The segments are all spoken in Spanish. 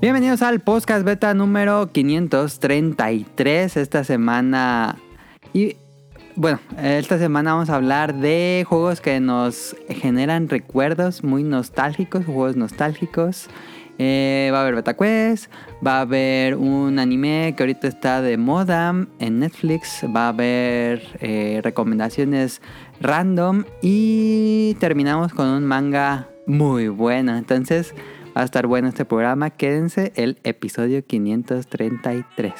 Bienvenidos al podcast beta número 533 esta semana. Y bueno, esta semana vamos a hablar de juegos que nos generan recuerdos muy nostálgicos, juegos nostálgicos. Eh, va a haber Beta Quest, va a haber un anime que ahorita está de moda en Netflix, va a haber eh, recomendaciones random y terminamos con un manga muy bueno. Entonces va a estar bueno este programa. Quédense el episodio 533.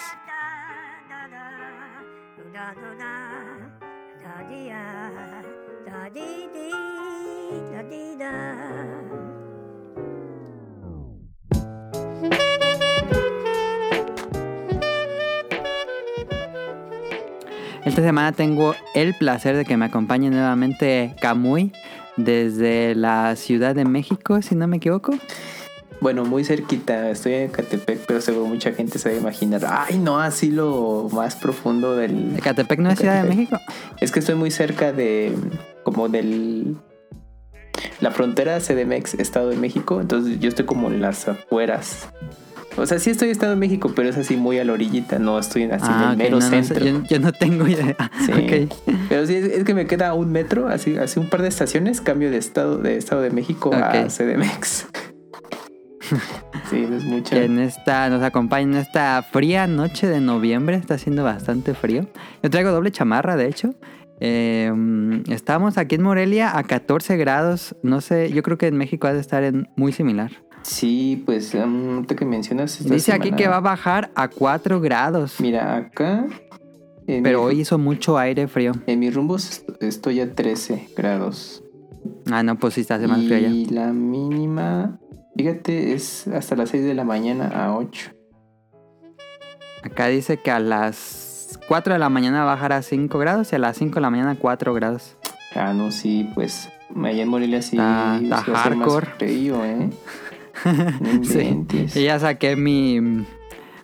Esta semana tengo el placer de que me acompañe nuevamente Kamui desde la Ciudad de México, si no me equivoco. Bueno, muy cerquita, estoy en Catepec, pero seguro mucha gente se va a imaginar, ay no, así lo más profundo del... ¿Catepec no es Ciudad de México? Es que estoy muy cerca de, como del... La frontera CDMX, Estado de México, entonces yo estoy como en las afueras. O sea, sí estoy en Estado de México, pero es así muy a la orillita, no estoy así en el mero centro. yo, no tengo idea. Sí. Pero sí, es, que me queda un metro, así, así un par de estaciones, cambio de Estado de, estado de México a CDMX. Sí, es mucho. en esta, nos acompaña en esta fría noche de noviembre. Está haciendo bastante frío. Yo traigo doble chamarra, de hecho. Eh, estamos aquí en Morelia a 14 grados. No sé, yo creo que en México ha de estar en muy similar. Sí, pues um, que mencionas. Dice aquí que va a bajar a 4 grados. Mira, acá. Pero hoy hizo mucho aire frío. En mis rumbos estoy a 13 grados. Ah, no, pues sí está hace más frío ya. Y la mínima Fíjate, es hasta las 6 de la mañana a 8. Acá dice que a las 4 de la mañana bajará a 5 grados y a las 5 de la mañana a 4 grados. Ah, no, sí, pues allá en Morelia sí está, hardcore. frío, ¿eh? sí. Y ya saqué mi,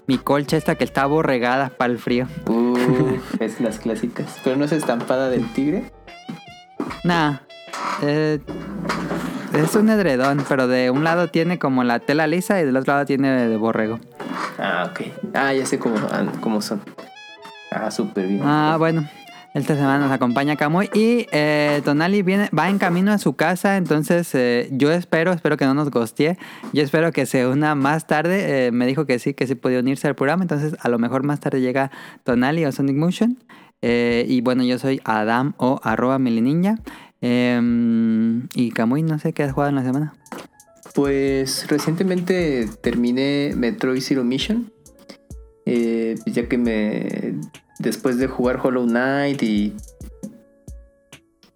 mi colcha esta que está borregada para el frío. Uf, es las clásicas. ¿Pero no es estampada del tigre? Nah. Eh, es un edredón, pero de un lado tiene como la tela lisa y del otro lado tiene de borrego. Ah, ok. Ah, ya sé cómo, cómo son. Ah, súper bien. Ah, bueno. Esta semana nos acompaña Camuy y eh, Tonali viene, va en camino a su casa, entonces eh, yo espero, espero que no nos gostee, yo espero que se una más tarde, eh, me dijo que sí, que sí podía unirse al programa, entonces a lo mejor más tarde llega Tonali o Sonic Motion. y bueno, yo soy Adam o arroba Niña. Em, y Kamui, no sé qué has jugado en la semana. Pues recientemente terminé Metroid Zero Mission. Eh, ya que me. Después de jugar Hollow Knight y.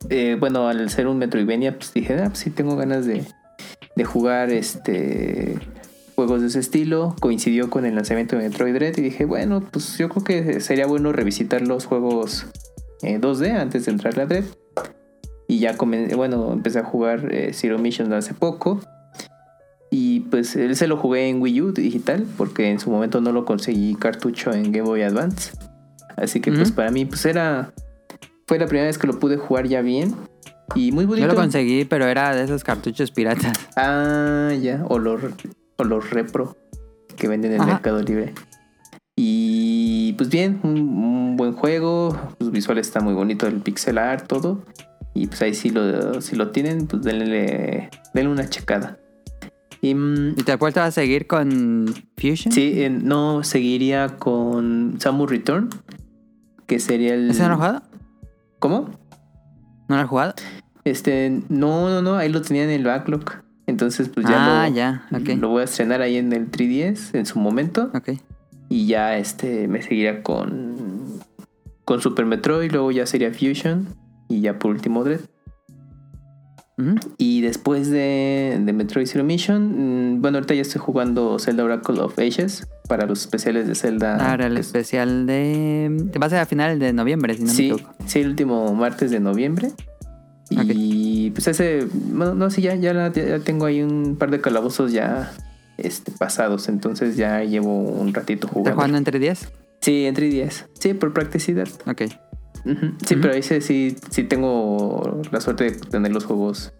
Eh, bueno, al ser un Metroidvania, pues dije, ah, pues sí tengo ganas de, de jugar este juegos de ese estilo. Coincidió con el lanzamiento de Metroid Dread y dije, bueno, pues yo creo que sería bueno revisitar los juegos 2D eh, antes de entrar a Dread. Y ya comencé, bueno, empecé a jugar eh, Zero Mission hace poco. Y pues él se lo jugué en Wii U digital, porque en su momento no lo conseguí cartucho en Game Boy Advance. Así que pues para mí pues era... Fue la primera vez que lo pude jugar ya bien. Y muy bonito. Yo lo conseguí, pero era de esos cartuchos piratas. Ah, ya. O los, o los repro que venden en el Mercado Libre. Y pues bien, un, buen juego. Los visuales está muy bonito, el pixel art, todo. Y pues ahí si lo, si lo tienen, pues denle, denle una checada. ¿Y, mm, ¿Y te apuestas a seguir con Fusion? Sí, no, seguiría con Samu Return, que sería el... ¿Ese no jugado? ¿Cómo? ¿No lo has jugado? Este, no, no, no, ahí lo tenía en el backlog. Entonces, pues ya, ah, lo, ya. lo voy a estrenar ahí en el 3DS en su momento. Ok. Y ya este me seguiría con, con Super Metroid, luego ya sería Fusion y ya por último Dread. Y después de, de, Metroid Zero Mission, mm, bueno, ahorita ya estoy jugando Zelda Oracle of Ages para los especiales de Zelda. Ahora el especial de. Va a ser a finales de noviembre, si no sí, me equivoco. Sí, el último martes de noviembre. Y pues ese. Bueno, no, sí, ya, ya, tengo ahí un par de calabozos ya este, pasados. Entonces ya llevo un ratito jugando. ¿Estás jugando entre 10? Sí, entre 10. Sí, por practicidad. Ok. Sí, pero ahí sí, sí tengo la suerte de tener los juegos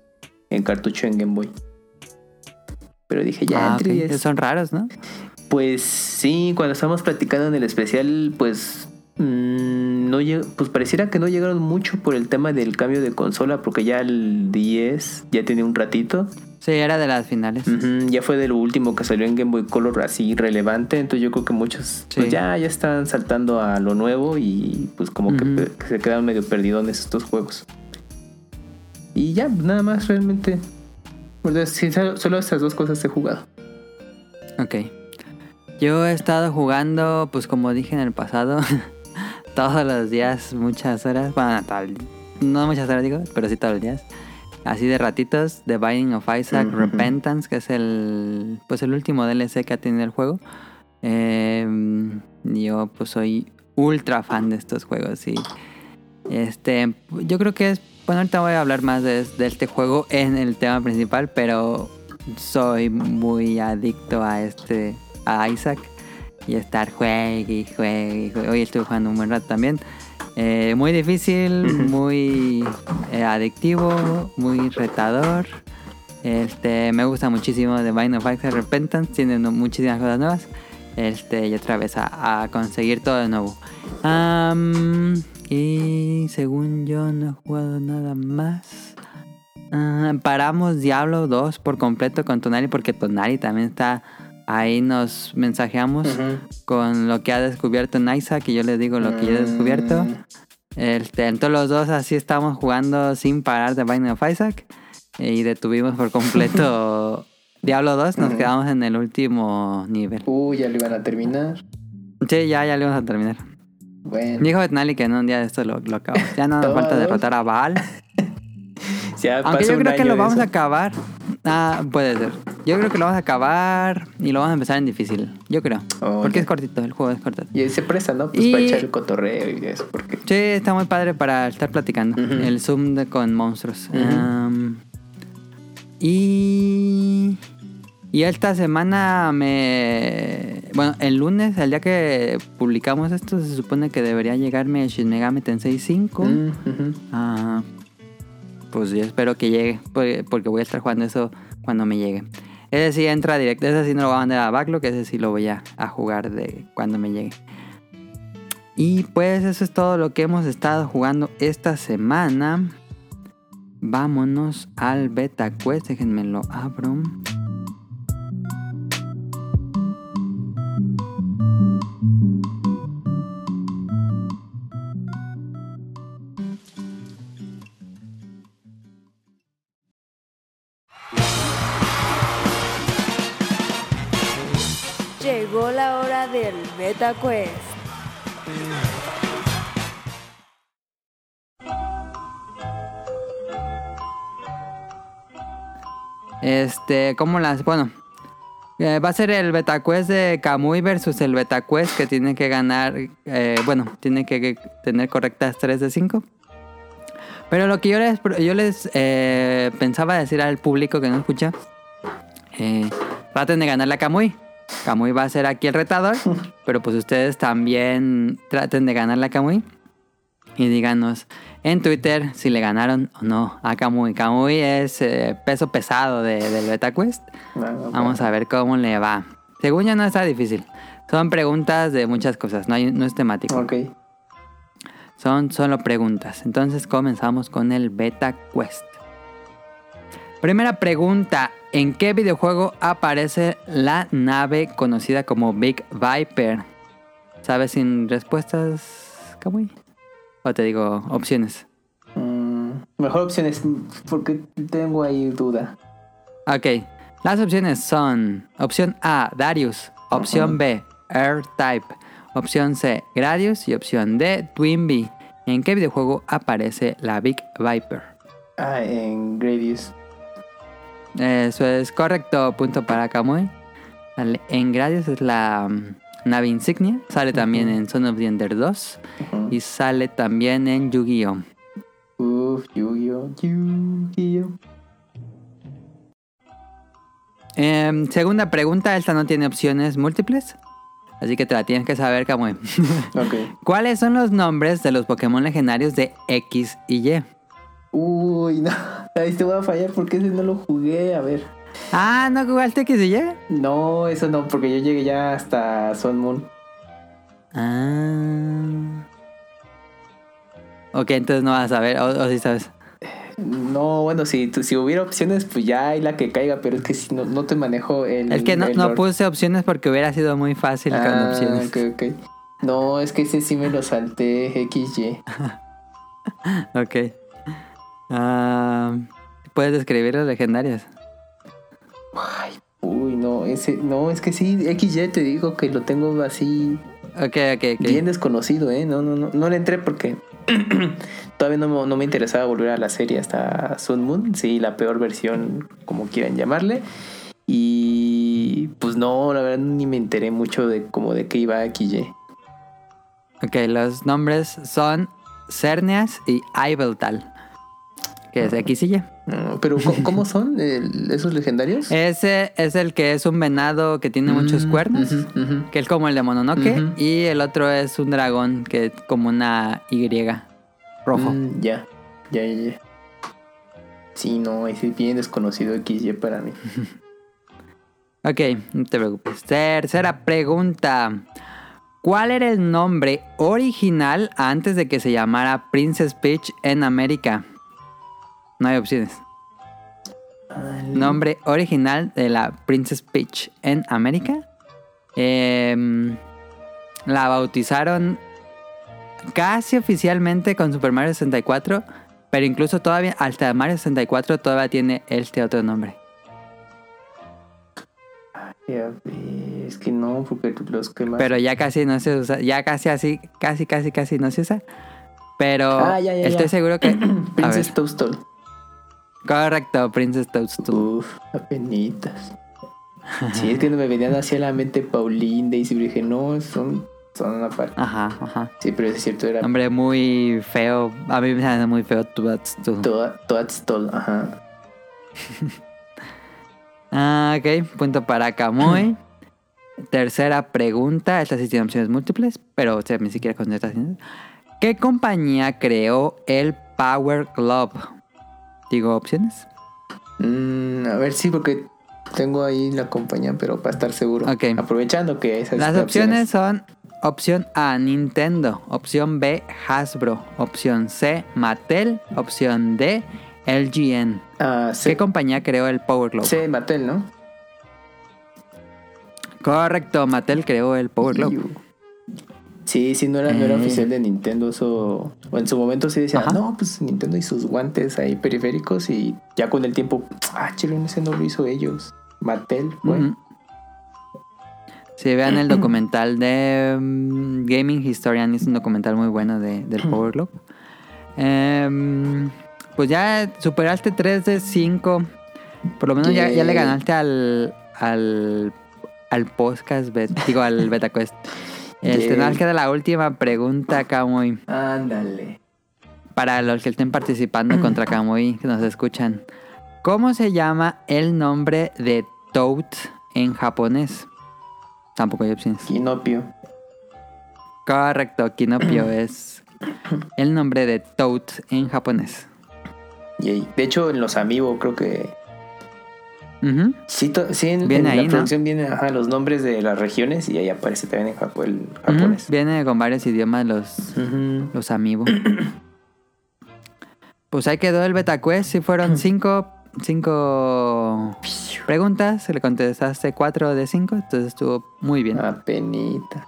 en cartucho en Game Boy. Pero dije, ya, Ah, ok. 3DS. Son raros, ¿no? Pues sí, cuando estábamos platicando en el especial, pues mm, no pues pareciera que no llegaron mucho por el tema del cambio de consola, porque ya el 10 ya tenía un ratito. Sí, era de las finales. Ya fue de lo último que salió en Game Boy Color así relevante, entonces yo creo que muchos pues, ya, ya están saltando a lo nuevo y pues como que se quedaron medio perdidones estos juegos. Y ya, nada más realmente. Sí, solo estas dos cosas he jugado. Ok. Yo he estado jugando, pues como dije en el pasado, todos los días, muchas horas. Bueno, tal- no muchas horas digo, pero sí todos los días. Así de ratitos, The Binding of Isaac. Repentance, que es el pues el último DLC que ha tenido el juego. Eh, yo pues soy ultra fan de estos juegos y este yo creo que es bueno ahorita voy a hablar más de, de este juego en el tema principal, pero soy muy adicto a este a Isaac y estar juegue y juegue y juegue. Hoy estuve jugando un buen rato también. Eh, muy difícil, muy eh, adictivo, muy retador. Este, me gusta muchísimo The Bind of Isaac Repentance, tiene muchísimas cosas nuevas. Este, y otra vez a, a conseguir todo de nuevo. Y según yo no he jugado nada más. Ah, paramos Diablo 2 por completo con Tonali porque Tonali también está ahí. Nos mensajeamos con lo que ha descubierto Isaac y yo les digo lo que yo he descubierto. Mm, Este, entonces los dos así estamos jugando sin parar de Binding of Isaac y detuvimos por completo Diablo 2, nos quedamos en el último nivel. Uh, ya lo iban a terminar. Sí, ya, ya le vamos a terminar. Bueno, Dijo Betnali que en un día de esto lo, lo acabamos. Ya no nos falta derrotar a Baal. ya Aunque yo creo que lo vamos eso. a acabar. Ah, puede ser. Yo creo que lo vamos a acabar y lo vamos a empezar en difícil. Yo creo. Oh, porque es cortito, el juego es cortito. Y se presta, ¿no? Pues Y- para echar el cotorreo y eso, porque... Sí, está muy padre para estar platicando. El Zoom de- con monstruos. Y. Y esta semana me. Bueno, el lunes, el día que publicamos esto, se supone que debería llegarme Shin Megami Tensei 5. Mm, ujú. Pues yo espero que llegue, porque porque voy a estar jugando eso cuando me llegue. Ese sí entra directo, ese sí no lo voy a mandar a Backlog, ese sí lo voy a, a jugar de cuando me llegue. Y pues eso es todo lo que hemos estado jugando esta semana. Vámonos al Beta Quest, déjenme lo abro. La hora del Beta Quest. Este, ¿cómo las? Bueno, eh, va a ser el Beta Quest de Kamui versus el Beta Quest que tiene que ganar, eh, bueno, tiene que, tener correctas 3 de 5. Pero lo que yo les, yo les eh, pensaba decir al público que no escucha, traten de ganarle a Kamui. Kamui va a ser aquí el retador, pero pues ustedes también traten de ganarle a Kamui. Y díganos en Twitter si le ganaron o no a Kamui. Kamui es eh, peso pesado de- del Beta Quest. Vamos a ver cómo le va. Según yo no está difícil. Son preguntas de muchas cosas, no, hay- no es temático. Ok. Son solo preguntas. Entonces comenzamos con el Beta Quest. Primera pregunta. ¿En qué videojuego aparece la nave conocida como Big Viper? ¿Sabes sin respuestas, Kamui? O te digo opciones. Mm, mejor opción es porque tengo ahí duda. Ok. Las opciones son opción A, Darius. Opción. B, Air-Type. Opción C, Gradius. Y opción D, Twinbee. ¿En qué videojuego aparece la Big Viper? Ah, en Gradius. Eso es correcto. Punto para Kamui. Sale En Gradius es la mm, nave insignia. Sale también en Son of the Ender 2. Ujú. Y sale también en Yu-Gi-Oh! Uf, Yu-Gi-Oh! Yu-Gi-Oh! Em, segunda pregunta. Esta no tiene opciones múltiples. Así que te la tienes que saber, Kamui. Ok. ¿Cuáles son los nombres de los Pokémon legendarios de X y Y? Uy, no. Ahí te voy a fallar porque ese no lo jugué. A ver. Ah, ¿no jugaste que se llega? No, eso no, porque yo llegué ya hasta Sun Moon. Ah. Ok, entonces no vas a ver, o, o sí sabes. No, bueno, si, tú- si hubiera opciones, pues ya hay la que caiga, pero es que si no, no te manejo el. Es que no, el no puse opciones porque hubiera sido muy fácil con Ah, opciones. ok, ok. No, es que ese sí me lo salté, XY. Ok. Ah, ¿Puedes describir los legendarios? Ay, uy, no, ese, no, es que sí, XY te digo que lo tengo así Ok, ok, ok. bien desconocido, ¿eh? No, no, no, no le entré porque todavía no, me- no me interesaba volver a la serie hasta Sun Moon, sí, la peor versión, como quieran llamarle. Y pues no, la verdad ni me enteré mucho de como de qué iba XY. Ok, los nombres son Cernias y Ibeltal. Que es X y Y. No, pero ¿cómo, son el- esos legendarios? Ese es el que es un venado que tiene muchos Mm, cuernos. Que es como el de Mononoke. Y el otro es un dragón que es como una Y rojo. Mm, ya, ya, ya, ya. Sí, no, ese es bien desconocido XY para mí. Ok, no te preocupes. Tercera pregunta. ¿Cuál era el nombre original antes de que se llamara Princess Peach en América? No hay opciones. Nombre original de la Princess Peach en América. Em, la bautizaron casi oficialmente con Super Mario 64. Pero incluso todavía, hasta Mario 64 todavía tiene este otro nombre. Es que no, porque los que más... Pero ya casi no se usa. Ya casi así, casi, casi, casi no se usa. Pero Ah, ya, ya, estoy ya. seguro que. Princess Toadstool. Correcto, Princess Toadstool. Uf, apenitas. Sí, es que me venían hacia la mente Pauline, Daisy, pero dije, no, son, son una parte. Ajá, ajá. Sí, pero es cierto, era Nombre muy feo. A mí me hace muy feo Toadstool. Toa- Toadstool, ajá. Ah, ok. Punto para Kamui. Tercera pregunta. Esta sí tiene opciones múltiples, pero o sea, ni siquiera con estas. ¿Qué compañía creó el Power Glove? Digo opciones. Mm, a ver, sí, porque tengo ahí la compañía, pero para estar seguro. Ok. Aprovechando que esas Las opciones son opción A, Nintendo, opción B, Hasbro, opción C, Mattel, opción D, LGN. Ah, ¿Qué C, compañía creó el Power Glove? C, Mattel, ¿no? Correcto, Mattel creó el Power Glove. Sí, sí, no era, no era Eh. oficial de Nintendo eso. O en su momento sí decía, Ajá. no, pues Nintendo y sus guantes ahí periféricos y ya con el tiempo, ah, chile, ese no lo hizo ellos. Mattel, fue. Ujú. Si vean el documental de mm, Gaming Historian, es un documental muy bueno de, del Power Glove. Em, pues ya superaste 3 de 5. Por lo menos ya, ya le ganaste al, al, al podcast, bet- digo al BetaQuest. Este, más queda la última pregunta, Kamui. Ándale. Para los que estén participando contra Kamui, que nos escuchan. ¿Cómo se llama el nombre de Toad en japonés? Tampoco hay opciones. Kinopio. Correcto, Kinopio es el nombre de Toad en japonés. Yay. De hecho, en los amigos creo que Ujú. sí, sí en, Viene en ahí, la ¿no? producción vienen ajá, los nombres de las regiones y ahí aparece también en Japón el japonés. Viene con varios idiomas los, Ujú. los amiibo. Pues ahí quedó el BetaQuest. Si fueron cinco, cinco preguntas, le contestaste cuatro de cinco, entonces estuvo muy bien. Apenita.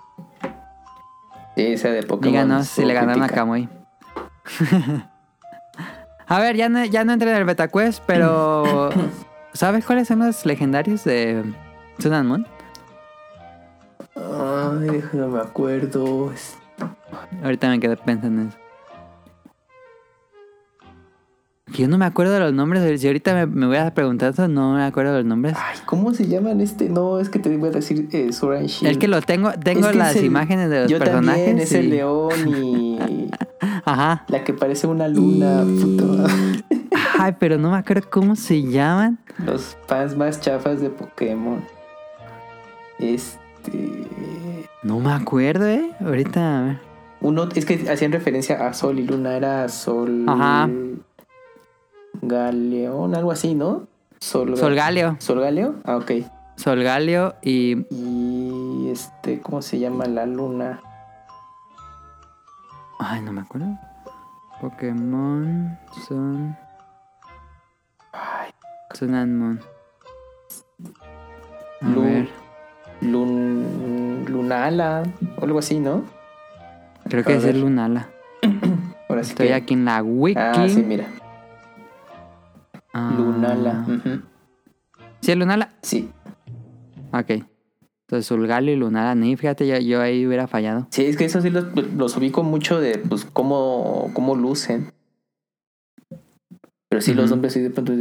Sí, esa de Pokémon. Díganos si le ganaron a. Kamui. a ver, ya no, ya no entré en el BetaQuest, pero... ¿Sabes cuáles son los legendarios de Sun Moon? Ay, déjame me acuerdo. Ahorita me quedé pensando en eso. Yo no me acuerdo de los nombres. Si ahorita me, me voy a preguntar eso, no me acuerdo de los nombres. Ay, ¿cómo se llaman este? No, es que te voy a decir eh, Shield. Es que lo tengo, tengo Es que las es el- imágenes de los Yo personajes. también, es el león y Ajá. la que parece una luna. puto. Ay, pero no me acuerdo cómo se llaman. Los fans más chafas de Pokémon. Este. No me acuerdo, eh. Ahorita, a ver. Uno, es que hacían referencia a Sol y Luna, era Sol. Ajá. Galeón, algo así, ¿no? Sol, Solgaleo. Solgaleo. Ah, ok. Solgaleo y Y este, ¿cómo se llama la luna? Ay, no me acuerdo. Pokémon Sun. Sun and Moon. A Lu- ver, Lun, Lunala, o algo así, ¿no? creo que es el Lunala. Ahora sí Estoy que- aquí en la wiki. Ah, sí, mira. Ah, Lunala. ujú. ¿Sí es Lunala? Sí. Ok. Entonces Solgaleo y Lunala. Ni fíjate, yo, yo ahí hubiera fallado. Sí, es que eso sí los, los ubico mucho de pues cómo, cómo lucen. Pero sí, los Ujú. nombres sí de pronto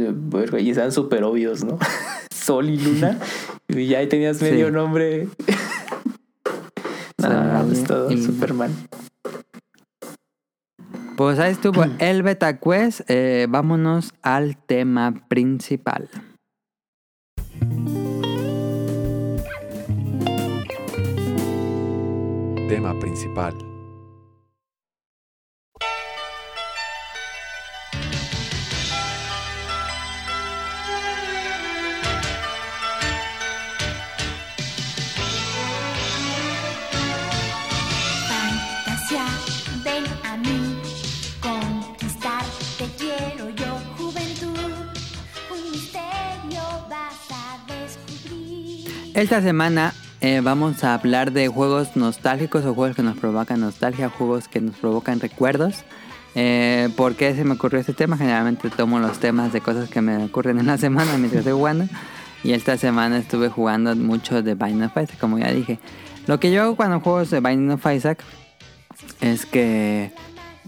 y están súper obvios, ¿no? Sol y Luna. y ya ahí tenías Sí. medio nombre. Solgaleo Ah, pues todo y súper mal. Pues ahí estuvo el Beta Quest. Eh, vámonos al tema principal. Tema principal. Esta semana eh, vamos a hablar de juegos nostálgicos o juegos que nos provocan nostalgia, juegos que nos provocan recuerdos. Eh, ¿Por qué se me ocurrió este tema? Generalmente tomo los temas de cosas que me ocurren en la semana mientras estoy jugando. Y esta semana estuve jugando mucho de Binding of Isaac, como ya dije. Lo que yo hago cuando juego de Binding of Isaac es que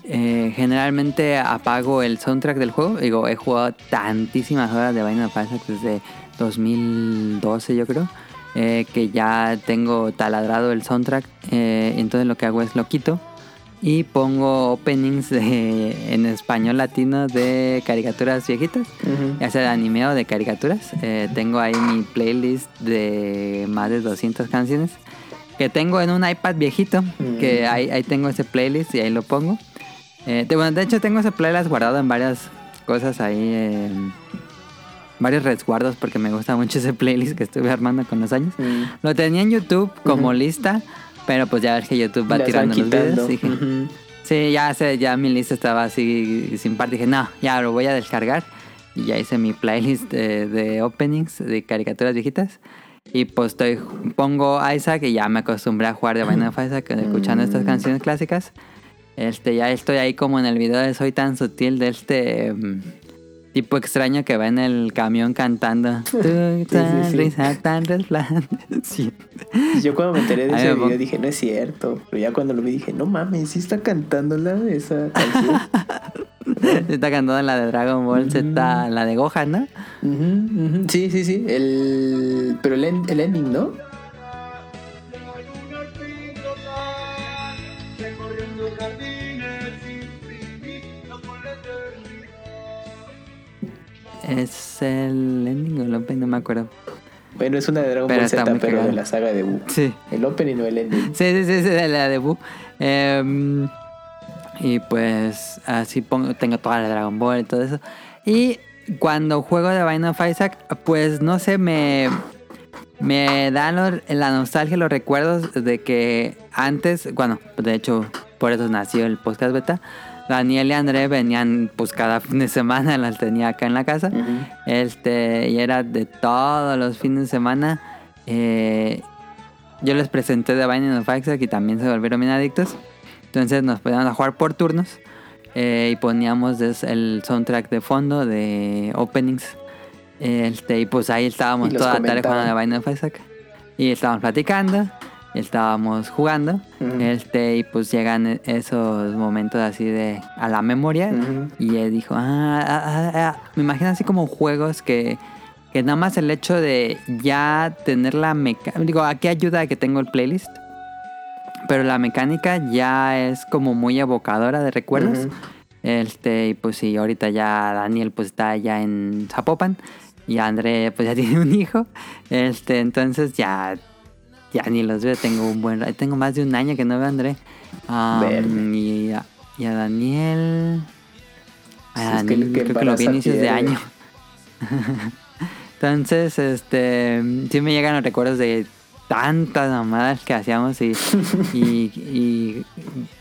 eh, generalmente apago el soundtrack del juego. Digo, he jugado tantísimas horas de Binding of Isaac desde 2012 yo creo. Eh, que ya tengo taladrado el soundtrack. eh, entonces lo que hago es lo quito. Y pongo openings de- en español latino de caricaturas viejitas. Ujú. Ya sea de anime o de caricaturas. Eh, tengo ahí mi playlist de más de 200 canciones. Que tengo en un iPad viejito. Mm. Que ahí, ahí tengo ese playlist y ahí lo pongo. Eh, de, bueno, de hecho tengo ese playlist guardado en varias cosas ahí. eh, varios resguardos porque me gusta mucho ese playlist que estuve armando con los años. Mm. Lo tenía en YouTube como Ujú. lista. Pero pues ya ves que YouTube va tirando los videos. Dije, Ujú. Sí, ya, sé, ya mi lista estaba así sin par. Dije, no, ya lo voy a descargar. Y ya hice mi playlist de, de openings de caricaturas viejitas. Y pues estoy, pongo Isaac y ya me acostumbré a jugar de Binding of Isaac escuchando estas Mm. canciones clásicas. Este, ya estoy ahí como en el video de Soy tan sutil de este mm, tipo extraño que va en el camión cantando. Tú tan sí. risa tan resplandeciente. Yo cuando me enteré de ese video dije, no es cierto. Pero ya cuando lo vi dije, no mames, sí está cantándola esa canción. Está cantando la de Dragon Ball Z, la de Gohan, ¿no? Sí, sí, sí. El... Pero el, en- el ending, ¿no? Es el ending o el opening, no me acuerdo. Bueno, es una de Dragon Pero Ball Z, pero de la saga de Buu. Sí. El opening o el ending. Sí, sí, sí, sí, de la de Buu. Em, y pues así pongo, tengo toda la Dragon Ball y todo eso. Y cuando juego de Binding of Isaac, pues no sé, me, me dan la nostalgia, los recuerdos de que antes, bueno, de hecho, por eso nació el podcast beta. Daniel y André venían pues cada fin de semana, las tenía acá en la casa. Ujú. Este, y era de todos los fines de semana. Eh, yo les presenté The Binding of Isaac y también se volvieron bien adictos. Entonces nos poníamos a jugar por turnos. eh, y poníamos el soundtrack de fondo de openings. Este, y pues ahí estábamos toda la tarde jugando The Binding of Isaac. Y estábamos platicando. Estábamos jugando. Este, y pues llegan e- esos momentos así de a la memoria. Y él dijo, ah, ah, ah, ah". me imagino así como juegos que, que nada más el hecho de ya tener la mecánica, digo, aquí ayuda a que tengo el playlist, pero la mecánica ya es como muy evocadora de recuerdos. Este, y pues sí, ahorita ya Daniel pues está allá en Zapopan y André pues ya tiene un hijo. Este, entonces ya ya ni los veo, tengo un buen tengo más de un año que no veo a André. Um, y, a, y a Daniel a Sí, es que- Daniel que creo que lo vi a inicios de año. Entonces, este, sí me llegan los recuerdos de tantas mamadas que hacíamos y, y, y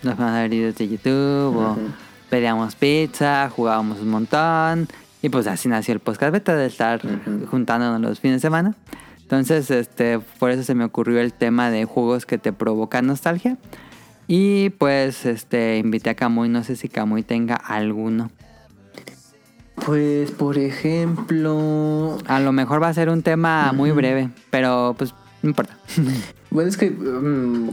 nos van a ver videos de YouTube o Ujú. pedíamos pizza, jugábamos un montón y pues así nació el podcast beta de estar juntándonos los fines de semana. Entonces, este, por eso se me ocurrió el tema de juegos que te provocan nostalgia. Y pues, este, invité a Camuy, no sé si Camuy tenga alguno. Pues, por ejemplo. A lo mejor va a ser un tema muy breve, pero pues no importa. Bueno, es que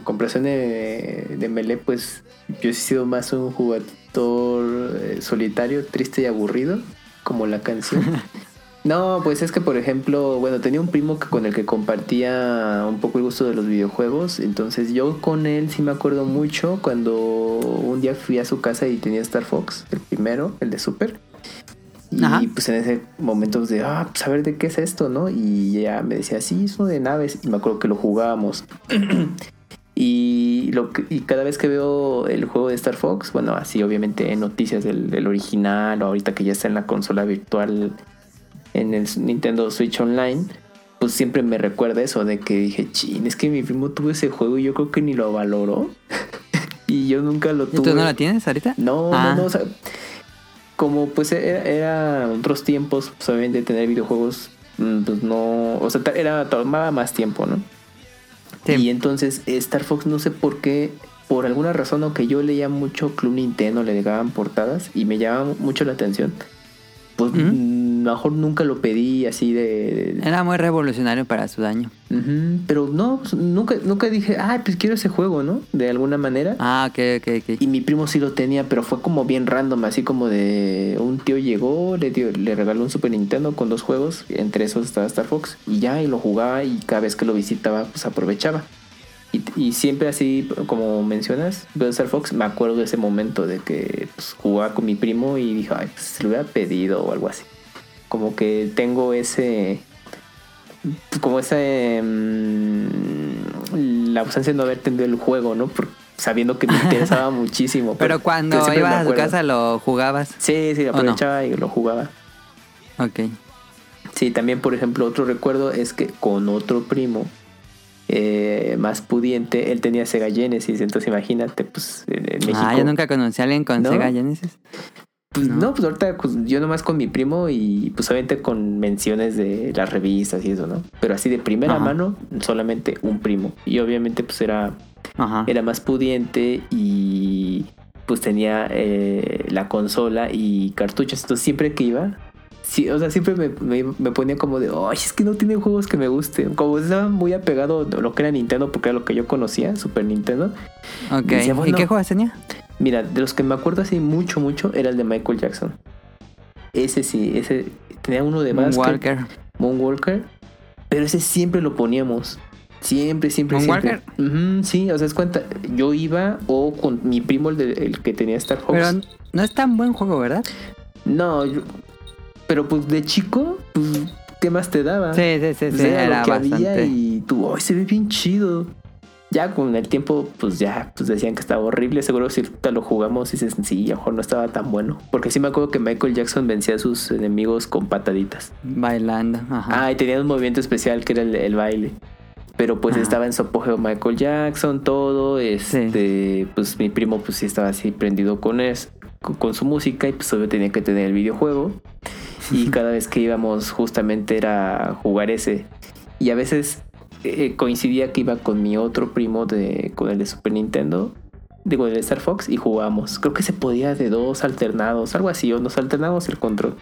comparación de, de Melee, pues yo he sido más un jugador eh, solitario, triste y aburrido, como la canción. No, pues es que por ejemplo, bueno, tenía un primo que con el que compartía un poco el gusto de los videojuegos, entonces yo con él sí me acuerdo mucho cuando un día fui a su casa y tenía Star Fox, el primero, el de Super. Y Ajá. pues en ese momento de, ah, pues a ver de qué es esto, ¿no? Y ya me decía, sí, es uno de naves. Y me acuerdo que lo jugábamos. y, lo que- y cada vez que veo el juego de Star Fox, bueno, así obviamente noticias del, del original o ahorita que ya está en la consola virtual en el Nintendo Switch Online, pues siempre me recuerda eso de que dije, chin, es que mi primo tuvo ese juego y yo creo que ni lo valoró. y yo nunca lo ¿Y tuve. tú no lo tienes ahorita? No, Ah. no, no, o sea, como pues era, era otros tiempos, pues obviamente tener videojuegos, mm, pues no, o sea, era, tomaba más tiempo, ¿no? Sí. Y entonces Star Fox, no sé por qué, por alguna razón, aunque yo leía mucho Club Nintendo, le llegaban portadas y me llamaba mucho la atención, pues mm, mejor nunca lo pedí así de... de- Era muy revolucionario para su daño. Pero no, pues, nunca, nunca dije, ah, pues quiero ese juego, ¿no? De alguna manera. Ah, ok, ok, ok. Y mi primo sí lo tenía, pero fue como bien random, así como de un tío llegó, le, dio, le regaló un Super Nintendo con dos juegos, entre esos estaba Star Fox, y ya, y lo jugaba y cada vez que lo visitaba, pues aprovechaba. Y, y siempre así, como mencionas, veo Star Fox, me acuerdo de ese momento de que pues, jugaba con mi primo y dije, ay, pues se lo hubiera pedido o algo así. Como que tengo ese... Como esa... mm, la ausencia de no haber tenido el juego, ¿no? Por- sabiendo que me interesaba muchísimo. Pero cuando ibas a acuerdo. casa lo jugabas. Sí, sí, aprovechaba y lo jugaba. Ok. Sí, también, por ejemplo, otro recuerdo es que con otro primo eh, más pudiente, él tenía Sega Genesis, entonces imagínate, pues en, en México. Ah, yo nunca conocí a alguien con ¿No? Sega Genesis. Pues no. no. pues ahorita pues, yo nomás con mi primo y pues obviamente con menciones de las revistas y eso, ¿no? Pero así de primera Ajá. mano, solamente un primo. Y obviamente pues era, Ajá. era más pudiente y pues tenía eh, la consola y cartuchos. Entonces siempre que iba, sí, o sea, siempre me, me- me ponía como de, ay, es que no tiene juegos que me gusten. Como estaba muy apegado a lo que era Nintendo, porque era lo que yo conocía, Super Nintendo. Ok. decía, ¿Y qué juegos tenía? Mira, de los que me acuerdo así mucho, mucho, era el de Michael Jackson. Ese sí, ese tenía uno de básquet, Walker. Moonwalker, pero ese siempre lo poníamos. Siempre, siempre, ¿Moonwalker? siempre. Ujú, sí, o sea, es cuenta, yo iba o con mi primo, el, de- el que tenía Star Fox. Pero no es tan buen juego, ¿verdad? No, yo- pero pues de chico, pues, ¿qué más te daba? Sí, sí, sí, Pues sí. era, Era lo que había bastante. y tú, ¡ay, se ve bien chido! Ya con el tiempo, pues ya, pues decían que estaba horrible. Seguro si lo jugamos y dices, sí, a lo mejor no estaba tan bueno. Porque sí me acuerdo que Michael Jackson vencía a sus enemigos con pataditas. Bailando. Ajá. Ah, y tenía un movimiento especial que era el, el baile. Pero pues Ajá. estaba en su apogeo Michael Jackson, todo. Este, pues mi primo pues sí estaba así prendido con, es, con, con su música y pues obvio tenía que tener el videojuego. Y cada vez que íbamos justamente era jugar ese. Y a veces eh, coincidía que iba con mi otro primo de, con el de Super Nintendo. Digo, el de Star Fox y jugábamos. Creo que se podía de dos alternados, algo así, o nos alternamos el control.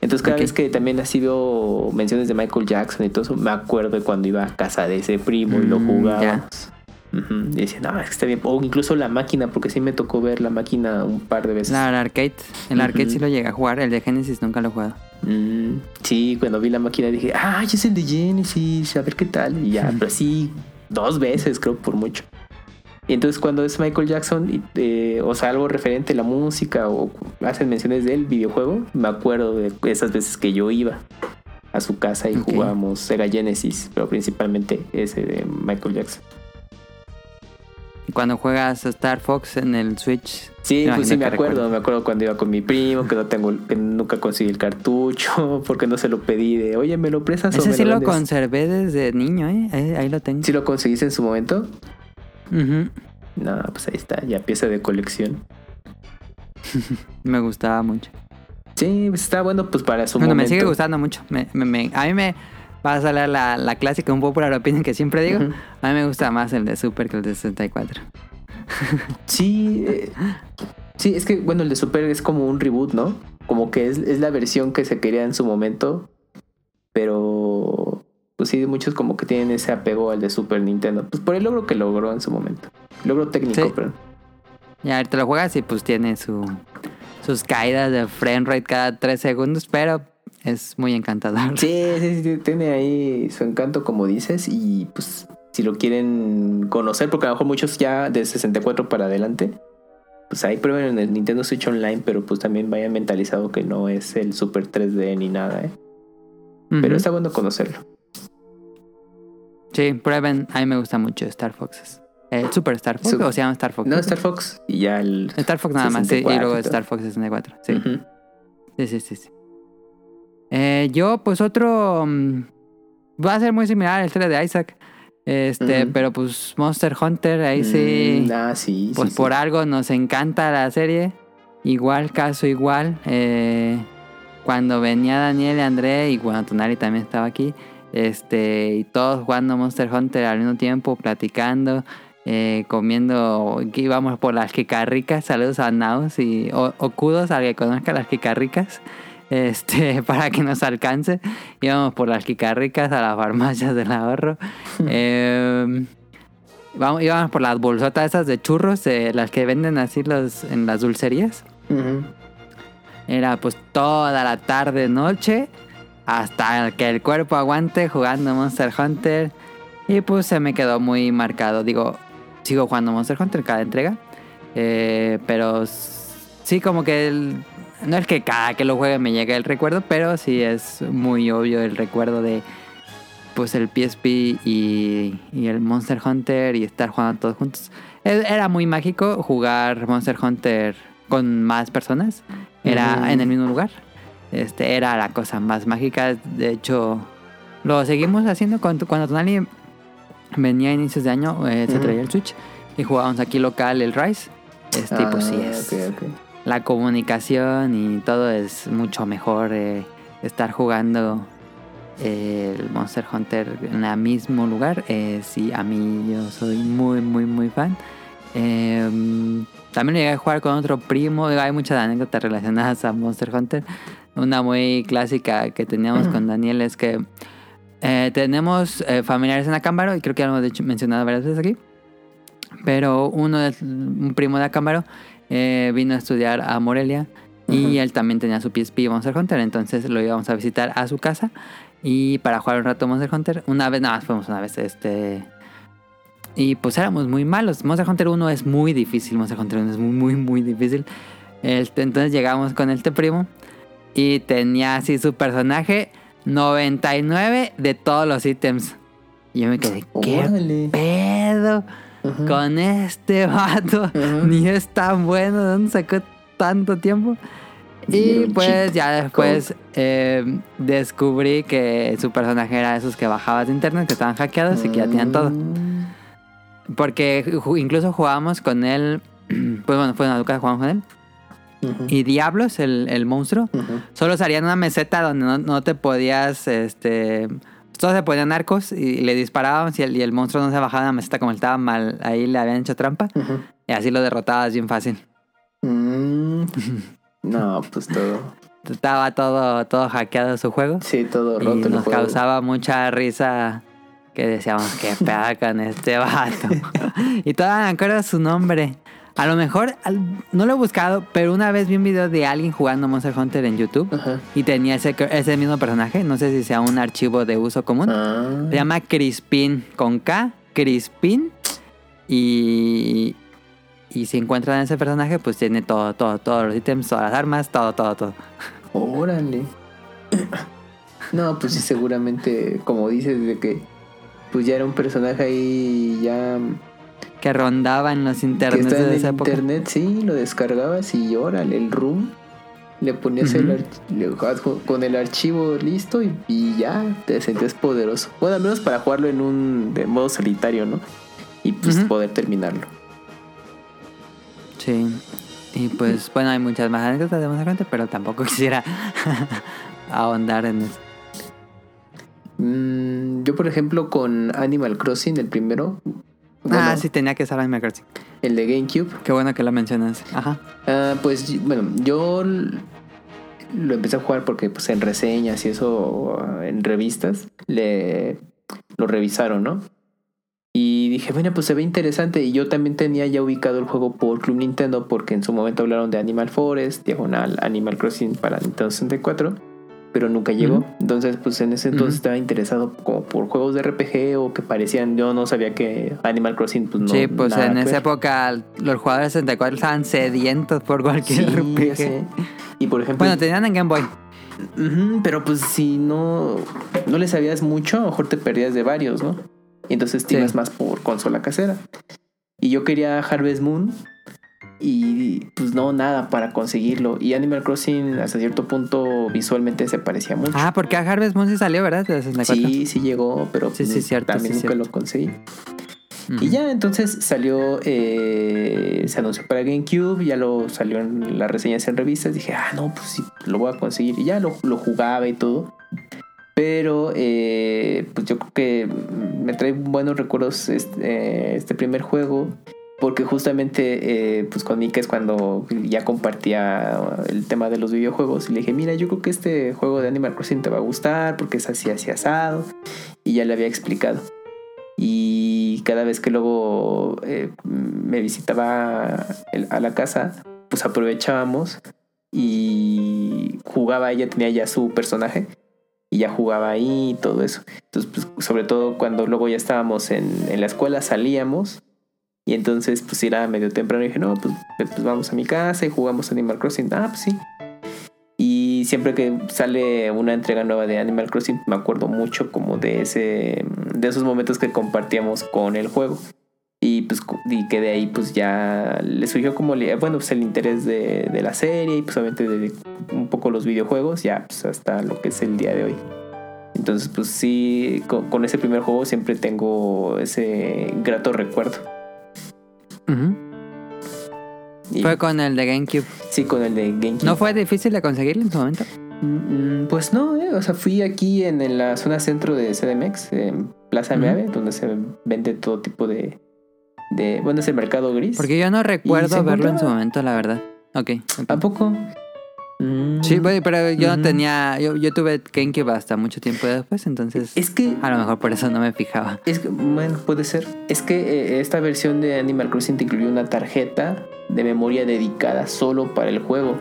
Entonces cada vez que también así veo menciones de Michael Jackson y todo eso, me acuerdo de cuando iba a casa de ese primo y lo Mm, jugábamos. Ujú, Y decía, no, es que está bien. O incluso la máquina, porque sí me tocó ver la máquina un par de veces. La, el arcade. El arcade sí lo llegué a jugar. El de Genesis nunca lo he jugado. Mm, sí, cuando vi la máquina dije, ah, es el de Genesis, a ver qué tal. Y ya, pero sí, dos veces creo por mucho. Y entonces cuando es Michael Jackson, eh, o sea, algo referente a la música o hacen menciones del videojuego, me acuerdo de esas veces que yo iba a su casa y Ok. jugábamos Sega Genesis, pero principalmente ese de Michael Jackson. Cuando juegas Star Fox en el Switch. Sí, pues sí me acuerdo, recuerdas. me acuerdo cuando iba con mi primo, que no tengo, que nunca conseguí el cartucho, porque no se lo pedí de, oye, ¿me lo prestas o Ese me sí lo vendes?" conservé desde niño, ¿eh? Ahí, ahí lo tengo. ¿Sí lo conseguiste en su momento? Ujú. No, pues ahí está, ya pieza de colección. Me gustaba mucho. Sí, pues está bueno pues para su Bueno, me momento. sigue gustando mucho. Me- me- me- a mí me va a salir la, la clásica, un popular opinion que siempre digo. A mí me gusta más el de Super que el de 64. Sí, eh, sí, es que bueno, el de Super es como un reboot, ¿no? Como que es, es la versión que se quería en su momento, pero pues sí, muchos como que tienen ese apego al de Super Nintendo, pues por el logro que logró en su momento. Logro técnico, Sí. pero Y ahorita lo juegas y pues tiene su, sus caídas de frame rate cada 3 segundos, pero es muy encantador. sí, sí, sí, tiene ahí su encanto como dices y pues si lo quieren conocer, porque a lo mejor muchos ya de 64 para adelante, pues ahí prueben en el Nintendo Switch Online, pero pues también vayan mentalizado que no es el Super 3D ni nada, ¿eh? Pero está bueno conocerlo. Sí, prueben. A mí me gusta mucho Star Foxes. Eh, Super Star Fox, o se llama Star Fox. No, Star Fox y ya el. Star Fox nada más, sí. Y 64 luego. Star Fox 64. Sí. Ujú. Sí, sí, sí. sí. Eh, yo, pues otro. mm, va a ser muy similar al historia de Isaac. Este, pero pues Monster Hunter, ahí sí. Mm, ah, sí. pues sí, por sí. algo nos encanta la serie. Igual, caso igual. eh, cuando venía Daniel y André, y cuando Tonali también estaba aquí. Este, y todos jugando Monster Hunter al mismo tiempo, platicando. eh, comiendo, íbamos por las quicarricas, saludos a Naus y o, o kudos al que conozca las quicarricas, este, para que nos alcance. Íbamos por las quicarricas a las farmacias del ahorro. Eh, vamos, íbamos por las bolsotas esas de churros, eh, las que venden así los, en las dulcerías. Era pues toda la tarde, noche, hasta que el cuerpo aguante jugando Monster Hunter. Y pues se me quedó muy marcado. Digo, sigo jugando Monster Hunter cada entrega. eh, pero sí, como que el- no es que cada que lo juegue me llegue el recuerdo, pero sí es muy obvio el recuerdo de pues el PSP y, y el Monster Hunter y estar jugando todos juntos. E- Era muy mágico jugar Monster Hunter con más personas. Era en el mismo lugar. Este era la cosa más mágica. De hecho, lo seguimos haciendo cuando, cuando Tonali venía a inicios de año, eh, se traía el Switch y jugábamos aquí local el Rise. Este, y pues sí Ah, es ok, ok. La comunicación y todo es mucho mejor eh, estar jugando eh, el Monster Hunter en el mismo lugar. Eh, sí, a mí yo soy muy, muy, muy fan. Eh, también llegué a jugar con otro primo. Hay muchas anécdotas relacionadas a Monster Hunter. Una muy clásica que teníamos con Daniel es que eh, tenemos familiares en Acámbaro y creo que ya lo hemos dicho- mencionado varias veces aquí. Pero uno de, un primo de Acámbaro eh, vino a estudiar a Morelia y él también tenía su PSP Monster Hunter, entonces lo íbamos a visitar a su casa y para jugar un rato Monster Hunter, una vez, nada más fuimos una vez, este... Y pues éramos muy malos. Monster Hunter 1 es muy difícil, Monster Hunter 1 es muy, muy, muy difícil. Este, entonces llegamos con este primo y tenía así su personaje 99 de todos los ítems. Y yo me quedé, ¿qué Órale. pedo? Con este vato. Ni es tan bueno. ¿De dónde sacó tanto tiempo? Y pues ya después eh, descubrí que su personaje era esos que bajabas de internet, que estaban hackeados y que ya tenían todo. Mm. Porque incluso jugábamos con él. Pues bueno, fue en la Duca, jugamos con él. Y Diablos, el, el monstruo, solo salía en una meseta donde no, no te podías, este... Todos se ponían arcos y le disparábamos y el, y el monstruo no se bajaba de la meseta como estaba mal. Ahí le habían hecho trampa. Y así lo derrotabas bien fácil. Mm. No, pues todo. Estaba todo, todo hackeado su juego. Sí, todo Y roto. el nos juego. causaba mucha risa que decíamos, qué pedo con este vato. y todavía me acuerdo su nombre. A lo mejor, no lo he buscado, pero una vez vi un video de alguien jugando Monster Hunter en YouTube Ajá. y tenía ese, ese mismo personaje. No sé si sea un archivo de uso común. Ah. Se llama Crispin con K, Crispin. Y, y si encuentran ese personaje, pues tiene todo, todo, todos los ítems, todas las armas, todo, todo, todo. Órale. No, pues sí, seguramente, como dices, de que pues ya era un personaje ahí ya que rondaba en los internets en de esa época. internet, sí, lo descargabas y órale, el room. Le ponías le- adju- con el archivo listo y, y ya te sentías poderoso. Bueno, al menos para jugarlo en un de modo solitario, ¿no? Y pues poder terminarlo. Sí. Y pues bueno, hay muchas más anécdotas de Monster Hunter, pero tampoco quisiera ahondar en eso. Mm, yo, por ejemplo, con Animal Crossing, el primero. Bueno, ah, sí, tenía que estar Animal Crossing. El de GameCube. Qué bueno que lo mencionas. Ajá. Ah, pues bueno, yo lo empecé a jugar porque pues en reseñas y eso, en revistas, le lo revisaron, ¿no? Y dije, bueno, pues se ve interesante. Y yo también tenía ya ubicado el juego por Club Nintendo porque en su momento hablaron de Animal Forest, diagonal Animal Crossing para Nintendo 64, pero nunca llegó. Entonces, pues en ese entonces estaba interesado como por juegos de RPG o que parecían, yo no sabía que Animal Crossing, pues no. sí, pues nada en esa época los jugadores de 64 estaban sedientos por Sí, cualquier ya RPG. Y por ejemplo, Bueno, tenían en Game Boy. Pero pues si no, no le sabías mucho, a lo mejor te perdías de varios, ¿no? Y entonces te Sí. ibas más por consola casera. Y yo quería Harvest Moon y pues no, nada para conseguirlo. Y Animal Crossing hasta cierto punto visualmente se parecía mucho. Ah, porque a Harvest Moon sí salió, ¿verdad? De 64. sí, sí llegó, pero Sí, sí, cierto, también sí, nunca cierto. lo conseguí. Y ya entonces salió, eh, se anunció para GameCube, ya lo salió en las reseñas en revistas. Dije, ah, no, pues sí, lo voy a conseguir. Y ya lo, lo jugaba y todo. Pero, eh, pues yo creo que me trae buenos recuerdos este, eh, este primer juego. Porque justamente, eh, pues con Mika es cuando ya compartía el tema de los videojuegos. Y le dije, mira, yo creo que este juego de Animal Crossing te va a gustar porque es así, así asado. Y ya le había explicado. Y cada vez que luego eh, me visitaba a la casa, pues aprovechábamos y jugaba, ella tenía ya su personaje y ya jugaba ahí y todo eso. Entonces, pues, sobre todo cuando luego ya estábamos en, en la escuela, salíamos y entonces pues era medio temprano y dije, no, pues, pues vamos a mi casa y jugamos Animal Crossing. Ah, pues sí. Y siempre que sale una entrega nueva de Animal Crossing, me acuerdo mucho como de ese de esos momentos que compartíamos con el juego. Y pues y que de ahí pues ya le surgió como bueno, pues el interés de, de la serie y pues obviamente de un poco los videojuegos, ya pues hasta lo que es el día de hoy. Entonces pues sí, con, con ese primer juego siempre tengo ese grato recuerdo. Y Fue con el de GameCube. sí, con el de GameCube. ¿No fue difícil de conseguirlo en su momento? Mm, Pues no, eh, o sea, fui aquí en, en la zona centro de CDMX, en Plaza. Meave, donde se vende todo tipo de, de. Bueno, es el mercado gris. Porque yo no recuerdo verlo en su momento, la verdad. Ok. ok. ¿A poco? Mm, Sí, pero yo no tenía. Yo, yo tuve GameCube hasta mucho tiempo después, entonces. Es que. A lo mejor por eso no me fijaba. Es que, bueno, puede ser. Es que eh, esta versión de Animal Crossing te incluye una tarjeta de memoria dedicada solo para el juego.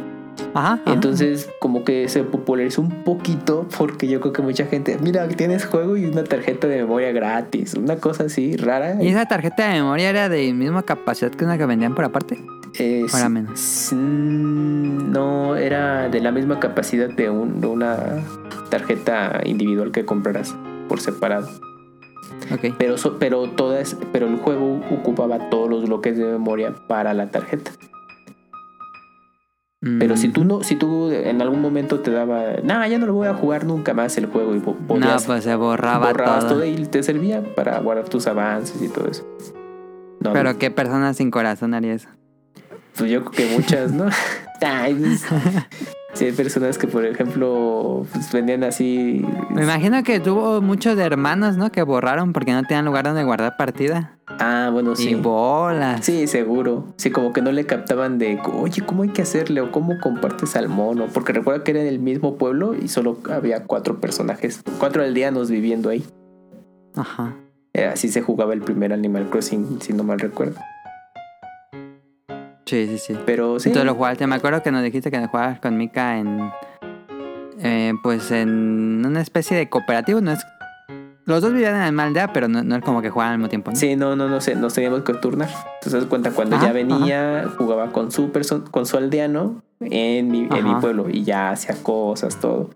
Ajá. ajá. Entonces, como que se popularizó un poquito porque yo creo que mucha gente, mira, tienes juego y una tarjeta de memoria gratis, una cosa así rara. ¿Y esa tarjeta de memoria era de misma capacidad que una que vendían por aparte? Eh, ¿O era sí- menos? no, era de la misma capacidad de, un- de una tarjeta individual que compraras por separado. Ok. Pero, so- pero, todas, pero el juego ocupaba todos los bloques de memoria para la tarjeta. Pero si Mm. tú no, si tú en algún momento te daba, no, ya no lo voy a jugar nunca más el juego y po- No, podías- pues se borraba borrabas todo. todo y te servía para guardar tus avances y todo eso. No, Pero no, qué persona sin corazón haría eso. Pues yo creo que muchas, ¿no? Pues, sí, hay personas que, por ejemplo, pues vendían así. Me imagino que tuvo muchos de hermanos, ¿no? Que borraron porque no tenían lugar donde guardar partida. Ah, bueno, Y sí. bolas. Sí, seguro. Sí, como que no le captaban de, oye, ¿cómo hay que hacerle? O cómo compartes al mono. Porque recuerda que era en el mismo pueblo y solo había cuatro personajes, cuatro aldeanos viviendo ahí. Ajá. Eh, Así se jugaba el primer Animal Crossing, si no mal recuerdo. Sí, sí, sí. Pero sí. Entonces lo jugaste. Me acuerdo que nos dijiste que jugabas con Mika en. eh, pues en una especie de cooperativo. No es. Los dos vivían en la misma aldea, pero no, no es como que juegan al mismo tiempo. ¿no? Sí, no, no, no sé, nos teníamos que turnar. Entonces, das cuenta, cuando Ajá, ya venía, jugaba con su, con su aldeano en mi, en mi pueblo y ya hacía cosas, todo.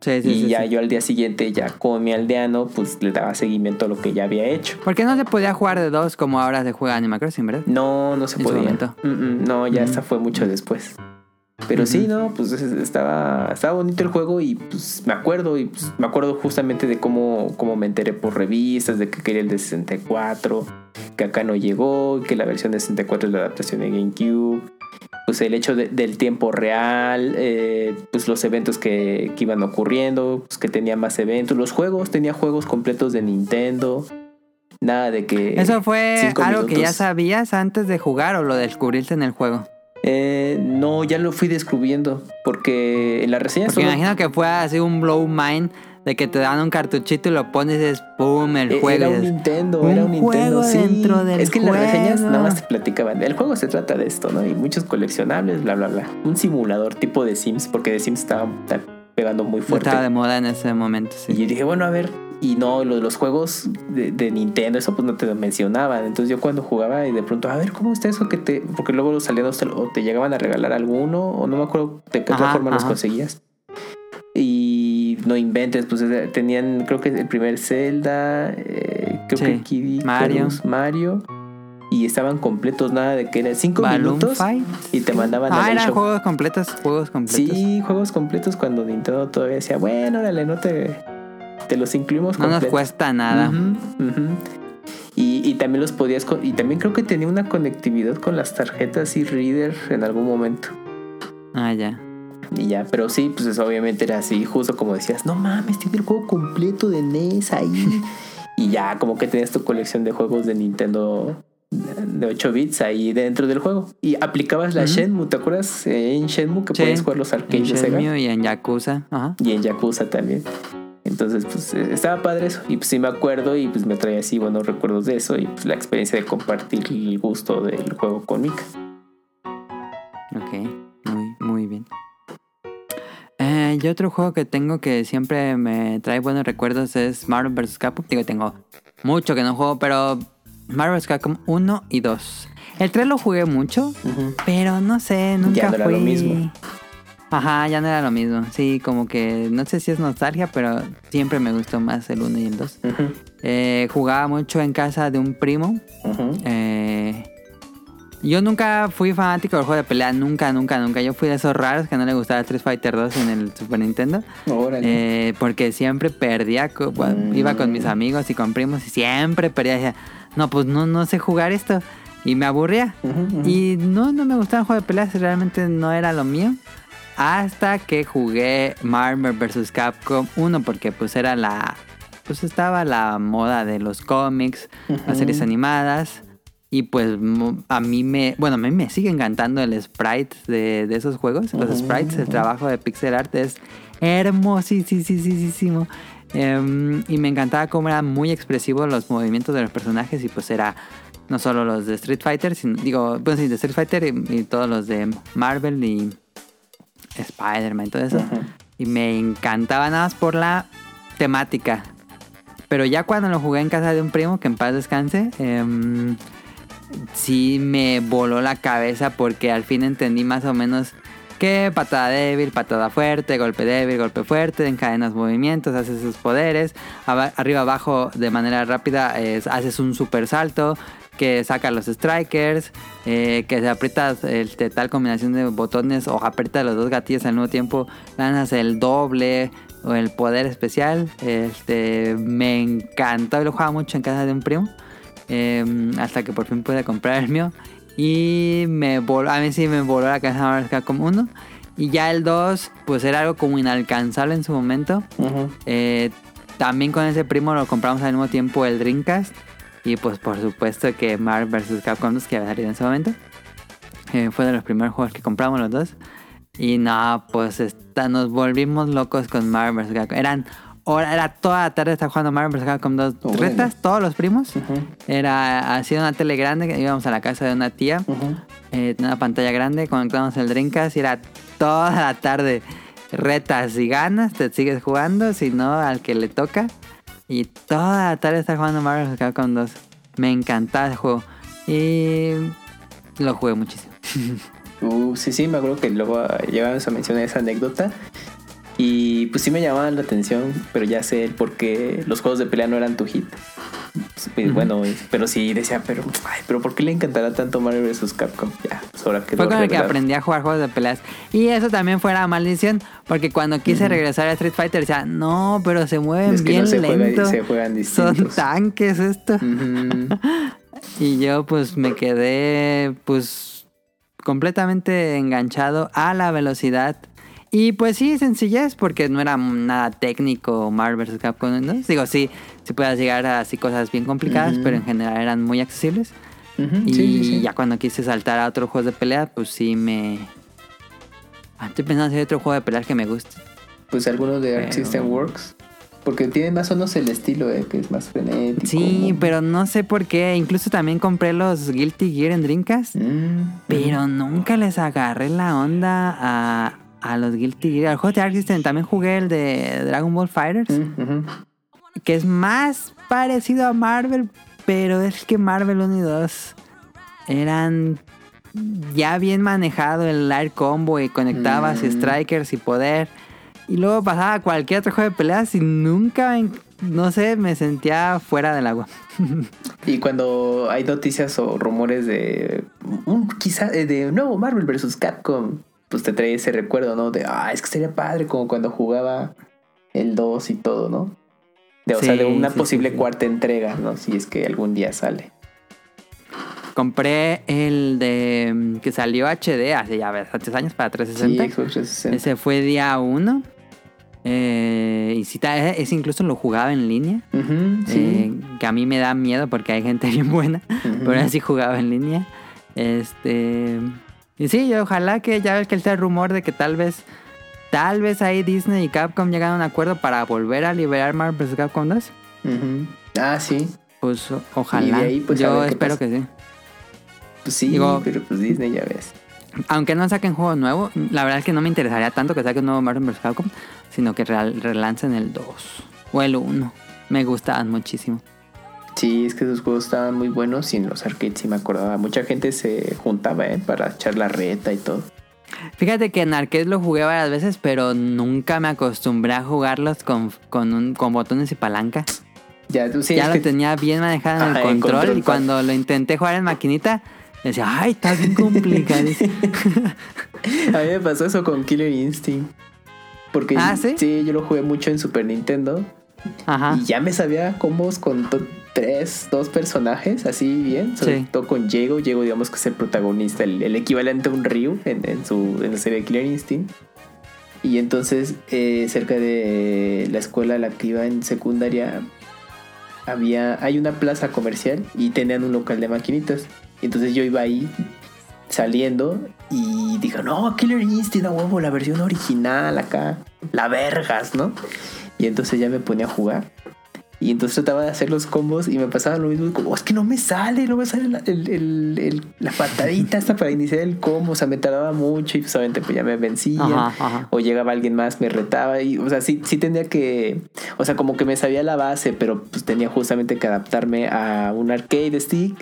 Sí, sí, y sí, ya yo al día siguiente, ya con mi aldeano, pues le daba seguimiento a lo que ya había hecho. Porque no se podía jugar de dos como ahora se juega Animal Crossing, ¿verdad? No, no se En podía. Mm, mm, no, ya Ujú. esta fue mucho después. Pero sí, no, pues es- estaba, estaba bonito el juego y pues me acuerdo, y pues, me acuerdo justamente de cómo, cómo me enteré por revistas, de que quería el de 64, que acá no llegó, que la versión de 64 es la adaptación de GameCube. Pues el hecho de- del tiempo real, eh, pues los eventos que, que iban ocurriendo, pues que tenía más eventos, los juegos, tenía juegos completos de Nintendo. Nada de que... ¿Eso fue algo que ya sabías antes de jugar o lo descubriste en el juego? Eh, no, ya lo fui descubriendo. Porque en la reseña Porque solo- imagino que fue así un blow mind de que te dan un cartuchito y lo pones y es ¡pum! el eh, juego. Era un Nintendo, un era un Nintendo. juego sí. dentro del es que en las reseñas nada más te platicaban. El juego se trata de esto, ¿no? Y muchos coleccionables, bla, bla, bla. Un simulador tipo de Sims, porque de Sims estaba, estaba pegando muy fuerte. Estaba de moda en ese momento, Y yo dije, bueno, a ver. Y no, los juegos de, de Nintendo, eso pues no te lo mencionaban. Entonces yo cuando jugaba y de pronto, a ver, ¿cómo está eso que te...? Porque luego los aliados te, o te llegaban a regalar alguno, o no me acuerdo de qué otra Ajá, forma los conseguías. No inventes, pues tenían, creo que el primer Zelda, eh, creo Sí, que Kid Mario. Mario. Y estaban completos, nada de que eran cinco Balloon minutos. Fight. y te mandaban Ah, eran juegos completos, juegos completos. Sí, juegos completos cuando Nintendo todavía decía, bueno, órale, no te, te los incluimos no nos completos". cuesta nada. Y, y también los podías, y también creo que tenía una conectividad con las tarjetas y reader en algún momento. Ah, ya. Y ya, pero sí, pues eso obviamente era así, justo como decías, no mames, tiene el juego completo de NES ahí. y ya, como que tenías tu colección de juegos de Nintendo de 8 bits ahí dentro del juego. Y aplicabas la Ujú. Shenmue, ¿te acuerdas? En Shenmue que Sí. podías jugar los En arcades de Sega. Y en Yakuza. Ajá. Y en Yakuza también. Entonces, pues eh, estaba padre eso. Y pues sí me acuerdo y pues me traía así buenos recuerdos de eso y pues la experiencia de compartir el gusto del juego con Mika. Ok. Eh, y otro juego que tengo que siempre me trae buenos recuerdos es Marvel vs. Capcom. Digo, tengo mucho que no juego, pero Marvel vs. Capcom 1 y 2. El 3 lo jugué mucho, pero no sé, nunca Ya no era fui... lo mismo. Ajá, ya no era lo mismo. Sí, como que no sé si es nostalgia, pero siempre me gustó más el 1 y el 2. Ujú, Eh, jugaba mucho en casa de un primo. ujú. Eh, yo nunca fui fanático del juego de pelea, nunca, nunca, nunca. Yo fui de esos raros que no le gustaba Street Fighter 2 en el Super Nintendo. Órale. eh, porque siempre perdía, Mm. iba con mis amigos y con primos y siempre perdía. Decía, no, pues no, no sé jugar esto. Y me aburría. Y no, no me gustaba el juego de peleas, realmente no era lo mío. Hasta que jugué Marvel vs. Capcom 1 porque pues era la... Pues estaba la moda de los cómics, las series animadas. Y pues a mí me... Bueno, a mí me sigue encantando el sprite de, de esos juegos. Los sprites, el trabajo de pixel art es hermosísimo. Em, y me encantaba cómo eran muy expresivos los movimientos de los personajes y pues era no solo los de Street Fighter, sino, digo, pues sí, de Street Fighter y, y todos los de Marvel y Spider-Man y todo eso. Y me encantaba nada más por la temática. Pero ya cuando lo jugué en casa de un primo, que en paz descanse, em, sí me voló la cabeza porque al fin entendí más o menos que patada débil, patada fuerte, golpe débil, golpe fuerte, encadenas movimientos, haces sus poderes, arriba abajo de manera rápida es- haces un super salto que saca los strikers, eh, que se aprietas este, tal combinación de botones o aprietas los dos gatillos al mismo tiempo, lanzas el doble o el poder especial. Este, me encantó, lo jugaba mucho en casa de un primo. Eh, hasta que por fin pude comprar el mío. Y me voló, a mí sí me voló la cabeza Marvel. Capcom 1. Y ya el 2, pues era algo como inalcanzable en su momento. Eh, también con ese primo lo compramos al mismo tiempo el Dreamcast. Y pues por supuesto que Marvel vs. Capcom 2 que había salido en ese momento. Eh, fue de los primeros juegos que compramos los dos. Y no, pues esta- nos volvimos locos con Marvel vs. Capcom. Eran, hora- era toda la tarde estar jugando Marvel vs. Capcom 2 Órale. retas, todos los primos. Era así una tele grande, que íbamos a la casa de una tía, eh, tenía una pantalla grande, conectamos el Dreamcast y era toda la tarde retas y ganas, te sigues jugando, si no al que le toca. Y toda la tarde estar jugando Marvel vs. Capcom 2. Me encantaba el juego. Y lo jugué muchísimo. Uh, sí, sí, me acuerdo que luego ah, llegamos a mencionar esa anécdota. Y pues sí me llamaban la atención, pero ya sé el por qué los juegos de pelea no eran tu hit. Y Ujú. Bueno, pero sí decía, pero, ay, pero ¿por qué le encantará tanto Mario vs. Capcom? Ya, pues ahora que Fue con el que aprendí a jugar juegos de peleas. Y eso también fue la maldición, porque cuando quise regresar a Street Fighter decía, no, pero se mueven Es que bien no se, juega- lento. se juegan Son distintos. tanques esto. Y yo pues me quedé pues completamente enganchado a la velocidad. Y pues sí, sencillez, porque no era nada técnico Marvel vs. Capcom. ¿no? Digo, sí, sí puedas llegar a así cosas bien complicadas, pero en general eran muy accesibles. Y sí, sí, sí. ya cuando quise saltar a otros juegos de pelea, pues sí me... Ah, Estoy pensando hay otro juego de peleas que me guste. Pues algunos de Arc Pero- System Works. Porque tiene más o menos el estilo, eh, que es más frenético. Sí, pero no sé por qué. Incluso también compré los Guilty Gear en Dreamcast. Mm, Pero nunca les agarré la onda a, a los Guilty Gear. Al juego de Arc System también jugué el de Dragon Ball Fighters, que es más parecido a Marvel, pero es que Marvel 1 y 2 eran ya bien manejado el air combo y conectabas Mm. strikers y poder. Y luego pasaba a cualquier otro juego de peleas y nunca, no sé, me sentía fuera del agua. Y cuando hay noticias o rumores de un quizá eh, de nuevo Marvel vs. Capcom, pues te trae ese recuerdo, ¿no? De, ah, es que sería padre como cuando jugaba el 2 y todo, ¿no? De, o sea, de Sí, una sí, posible sí, sí. cuarta entrega, ¿no? Si es que algún día sale. Compré el de mm, que salió HD hace ya bastantes años para Sí, 360. Xbox 360. Ese fue día 1. y si ta- ese incluso lo jugaba en línea. Sí. eh, que a mí me da miedo porque hay gente bien buena. Pero así jugaba en línea. Este. Y sí, ojalá que ya ves que está el rumor de que tal vez. Tal vez ahí Disney y Capcom llegan a un acuerdo para volver a liberar Marvel vs. Capcom 2. Ujú. Ah, sí. Pues ojalá. Y de ahí, pues, yo espero que sí. Pues sí, Digo- pero pues Disney ya ves. Aunque no saquen juego nuevo, la verdad es que no me interesaría tanto que saquen un nuevo Marvel vs. Capcom, sino que relancen el 2 o el 1. Me gustaban muchísimo. Sí, es que esos juegos estaban muy buenos y en los arcades sí me acordaba. Mucha gente se juntaba, ¿eh? Para echar la reta y todo. Fíjate que en arcade lo jugué varias veces, pero nunca me acostumbré a jugarlos con, con, un- con botones y palanca. Ya, tú sí, ya es lo que- tenía bien manejado en el Ajá, control, control y cuando lo intenté jugar en maquinita, decía, ay, está bien complicadísimo. A mí me pasó eso con Killer Instinct. Porque Ah, ¿sí? yo lo jugué mucho en Super Nintendo. Ajá. Y ya me sabía combos con tres, dos personajes, así bien. Sobre Sí. todo con Diego. Diego, digamos que es el protagonista, el, el equivalente a un Ryu en, en su, en la serie de Killer Instinct. Y entonces, eh, cerca de la escuela a la que iba en secundaria, había, hay una plaza comercial y tenían un local de maquinitas. Y entonces yo iba ahí saliendo y dije, no, Killer Instinct, a huevo, la versión original acá, la vergas, ¿no? Y entonces ya me ponía a jugar. Y entonces trataba de hacer los combos y me pasaba lo mismo. Como, "Oh, es que no me sale, no me sale la, el- el- el- la patadita hasta para iniciar el combo. O sea, me tardaba mucho y pues obviamente pues ya me. Ajá, ajá. O llegaba alguien más, me retaba. Y, o sea, sí, sí tenía que. O sea, como que me sabía la base, pero pues tenía justamente que adaptarme a un arcade stick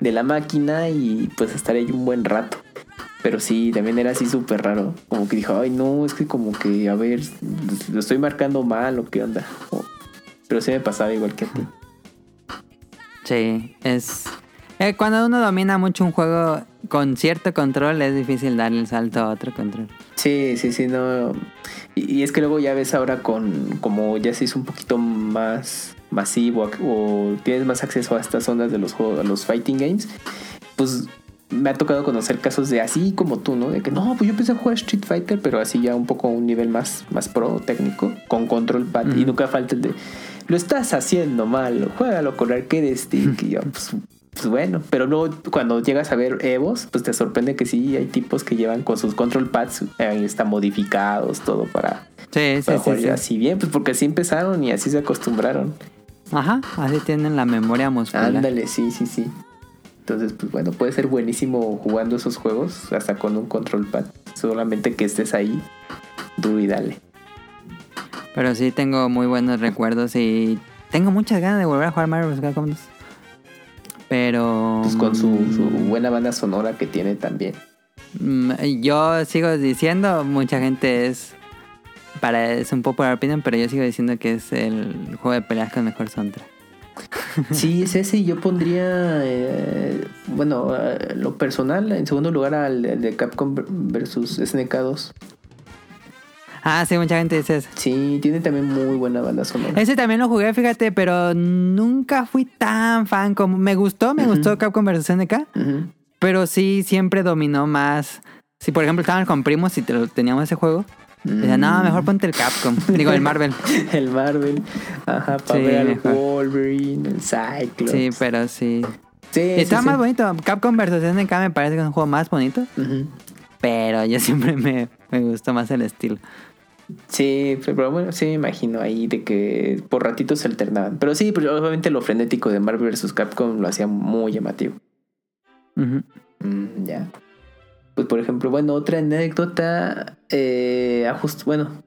de la máquina y pues estar ahí un buen rato. Pero sí, también era así súper raro. Como que dijo, ay, no, es que como que, a ver, lo estoy marcando mal o qué onda. O- pero sí me pasaba igual que a ti. Sí, es... eh, cuando uno domina mucho un juego con cierto control, es difícil darle el salto a otro control. Sí, sí, sí, no. Y, y es que luego ya ves ahora con, como ya se hizo un poquito más masivo o tienes más acceso a estas ondas de los juegos, a los fighting games, pues me ha tocado conocer casos de así como tú, ¿no? De que no, pues yo empecé a jugar Street Fighter, pero así ya un poco a un nivel más, más pro técnico, con control pad, y nunca falta el de lo estás haciendo mal, juégalo con arcade stick, y yo, pues, pues bueno, pero luego cuando llegas a ver Evos, pues te sorprende que sí hay tipos que llevan con sus control pads, eh, están modificados, todo para, Sí, sí, para sí, jugar sí. así bien, pues porque así empezaron y así se acostumbraron. Ajá, así tienen la memoria muscular. Ándale, sí, sí, sí. Entonces, pues bueno, puede ser buenísimo jugando esos juegos hasta con un control pad. Solamente que estés ahí, duro y dale. Pero sí tengo muy buenos recuerdos y tengo muchas ganas de volver a jugar Mario Bros. Capcom 2. Pero... Pues con su, su mm, buena banda sonora que tiene también. mm, Yo sigo diciendo, mucha gente es parece un popular opinion, pero yo sigo diciendo que es el juego de peleas con mejor soundtrack. Sí, es ese. y Yo pondría, eh, bueno, eh, lo personal, en segundo lugar al al de Capcom versus SNK 2. Ah, sí, mucha gente dice eso. Sí, tiene también muy buena banda sonora. Ese también lo jugué, fíjate, pero nunca fui tan fan como... Me gustó, me gustó Capcom vs. SNK, Ujú. pero sí siempre dominó más... Si por ejemplo estaban con primos y te teníamos ese juego, decían, no, Mm. mejor ponte el Capcom. Digo, el Marvel. El Marvel. Ajá, para Sí, ver al mejor. Wolverine, el Cyclops. Sí, pero sí. Sí, Está sí, más sí. bonito. Capcom vs. SNK me parece que es un juego más bonito, pero yo siempre me, me gustó más el estilo. Sí, pero bueno, sí me imagino ahí de que por ratitos se alternaban. Pero sí, pues obviamente lo frenético de Marvel vs. Capcom lo hacía muy llamativo. Mm, ya. Pues por ejemplo, bueno, otra anécdota. Eh, ajust- bueno,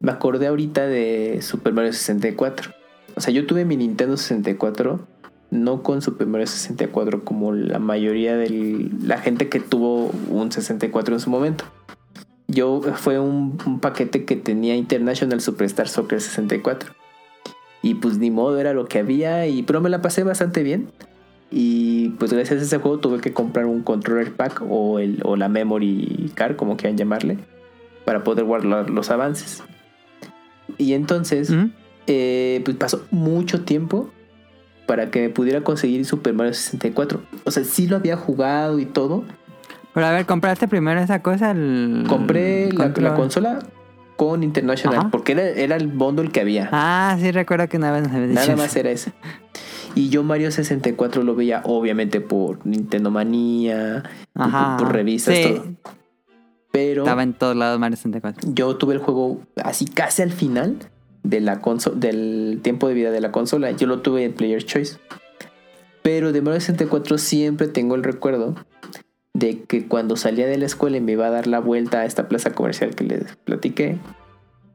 me acordé ahorita de Super Mario 64. O sea, yo tuve mi Nintendo 64, no con Super Mario 64 como la mayoría de la gente que tuvo un 64 en su momento. Yo fue un, un paquete que tenía International Superstar Soccer 64. Y pues ni modo, era lo que había. Y, pero me la pasé bastante bien. Y pues gracias a ese juego tuve que comprar un controller pack o, el, o la memory card, como quieran llamarle, para poder guardar los avances. Y entonces, eh, pues pasó mucho tiempo para que me pudiera conseguir Super Mario 64. O sea, sí lo había jugado y todo. Pero a ver, ¿compraste primero esa cosa? El Compré la, consola con International, Ajá. porque era, era el bundle que había. Ah, sí, recuerdo que una vez nos dicho Nada más era ese. Y yo Mario 64 lo veía obviamente por Nintendo Manía, por- Ajá. por, revistas, Sí. todo. Pero Estaba en todos lados Mario 64. yo tuve el juego así casi al final de la conso- del tiempo de vida de la consola. Yo lo tuve en Player Choice. Pero de Mario 64 siempre tengo el recuerdo de que cuando salía de la escuela y me iba a dar la vuelta a esta plaza comercial que les platiqué,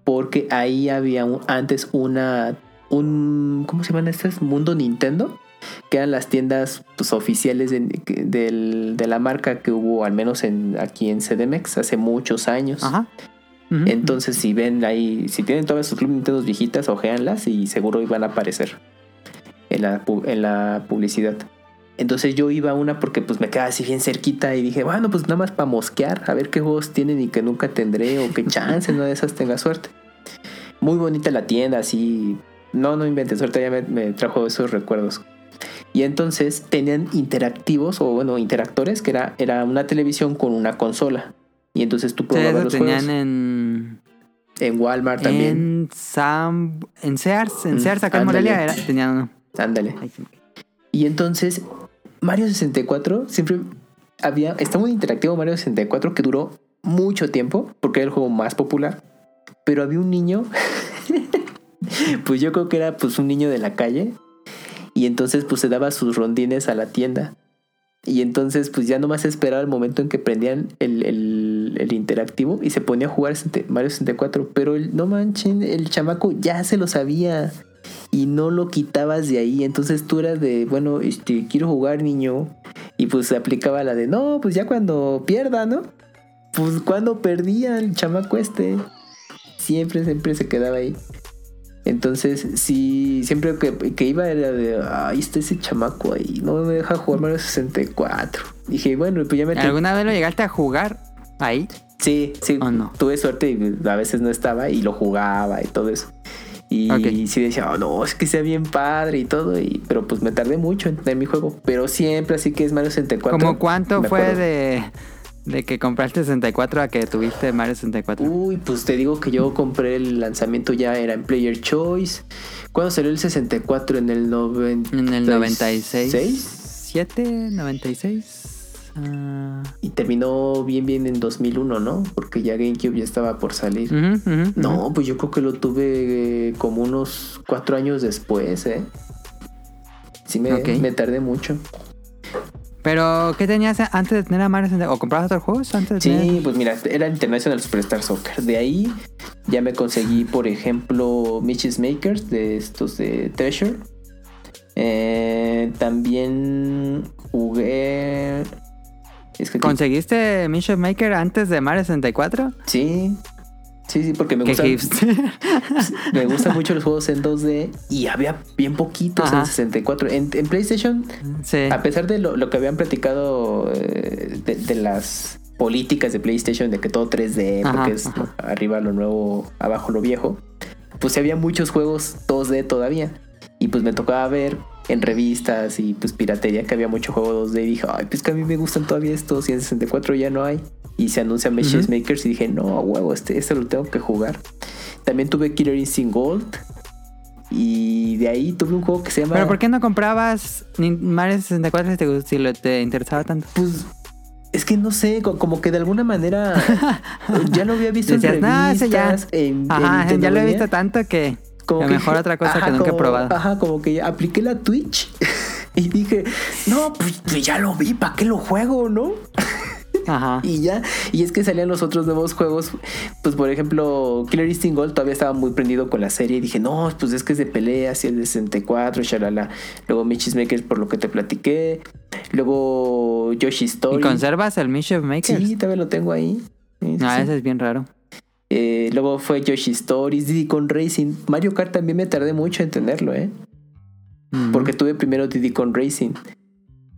porque ahí había un- antes una un ¿cómo se llaman estas? Mundo Nintendo, que eran las tiendas pues, oficiales de, del- de la marca que hubo al menos en aquí en CDMX hace muchos años. Ajá. Entonces, si ven ahí, si tienen todas sus Club Nintendo viejitas, ojeanlas y seguro iban a aparecer en la, en la publicidad. Entonces yo iba a una porque pues me quedaba así bien cerquita y dije, bueno, pues nada más para mosquear, a ver qué juegos tienen y que nunca tendré o qué chance, no de esas tenga suerte. Muy bonita la tienda, así. No, no inventes, ahorita ya me, me trajo esos recuerdos. Y entonces tenían interactivos o bueno, interactores, que era, era una televisión con una consola. Y entonces tú Sí, probabas eso los tenían juegos. en... En Walmart también. En Sam... En Sears. En Mm, Sears, acá en. Morelia, era, tenían uno. Ándale. Sí. Y entonces, Mario 64 siempre había. Está muy interactivo Mario 64 que duró mucho tiempo porque era el juego más popular. Pero había un niño. pues yo creo que era pues un niño de la calle. Y entonces pues se daba sus rondines a la tienda. Y entonces pues ya nomás esperaba el momento en que prendían el, el- interactivo y se ponía a jugar Mario 64. Pero el, no manchen, el chamaco ya se lo sabía y no lo quitabas de ahí. Entonces tú eras de, bueno, este, quiero jugar, niño. Y pues se aplicaba la de, no, pues ya cuando pierda, ¿no? Pues cuando perdía el chamaco este. Siempre, siempre se quedaba ahí. Entonces, sí, siempre que, que iba era de, ahí está ese chamaco ahí, no me deja jugar Mario 64. Dije, bueno, pues ya me... ¿Alguna vez lo llegaste a jugar ahí? Sí, sí. ¿O no? Tuve suerte y a veces no estaba y lo jugaba y todo eso. Y Ok. sí decía, oh, no, es que sea bien padre y todo. Y, pero pues me tardé mucho en tener mi juego. Pero siempre así que es Mario 64. ¿Cómo cuánto fue acuerdo. de, de que compraste 64 a que tuviste Mario 64? Uy, pues te digo que yo compré el lanzamiento ya era en Player Choice. ¿Cuándo salió el 64? En el 90. en el 96. ¿Seis? ¿7? ¿96? Ah, Y terminó bien, bien en 2001, ¿no? Porque ya GameCube ya estaba por salir. No, pues yo creo que lo tuve eh, como unos cuatro años después, ¿eh? Sí, me, me tardé mucho. Pero, ¿qué tenías antes de tener a Mario 64? ¿O comprabas otros juegos antes de tener? Sí, pues mira, era International Superstar Soccer. De ahí ya me conseguí, por ejemplo, Mitch's Makers de estos de Treasure. Eh, también jugué. Es que ¿Conseguiste Mission Maker antes de Mario 64? sí, Sí, sí, porque me gusta, me gustan mucho los juegos en 2D y había bien poquitos Ajá. en 64. En, en PlayStation, sí. a pesar de lo, lo que habían platicado eh, de, de las políticas de PlayStation, de que todo 3D, Ajá, porque es ajá. arriba lo nuevo, abajo lo viejo, pues había muchos juegos 2D todavía. Y pues me tocaba ver en revistas y pues piratería que había mucho juego 2D y dije, ay, pues que a mí me gustan todavía estos y en 64 ya no hay. Y se anuncia Mesh Ujú. Makers y dije, no, huevo, este, este lo tengo que jugar. También tuve Killer Instinct Gold. Y de ahí tuve un juego que se llama... Pero ¿por qué no comprabas Mario 64 si te, si lo- te interesaba tanto? Pues es que no sé, co- como que de alguna manera ya lo había visto en Decías, "No, revistas, ya". en, en Ajá, ya lo he visto Mania". tanto que Como que mejor dije, otra cosa que nunca he probado. Ajá, como que apliqué la Twitch y dije, no, pues, pues ya lo vi, ¿para qué lo juego, no? Ajá. Y ya, y es que salían los otros nuevos juegos, pues por ejemplo, Killer Instinct Gold todavía estaba muy prendido con la serie y dije, no, pues es que es de peleas y el de 64, shalala. Luego Mitch's Makers por lo que te platiqué. Luego Yoshi ¿Y Story. conservas el Mischief Maker? Sí, todavía lo tengo ahí. Sí, sí. ese es bien raro. Eh, luego fue Yoshi Stories, Diddy Kong Racing. Mario Kart también me tardé mucho en tenerlo, ¿eh? Porque tuve primero Diddy Kong Racing.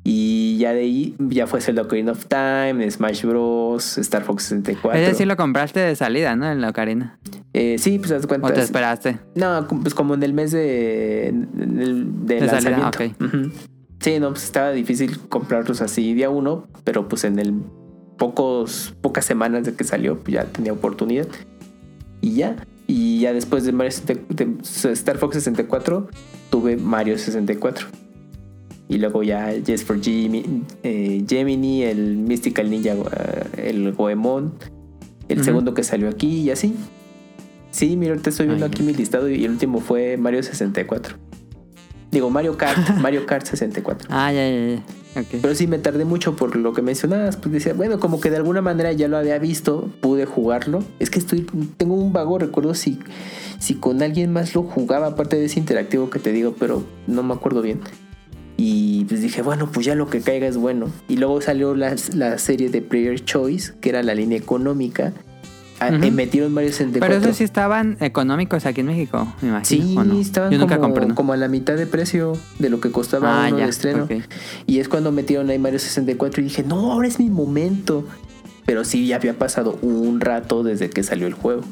Y ya de ahí ya fue Zelda Ocarina of Time, Smash Bros, Star Fox 64. Ese sí lo compraste de salida, ¿no? En la Ocarina. Eh, sí, pues haz cuenta. ¿O te esperaste? No, pues como en el mes de, el- de De salida. Ujú. Sí, no, pues estaba difícil comprarlos así día uno, pero pues en el pocos, pocas semanas de que salió, pues ya tenía oportunidad. Y ya. Y ya después de, Mario 60 de Star Fox 64, tuve Mario 64. Y luego ya Yes for Jimmy, eh, Gemini, el Mystical Ninja, eh, el Goemon, el segundo que salió aquí y así. Sí, mira, ahorita estoy viendo Ay, aquí mi listado y el último fue Mario 64. Digo, Mario Kart, Mario Kart 64. Ah, ya, ya, ya. Pero sí me tardé mucho por lo que mencionabas. Pues decía, bueno, como que de alguna manera ya lo había visto, pude jugarlo. Es que estoy, tengo un vago recuerdo si, si con alguien más lo jugaba, aparte de ese interactivo que te digo, pero no me acuerdo bien. Y pues dije, bueno, pues ya lo que caiga es bueno. Y luego salió la, la serie de Player Choice, que era la línea económica. Ah, eh, metieron Mario 64. Pero esos sí estaban económicos aquí en México, me imagino. Sí, estaban Yo nunca como, compré, ¿no? como a la mitad de precio de lo que costaba Ah, uno ya. de estreno. Y es cuando metieron ahí Mario 64 y dije, no, ahora es mi momento. Pero sí, ya había pasado un rato desde que salió el juego.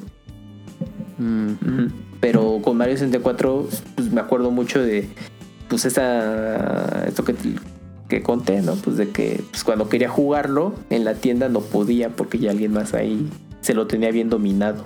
Mm. Pero con Mario 64, pues me acuerdo mucho de, pues esa, esto que, que conté, ¿no? Pues de que pues, cuando quería jugarlo en la tienda no podía porque ya alguien más ahí se lo tenía bien dominado.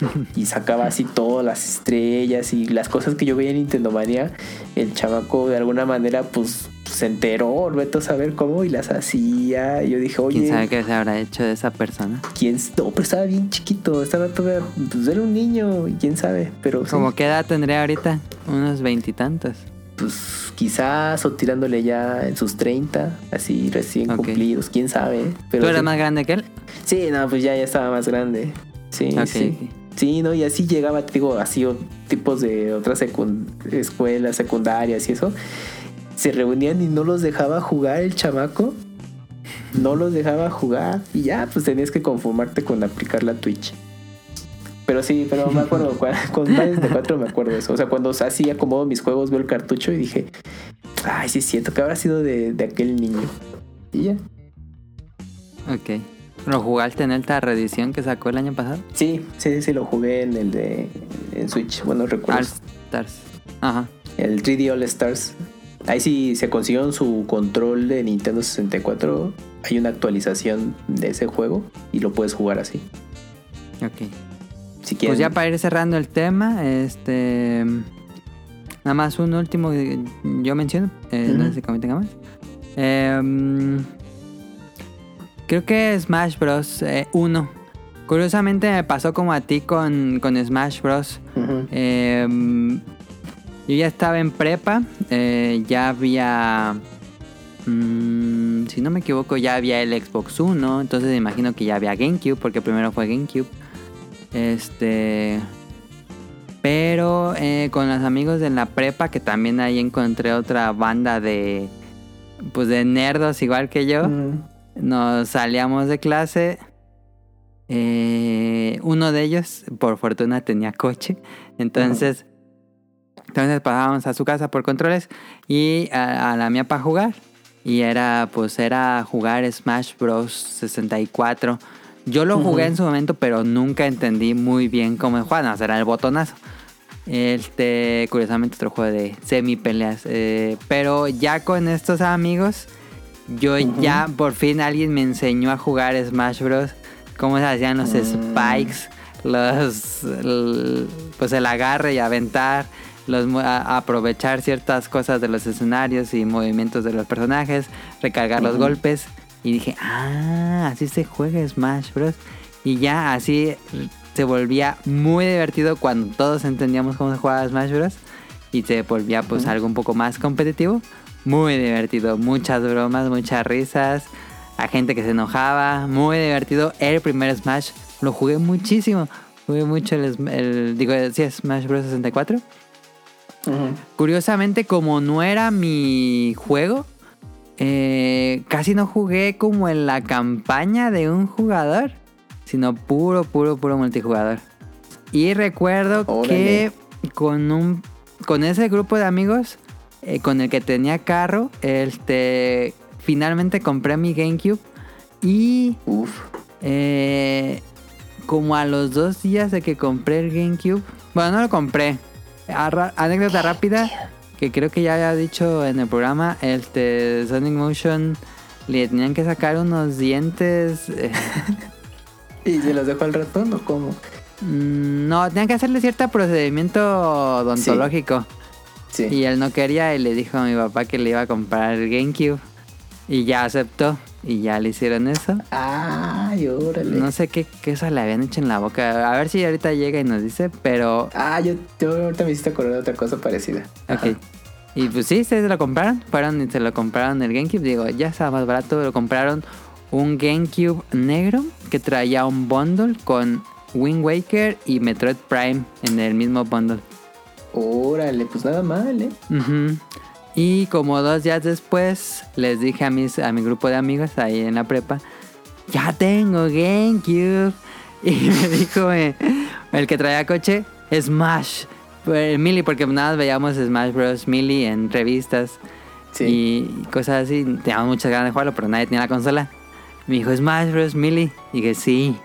Y sacaba así todas las estrellas y las cosas que yo veía en Nintendo Mania. El chamaco de alguna manera pues se enteró, vete a saber cómo y las hacía. Y yo dije, oye, ¿Quién sabe qué se habrá hecho de esa persona? ¿quién? No, pero estaba bien chiquito, estaba todavía, pues era un niño, y quién sabe, pero sí, ¿Cómo qué edad tendría ahorita? Unos veintitantos. Pues quizás o tirándole ya en sus 30, así recién cumplidos, quién sabe. Pero ¿Tú eras sí, más grande que él? sí, no, pues ya, ya estaba más grande. Sí, Ok, sí. Sí, no, y así llegaba, te digo, así o- tipos de otras secund- escuelas secundarias y eso. Se reunían y no los dejaba jugar el chamaco. No los dejaba jugar. Y ya, pues tenías que conformarte con aplicar la Twitch. Pero sí, pero me acuerdo, con Mario 64 me acuerdo eso. O sea, cuando así acomodo mis juegos, veo el cartucho y dije, ay, sí es cierto, que habrá sido de, de aquel niño. Y ya. Ok. ¿Lo jugaste en esta reedición que sacó el año pasado? Sí, sí, sí, lo jugué en el de en Switch. Bueno, recuerdo. All Stars. Ajá. El 3D All Stars. Ahí sí se consiguieron su control de Nintendo 64. Hay una actualización de ese juego y lo puedes jugar así. Ok. Si. Pues ya para ir cerrando el tema, este. Nada más un último que yo menciono. eh, No Ujú. sé si Cami tenga más. Em, creo que Smash Bros. 1. Curiosamente me pasó como a ti con, con Smash Bros. Em, yo ya estaba en prepa, eh, ya había, mm, si no me equivoco, ya había el Xbox One, entonces me imagino que ya había GameCube, porque primero fue GameCube. Este, pero eh, con los amigos de la prepa, que también ahí encontré otra banda de, pues de nerdos igual que yo Ujú. nos salíamos de clase Eh, uno de ellos, por fortuna, tenía coche. Entonces, entonces pasábamos a su casa por controles y a, a la mía para jugar. Y era, pues, era jugar Smash Bros. 64. Yo lo jugué Ujú. en su momento, pero nunca entendí muy bien cómo jugar. No, era el botonazo. Este, curiosamente, otro juego de semi peleas. eh, pero ya con estos amigos, yo Ujú. ya por fin alguien me enseñó a jugar Smash Bros. Cómo se hacían los Mm. spikes, los. el- pues el agarre y aventar. Los, a- aprovechar ciertas cosas de los escenarios y movimientos de los personajes, recargar los Ujú. golpes. Y dije, ah, así se juega Smash Bros. Y ya así se volvía muy divertido cuando todos entendíamos cómo se jugaba Smash Bros. Y se volvía pues Ujú. algo un poco más competitivo. Muy divertido, muchas bromas, muchas risas. A gente que se enojaba, muy divertido. El primer Smash lo jugué muchísimo. Jugué mucho el, digo, sí, Smash Bros. 64. Ujú. Curiosamente, como no era mi juego, eh, casi no jugué como en la campaña de un jugador, sino puro, puro, puro multijugador. Y recuerdo Órale. que con un con ese grupo de amigos eh, con el que tenía carro, este finalmente compré mi GameCube y Uf. eh, como a los dos días de que compré el GameCube. Bueno, no lo compré. Anécdota rápida. Que creo que ya había dicho en el programa. Este Sonic Motion le tenían que sacar unos dientes. eh, ¿Y se los dejó al ratón o cómo? mm, no, tenían que hacerle cierto procedimiento odontológico. Sí. Y él no quería y le dijo a mi papá que le iba a comprar el GameCube. Y ya aceptó. Y ya le hicieron eso. Ay, órale. No sé qué cosa le habían hecho en la boca. A ver si ahorita llega y nos dice, pero... Ah, yo, yo ahorita me hiciste acordar de otra cosa parecida. Ok. Y pues sí, se lo compraron. Fueron y se lo compraron el GameCube. Digo, ya estaba más barato. Lo compraron un GameCube negro que traía un bundle con Wind Waker y Metroid Prime en el mismo bundle. Órale, pues nada mal, ¿eh? Ujú. Y como dos días después, les dije a, mis, a mi grupo de amigos ahí en la prepa, ya tengo GameCube. Y me dijo eh, el que traía coche, Smash. Mili, porque nada más veíamos Smash Bros. Mili en revistas Sí. y cosas así. Teníamos muchas ganas de jugarlo, pero nadie tenía la consola. Me dijo, Smash Bros. Mili. Y dije, sí.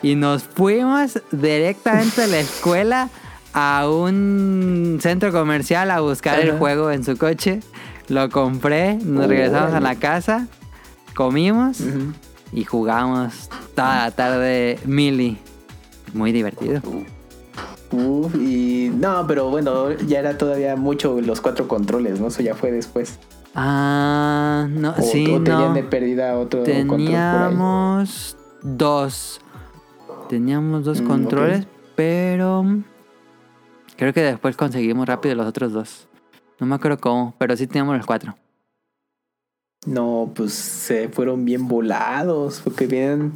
Y nos fuimos directamente a la escuela a un centro comercial a buscar el juego en su coche. Lo compré, nos regresamos a la casa, comimos y jugamos toda la tarde Mili. Muy divertido. Uf, y no, pero bueno, ya era todavía mucho los cuatro controles, ¿no? Eso ya fue después. Ah, no, O, sí, o tenían no. de pérdida otro control por ahí. Teníamos dos. Teníamos dos Mm, controles, pero creo que después conseguimos rápido los otros dos. No me acuerdo cómo, pero sí teníamos los cuatro. No, pues se fueron bien volados, porque vienen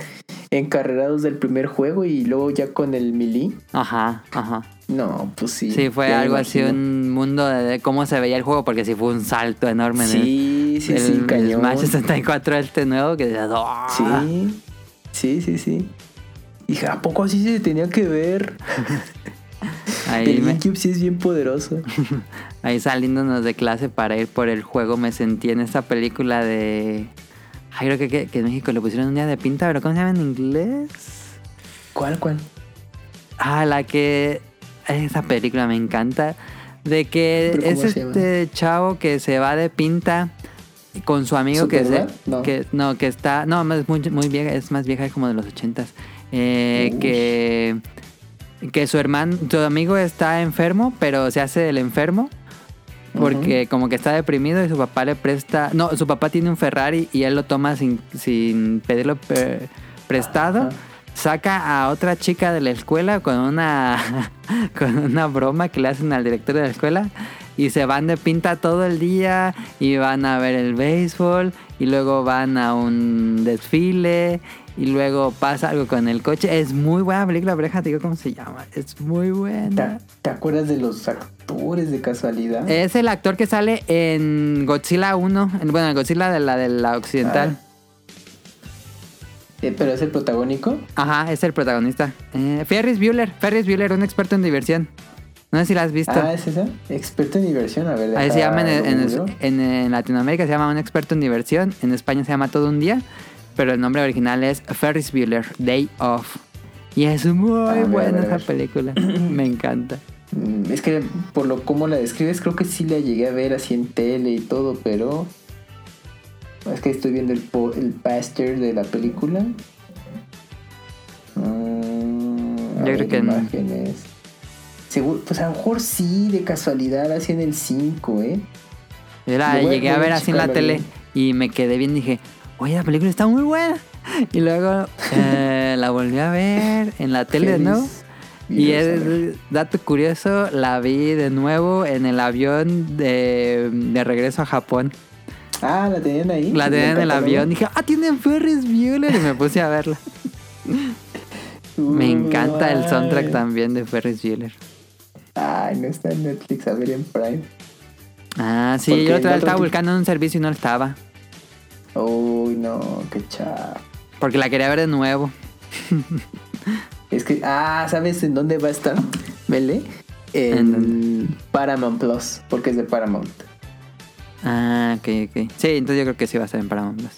encarrerados del primer juego y luego ya con el melee. Ajá, ajá. No, pues sí. Sí, fue algo así, un mundo de, cómo se veía el juego, porque sí fue un salto enorme en Sí, sí, el, sí, el cañón. Smash 64 este nuevo que "Ah". Sí, sí, sí, sí. Dije, ¿a poco así se tenía que ver? Ahí, el me- GameCube sí es bien poderoso. ahí saliéndonos de clase para ir por el juego me sentí en esta película de... Ay, creo que, que, que en México le pusieron un día de pinta, pero ¿cómo se llama en inglés? ¿Cuál, cuál? Ah, la que... Esa película me encanta. De que ¿Pero cómo es este chavo que se va de pinta con su amigo que se... No. Que, no, que está... No, es muy, muy vieja, es más vieja, es como de los ochentas. Eh, que... Que su hermano, su amigo está enfermo, pero se hace el enfermo. Porque como que está deprimido y su papá le presta... No, su papá tiene un Ferrari y él lo toma sin, sin pedirlo pre- prestado. Saca a otra chica de la escuela con una, con una broma que le hacen al director de la escuela. Y se van de pinta todo el día y van a ver el béisbol y luego van a un desfile y luego pasa algo con el coche. Es muy buena película, pero déjate digo cómo se llama. Es muy ¿Te, buena. te acuerdas de los actores de casualidad? Es el actor que sale en Godzilla 1, en- bueno, en Godzilla de la de la occidental. Eh, pero es el protagónico. Ajá, es el protagonista. Eh, Ferris Bueller, Ferris Bueller, un experto en diversión. No sé si la has visto. Ah, ¿es esa? Experto en diversión, a ver. Ahí se llama en- en Latinoamérica se llama un experto en diversión, en España se llama Todo un día, pero el nombre original es Ferris Bueller, Day Off. Y es muy Ah, buena esa película, me encanta. Mm, Es que por lo como la describes, creo que sí la llegué a ver así en tele y todo, pero. Es que estoy viendo el, po- el póster de la película. Mm, Yo creo que no. imágenes. Seguro, pues a lo mejor sí, de casualidad, así en el 5, ¿eh? Yo la Lo voy a- llegué a a ver así en la tele y me quedé bien, dije, oye, la película está muy buena. Y luego eh, la volví a ver en la tele nuevo. Y es, dato curioso, la vi de nuevo en el avión de, de regreso a Japón. Ah, la tenían ahí. La tenía en el avión. Dije, ah, tienen Ferris Bueller. Y me puse a verla. Me encanta el soundtrack Ay. también de Ferris Bueller. Ay, no está en Netflix, a ver en Prime. Ah, sí, yo otra el vez estaba buscando un servicio y no estaba. Uy, no, qué chato. Porque la quería ver de nuevo. Es que, ah, ¿sabes en dónde va a estar? Mele. ¿En En Paramount Plus, porque es de Paramount. Ah, ok, ok. Sí, entonces yo creo que sí va a estar en Paramount Plus.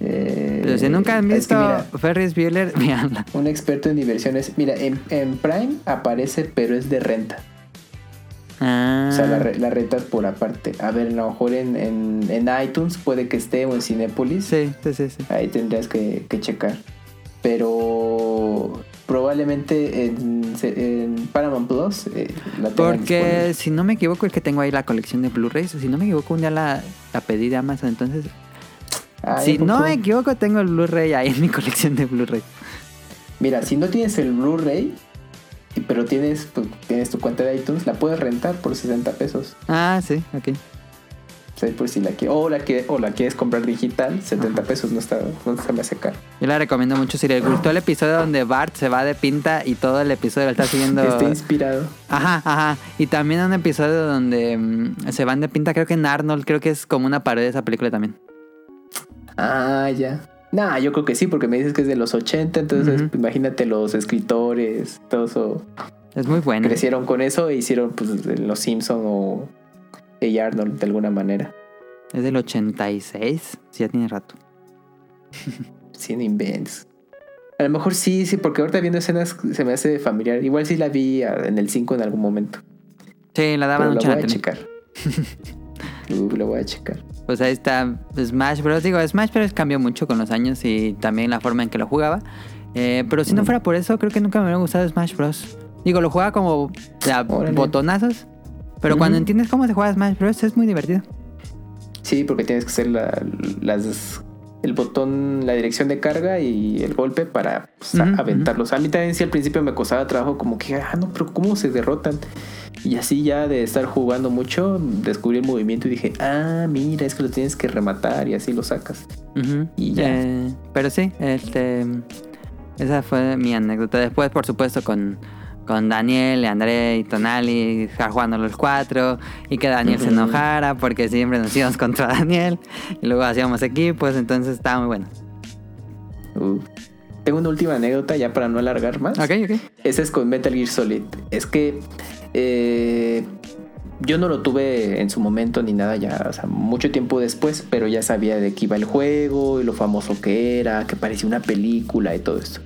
Eh, Pero si nunca han es visto que mira, Ferris Bueller, véanla. un experto en diversiones. Mira, en, en Prime aparece, pero es de renta. Ah, O sea, la, la rentas por aparte. A ver, a lo mejor en, en, en iTunes puede que esté o en Cinepolis. sí, sí, sí, sí. Ahí tendrías que, que checar. Pero probablemente en, en Paramount Plus eh, la Porque disponible. si no me equivoco, es que tengo ahí la colección de Blu-rays. Si no me equivoco, un día la, la pedí de Amazon. Entonces, Ah, si no me equivoco, tengo el Blu-ray ahí en mi colección de Blu-ray. Mira, si no tienes el Blu-ray, pero tienes tu, tienes tu cuenta de iTunes, la puedes rentar por 60 pesos. Ah, sí, ok. O sea, por si la quieres, o la, que, o la quieres comprar digital, 70 Ajá. pesos no está, no se me hace caro. Yo la recomiendo mucho. Si les gustó el episodio donde Bart se va de pinta y todo el episodio lo está siguiendo. Está inspirado. Ajá, ajá. Y también un episodio donde mm, se van de pinta, creo que en Arnold, creo que es como una pared de esa película también. Ah, ya. Nah, yo creo que sí, porque me dices que es de los 80, entonces imagínate los escritores, todo eso. Es muy bueno. Crecieron con eso e hicieron pues, los Simpson o Hey Arnold de alguna manera. Es del 86. Sí, ya tiene rato. Sin invents. A lo mejor sí, sí, porque ahorita viendo escenas se me hace familiar. Igual sí la vi ah, en el 5 en algún momento. Sí, la daban mucho en voy la a checar. Lo voy a checar. Pues ahí está Smash Bros. Digo, Smash Bros. cambió mucho con los años y también la forma en que lo jugaba. Eh, pero si no fuera por eso, creo que nunca me hubiera gustado Smash Bros. Digo, lo jugaba como a botonazos. Pero cuando entiendes cómo se juega Smash Bros. es muy divertido. Sí, porque tienes que hacer la- las el botón, la dirección de carga y el golpe para pues, aventarlos. A mí también sí al principio me costaba trabajo como que, ah, no, pero ¿cómo se derrotan? Y así ya de estar jugando mucho, descubrí el movimiento y dije, ah, mira, es que lo tienes que rematar y así lo sacas. Y ya. Eh, pero sí, este, esa fue mi anécdota. Después, por supuesto, con, con Daniel, André y Tonali, jugando los cuatro y que Daniel se enojara porque siempre nos íbamos contra Daniel y luego hacíamos equipos, entonces estaba muy bueno. Uh. Tengo una última anécdota ya para no alargar más. Ok, ok. Ese es con Metal Gear Solid. Es que eh, yo no lo tuve en su momento ni nada ya, o sea, mucho tiempo después, pero ya sabía de qué iba el juego y lo famoso que era, que parecía una película y todo esto.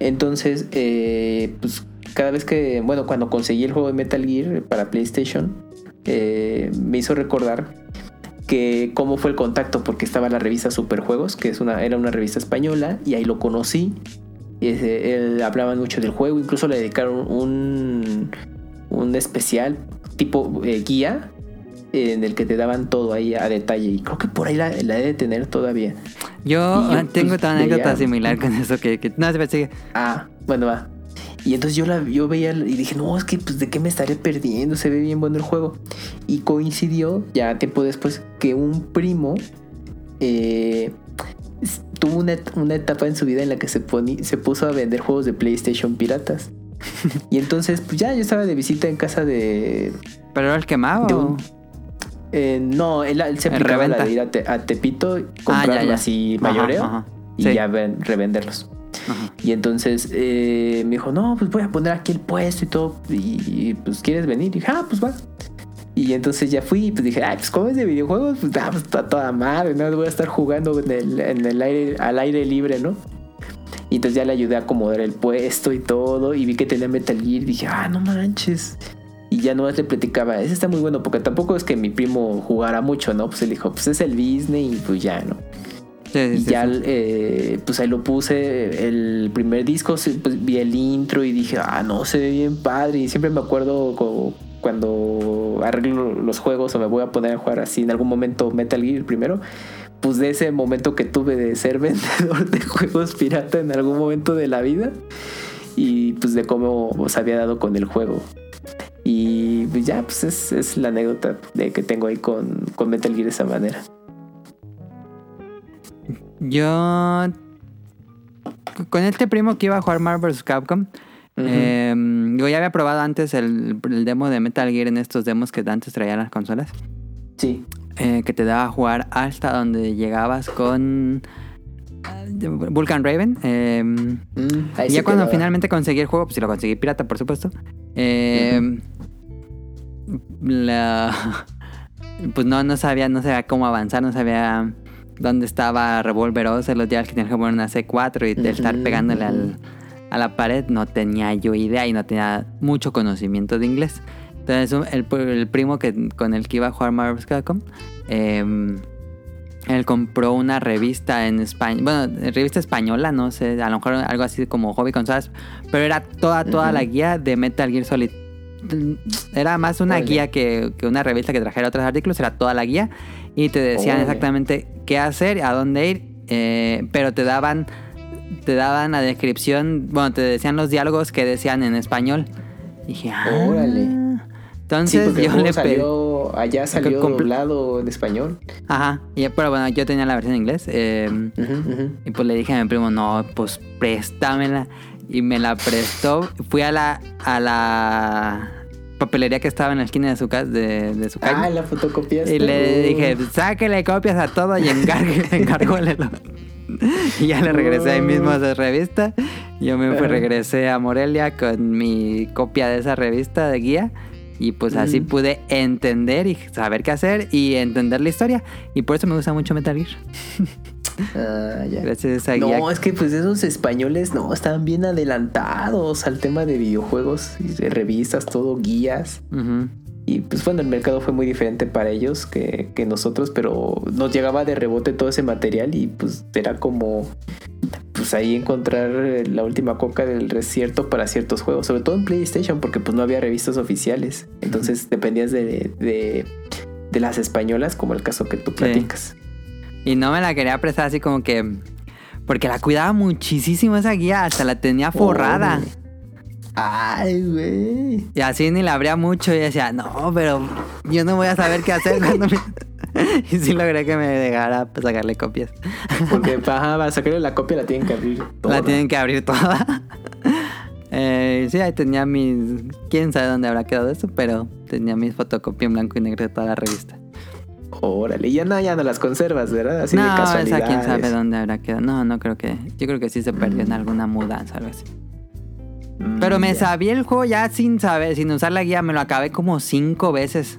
Entonces, eh, pues cada vez que, bueno, cuando conseguí el juego de Metal Gear para PlayStation, eh, me hizo recordar que cómo fue el contacto, porque estaba la revista Superjuegos, que es una, era una revista española, y ahí lo conocí. Y ese- él hablaban mucho del juego, incluso le dedicaron un, un especial tipo eh, guía en el que te daban todo ahí a detalle. Y creo que por ahí la, la he de tener todavía. Yo, yo, eh, tengo pues, otra anécdota veía- similar con eso que, que no se sigue. Ah, bueno, va. Y entonces yo la yo veía y dije, no, es que pues de qué me estaré perdiendo, se ve bien bueno el juego. Y coincidió ya tiempo después que un primo eh, tuvo una, una etapa en su vida en la que se, poni- se puso a vender juegos de PlayStation piratas. Y entonces, pues ya yo estaba de visita en casa de... ¿Pero era el quemado? eh, no, él, él se En aplicaba la de ir a, Te- a Tepito Ah, comprarlo ya, ya. así mayoreo. ajá. y Sí. ya ven- revenderlos. Ajá. Y entonces eh, me dijo, no, pues voy a poner aquí el puesto y todo. Y, y, pues quieres venir. Y dije, ah, pues va. Y entonces ya fui y pues dije, ay, pues como es de videojuegos, pues, ah, pues está toda madre, ¿no? Voy a estar jugando en el, en el aire, al aire libre, ¿no? Y entonces ya le ayudé a acomodar el puesto y todo. Y vi que tenía Metal Gear. Y dije, ah, no manches. Y ya nomás le platicaba, ese está muy bueno, porque tampoco es que mi primo jugara mucho, ¿no? Pues él dijo, pues es el Disney y pues ya, ¿no? Sí, sí, Y ya, sí. eh, pues ahí lo puse, el primer disco, pues, vi el intro y dije, ah, no, se ve bien padre. Y siempre me acuerdo cuando arreglo los juegos o me voy a poner a jugar así en algún momento Metal Gear primero, pues de ese momento que tuve de ser vendedor de juegos pirata en algún momento de la vida y pues de cómo se había dado con el juego. Y pues ya, pues es, es la anécdota de que tengo ahí con, con Metal Gear de esa manera. Yo. Con este primo que iba a jugar Marvel vs. Capcom. Eh, yo ya había probado antes el, el demo de Metal Gear en estos demos que antes traían las consolas. Sí. Eh, que te daba a jugar hasta donde llegabas con. Vulcan Raven. eh, Mm, y ya cuando quedaba. finalmente conseguí el juego, pues si lo conseguí pirata, por supuesto. eh, la- pues no, no sabía, no sabía cómo avanzar, no sabía dónde estaba Revolver Oz, los días que tenía que poner una C4 y de estar pegándole al, a la pared, no tenía yo idea y no tenía mucho conocimiento de inglés. Entonces el, el primo que, con el que iba a jugar Marvel's Capcom, eh, él compró una revista en España, bueno, revista española, no sé, a lo mejor algo así como Hobby Consolas, pero era toda, toda la guía de Metal Gear Solid. Era más una guía que, que una revista que trajera otros artículos, era toda la guía y te decían exactamente qué hacer, a dónde ir, eh, pero te daban, te daban la descripción, bueno, te decían los diálogos que decían en español. Y dije, ah, Órale. Entonces yo le salió, allá salió doblado en español. Ajá, y, pero bueno, yo tenía la versión en inglés. eh, ujú. Y pues le dije a mi primo, no, pues préstamela. Y me la prestó. Fui a la, a la papelería que estaba en la esquina de su, casa de, de su Ah, calle. la fotocopiaste. y le dije, sáquele copias a todo y encargue, encargólelo. y ya le regresé ahí mismo a esa revista. Yo me fui, regresé a Morelia con mi copia de esa revista de guía. Y pues así pude entender y saber qué hacer y entender la historia. Y por eso me gusta mucho Metal Gear. Ah, ya. Gracias a guía. No, es que pues esos españoles no, estaban bien adelantados al tema de videojuegos, revistas, todo, guías. Ujú. Y pues bueno, el mercado fue muy diferente para ellos que, que nosotros, pero nos llegaba de rebote todo ese material y pues era como pues ahí encontrar la última coca del desierto para ciertos juegos, sobre todo en PlayStation, porque pues no había revistas oficiales. Entonces dependías de, de, de las españolas, como el caso que tú platicas. Y no me la quería prestar así como que. Porque la cuidaba muchísimo esa guía, hasta la tenía forrada. Órale. Ay, güey. Y así ni la abría mucho y decía, no, pero yo no voy a saber qué hacer cuando me... y sí logré que me dejara pues, sacarle copias. Porque para sacarle la copia la tienen que abrir. toda. La tienen que abrir toda. Eh, sí, ahí tenía mis... Quién sabe dónde habrá quedado eso, pero tenía mis fotocopias en blanco y negro de toda la revista. Órale, y ya no, ya no las conservas, ¿verdad? Así de no, casualidad. esa quién sabe dónde habrá quedado. No, no creo que... Yo creo que sí se perdió en alguna mudanza o algo así. Pero me sabía el juego ya sin saber, sin usar la guía, me lo acabé como cinco veces.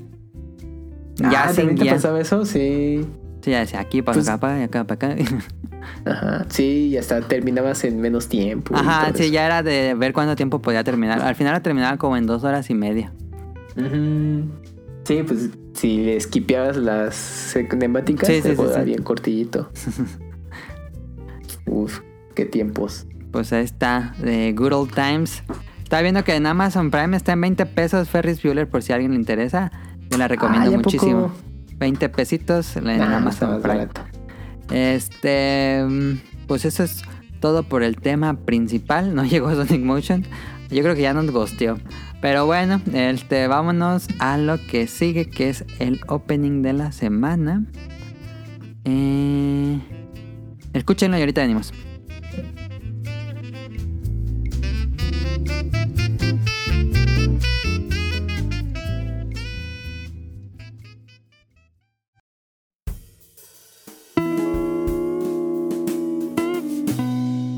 Ya Ya, sin ¿también te guía. pasaba eso? Sí. Sí, ya decía aquí para Pues- acá, para acá, para acá. Ajá. Sí, y hasta terminabas en menos tiempo. Ajá, sí, eso. ya era de ver cuánto tiempo podía terminar. Al final lo terminaba como en dos horas y media. Sí, pues si le esquipeabas las cinemáticas, Sí, te sí, bien cortito. Uf, qué tiempos. Pues ahí está, de Good Old Times. Estaba viendo que en Amazon Prime está en 20 pesos Ferris Bueller por si a alguien le interesa. Yo la recomiendo Ay, ¿a poco? muchísimo. 20 pesitos en Amazon Prime. Este, mm, pues eso es todo por el tema principal. No llegó Sonic Motion. Yo creo que ya nos gosteó. Pero bueno, este, vámonos a lo que sigue, que es el opening de la semana. Eh, escúchenlo y ahorita venimos.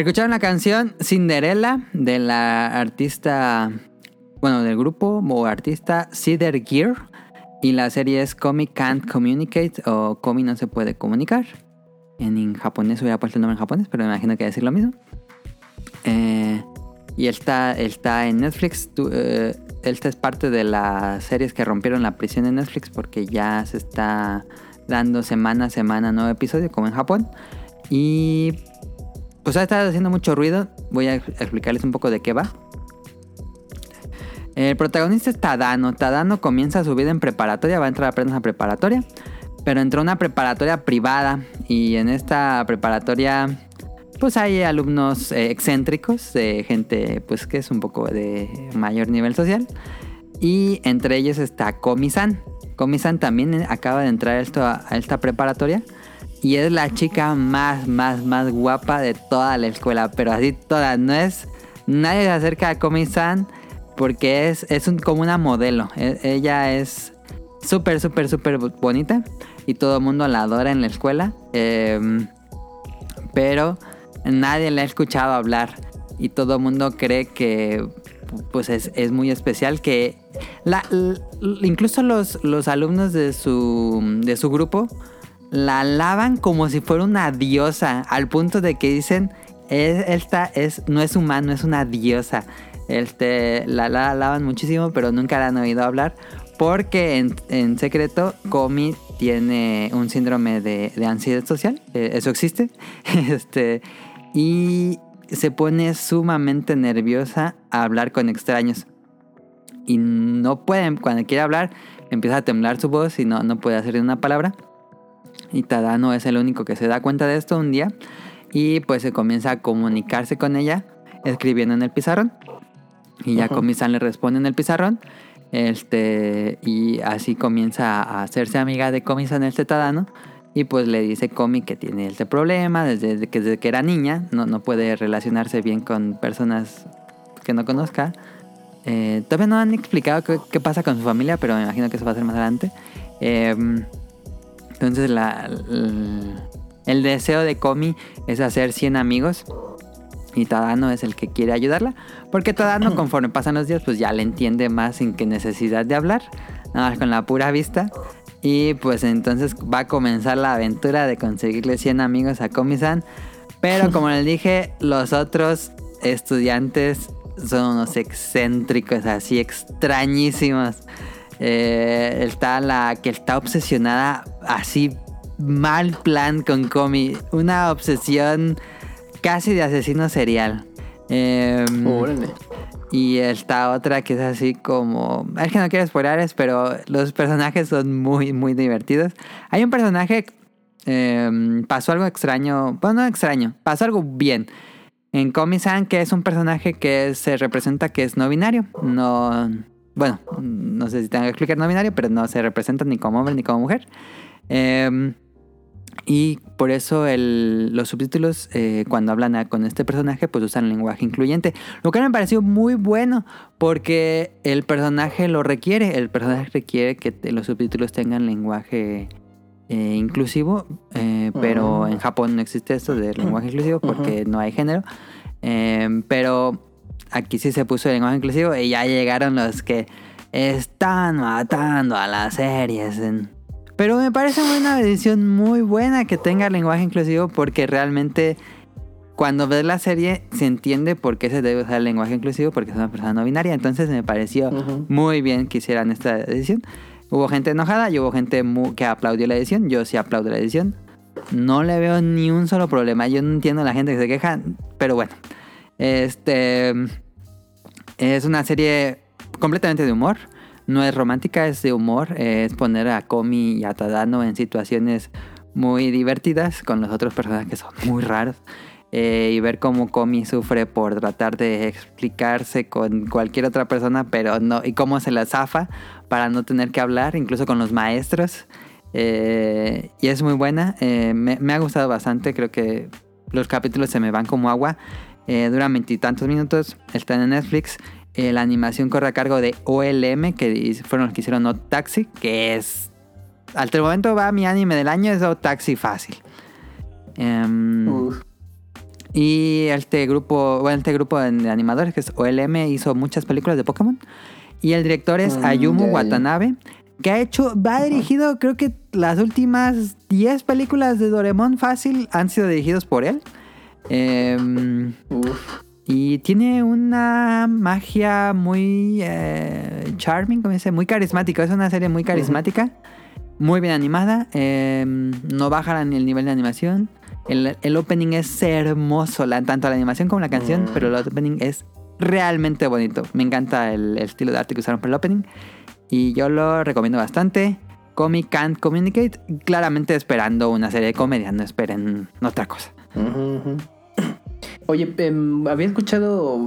Escucharon la canción Cinderella de la artista, bueno, del grupo o artista Cedar Gear. Y la serie es Komi Can't Communicate o Komi no se puede comunicar. En, en japonés hubiera puesto el nombre en japonés, pero me imagino que decir lo mismo. Eh, y está, está en Netflix. Tu- eh, esta es parte de las series que rompieron la prisión en Netflix porque ya se está dando semana a semana nuevo episodio, como en Japón. Y pues ha estado haciendo mucho ruido. Voy a explicarles un poco de qué va. El protagonista es Tadano. Tadano comienza su vida en preparatoria, va a entrar apenas a preparatoria. Pero entró a una preparatoria privada. Y en esta preparatoria, pues hay alumnos eh, excéntricos, de gente pues que es un poco de mayor nivel social. Y entre ellos está Komi-san. Komi-san también acaba de entrar a esta preparatoria. Y es la chica más, más, más guapa de toda la escuela. Pero así toda. No es... Nadie se acerca a Komi-san porque es, es un- como una modelo. E- ella es súper, súper, súper bonita. Y todo el mundo la adora en la escuela. Em, pero nadie le ha escuchado hablar. Y todo el mundo cree que pues es, es muy especial. Que la, incluso los, los alumnos de su, de su grupo la alaban como si fuera una diosa. Al punto de que dicen, "Es- esta es, no es humano, es una diosa. Este, la, la alaban muchísimo, pero nunca la han oído hablar. Porque en, secreto, Komi tiene un síndrome de, ansiedad social. eh, eso existe. este, y se pone sumamente nerviosa a hablar con extraños. Y no pueden, cuando quiere hablar, empieza a temblar su voz y no, no puede hacer una palabra. Y Tadano es el único que se da cuenta de esto un día. Y pues se comienza a comunicarse con ella escribiendo en el pizarrón. Y ya Ajá. Komi-san le responde en el pizarrón. Este, y así comienza a hacerse amiga de Komi-san este Tadano. Y pues le dice Komi que tiene este problema desde que, desde que era niña. No, no puede relacionarse bien con personas que no conozca. Eh, todavía no han explicado qué, qué pasa con su familia, pero me imagino que eso va a ser más adelante. Em, entonces la, el deseo de Komi es hacer 100 amigos. Y Tadano es el que quiere ayudarla. Porque Tadano conforme pasan los días pues ya le entiende más sin que necesidad de hablar. Nada más con la pura vista. Y pues entonces va a comenzar la aventura de conseguirle 100 amigos a Komi-san. Pero como les dije, los otros estudiantes son unos excéntricos, así extrañísimos. Eh, está la que está obsesionada así mal plan con Komi. Una obsesión casi de asesino serial. Em, Órale. y está otra que es así como... Es que no quiero spoilers, pero los personajes son muy, muy divertidos. Hay un personaje... em, pasó algo extraño. Bueno, no extraño. Pasó algo bien. En Komi-san, que es un personaje que se representa que es no binario. No... bueno, no sé si tengo que explicar no binario, pero no se representan ni como hombre ni como mujer. Eh, y por eso el- los subtítulos, eh, cuando hablan a- con este personaje, pues usan lenguaje incluyente. Lo que me pareció muy bueno, porque el personaje lo requiere. El personaje requiere que los subtítulos tengan lenguaje eh, inclusivo, eh, pero en Japón no existe esto de lenguaje inclusivo porque no hay género. Eh, pero aquí sí se puso el lenguaje inclusivo y ya llegaron los que están matando a las series. Pero me parece una decisión muy buena que tenga lenguaje inclusivo porque realmente cuando ves la serie se entiende por qué se debe usar el lenguaje inclusivo porque es una persona no binaria. Entonces me pareció Ujú. muy bien que hicieran esta decisión. Hubo gente enojada y hubo gente que aplaudió la edición. Yo sí aplaudo la edición. No le veo ni un solo problema. Yo no entiendo a la gente que se queja, pero bueno. Este es una serie completamente de humor. No es romántica, es de humor. Es poner a Komi y a Tadano en situaciones muy divertidas con los otros personajes que son muy raros. Eh, y ver cómo Komi sufre por tratar de explicarse con cualquier otra persona, pero no, y cómo se la zafa para no tener que hablar, incluso con los maestros. Eh, y es muy buena, eh, me, me ha gustado bastante, creo que los capítulos se me van como agua, eh, duran veintitantos minutos, están en Netflix. Eh, la animación corre a cargo de OLM, que fueron los que hicieron No Taxi, que es. Hasta el momento va mi anime del año, es No Taxi fácil. Em, y este grupo, bueno, este grupo de animadores que es OLM hizo muchas películas de Pokémon. Y el director es Mm, Ayumu. Watanabe, que ha hecho, va dirigido, creo que las últimas 10 películas de Doremon fácil han sido dirigidos por él. Em, Uf. y tiene una magia muy eh, charming, como dice, muy carismática. Es una serie muy carismática, muy bien animada. eh, no baja ni el nivel de animación. El, el opening es hermoso, la- tanto la animación como la canción, Mm. pero el opening es realmente bonito. Me encanta el, el estilo de arte que usaron para el opening. Y yo lo recomiendo bastante. Comic Can't Communicate, claramente esperando una serie de comedia, no esperen otra cosa. Ujú. Oye, em, había escuchado,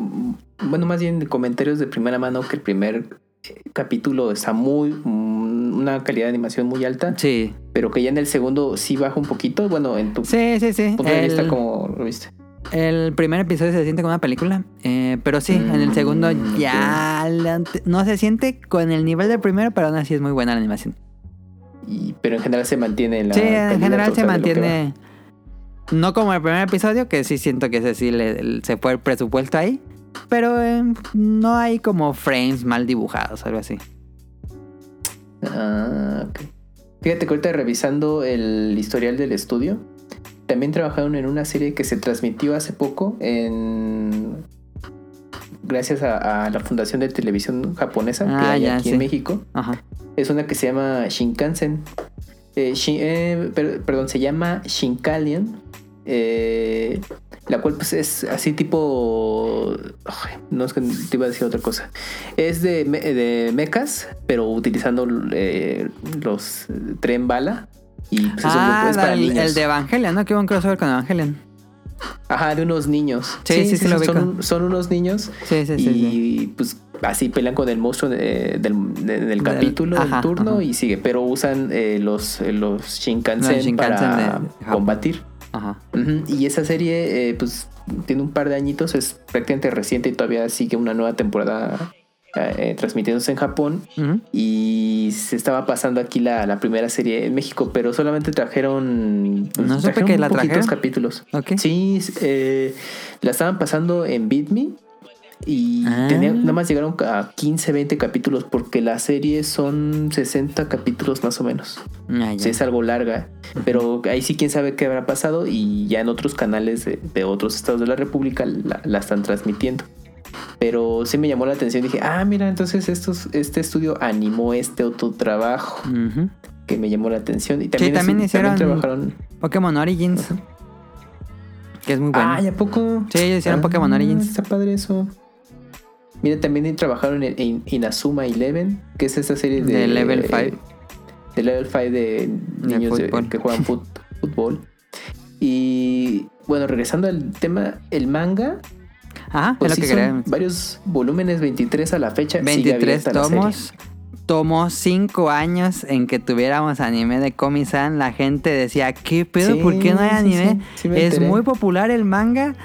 bueno, más bien comentarios de primera mano que el primer eh, capítulo está muy, mm, una calidad de animación muy alta, Sí, pero que ya en el segundo sí baja un poquito. Bueno, en tu sí, sí, sí. punto de vista, El- como lo viste? El primer episodio se siente como una película, eh, pero sí, en el segundo Mm, ya la ante- no se siente con el nivel del primero, pero aún así es muy buena la animación. Y, pero en general se mantiene en la. sí, en general se mantiene, no como el primer episodio, que sí siento que ese sí le- se fue el presupuesto ahí, pero eh, no hay como frames mal dibujados algo así. Ah, ok. Fíjate que ahorita revisando el historial del estudio, también trabajaron en una serie que se transmitió hace poco en. Gracias a, a la Fundación de Televisión Japonesa que Ah, hay ya, aquí sí. en México. Ajá. Es una que se llama Shinkansen. Eh, Shin- eh, per- perdón, se llama Shinkalian. Eh, la cual pues es así tipo... no es que te iba a decir otra cosa. Es de, de mechas, pero utilizando eh, los eh, tren bala. Y pues Ah, es para el, niños. el de Evangelion, ¿no? Que hubo un crossover con Evangelion. Ajá, de unos niños. Sí, sí, sí lo son, son unos niños Sí, sí, sí. y pues así pelean con el monstruo de- del, de- del Del- capítulo, ajá, el turno ajá. y sigue. Pero usan eh, los, los Shinkansen, Shinkansen para de combatir. Ajá. Y esa serie eh, pues tiene un par de añitos, es prácticamente reciente y todavía sigue una nueva temporada eh, transmitiéndose en Japón. Y se estaba pasando aquí la, la primera serie en México, pero solamente trajeron... pues, No supe trajeron que la trajeron. capítulos. Sí, eh, la estaban pasando en BitMe y Ah. nada más llegaron a 15, 20 capítulos porque la serie son 60 capítulos más o menos. Ah. Sí, es algo larga, pero ahí sí quién sabe qué habrá pasado y ya en otros canales de, de otros estados de la República la, la están transmitiendo. Pero sí me llamó la atención, dije, ah, mira, entonces estos, este estudio animó este otro trabajo que me llamó la atención. Y también, también es- hicieron- trabajaron... Pokémon Origins. Que es muy bueno. Ah, ¿y a poco? Sí, ellos hicieron Ah, Pokémon Origins. Está padre eso. Mira, también trabajaron en, en Inazuma Eleven, que es esta serie de... De Level 5. De Level 5 de niños de- que juegan fut- fútbol. Y bueno, regresando al tema, el manga Ajá, Pues es sí, lo que quería. varios volúmenes, 23 a la fecha. sigue 23 abierta la serie. tomos. Tomó 5 años en que tuviéramos anime de Komi-san. La gente decía, ¿qué pedo? Sí, ¿Por qué no hay anime? sí, es enteré. muy popular el manga.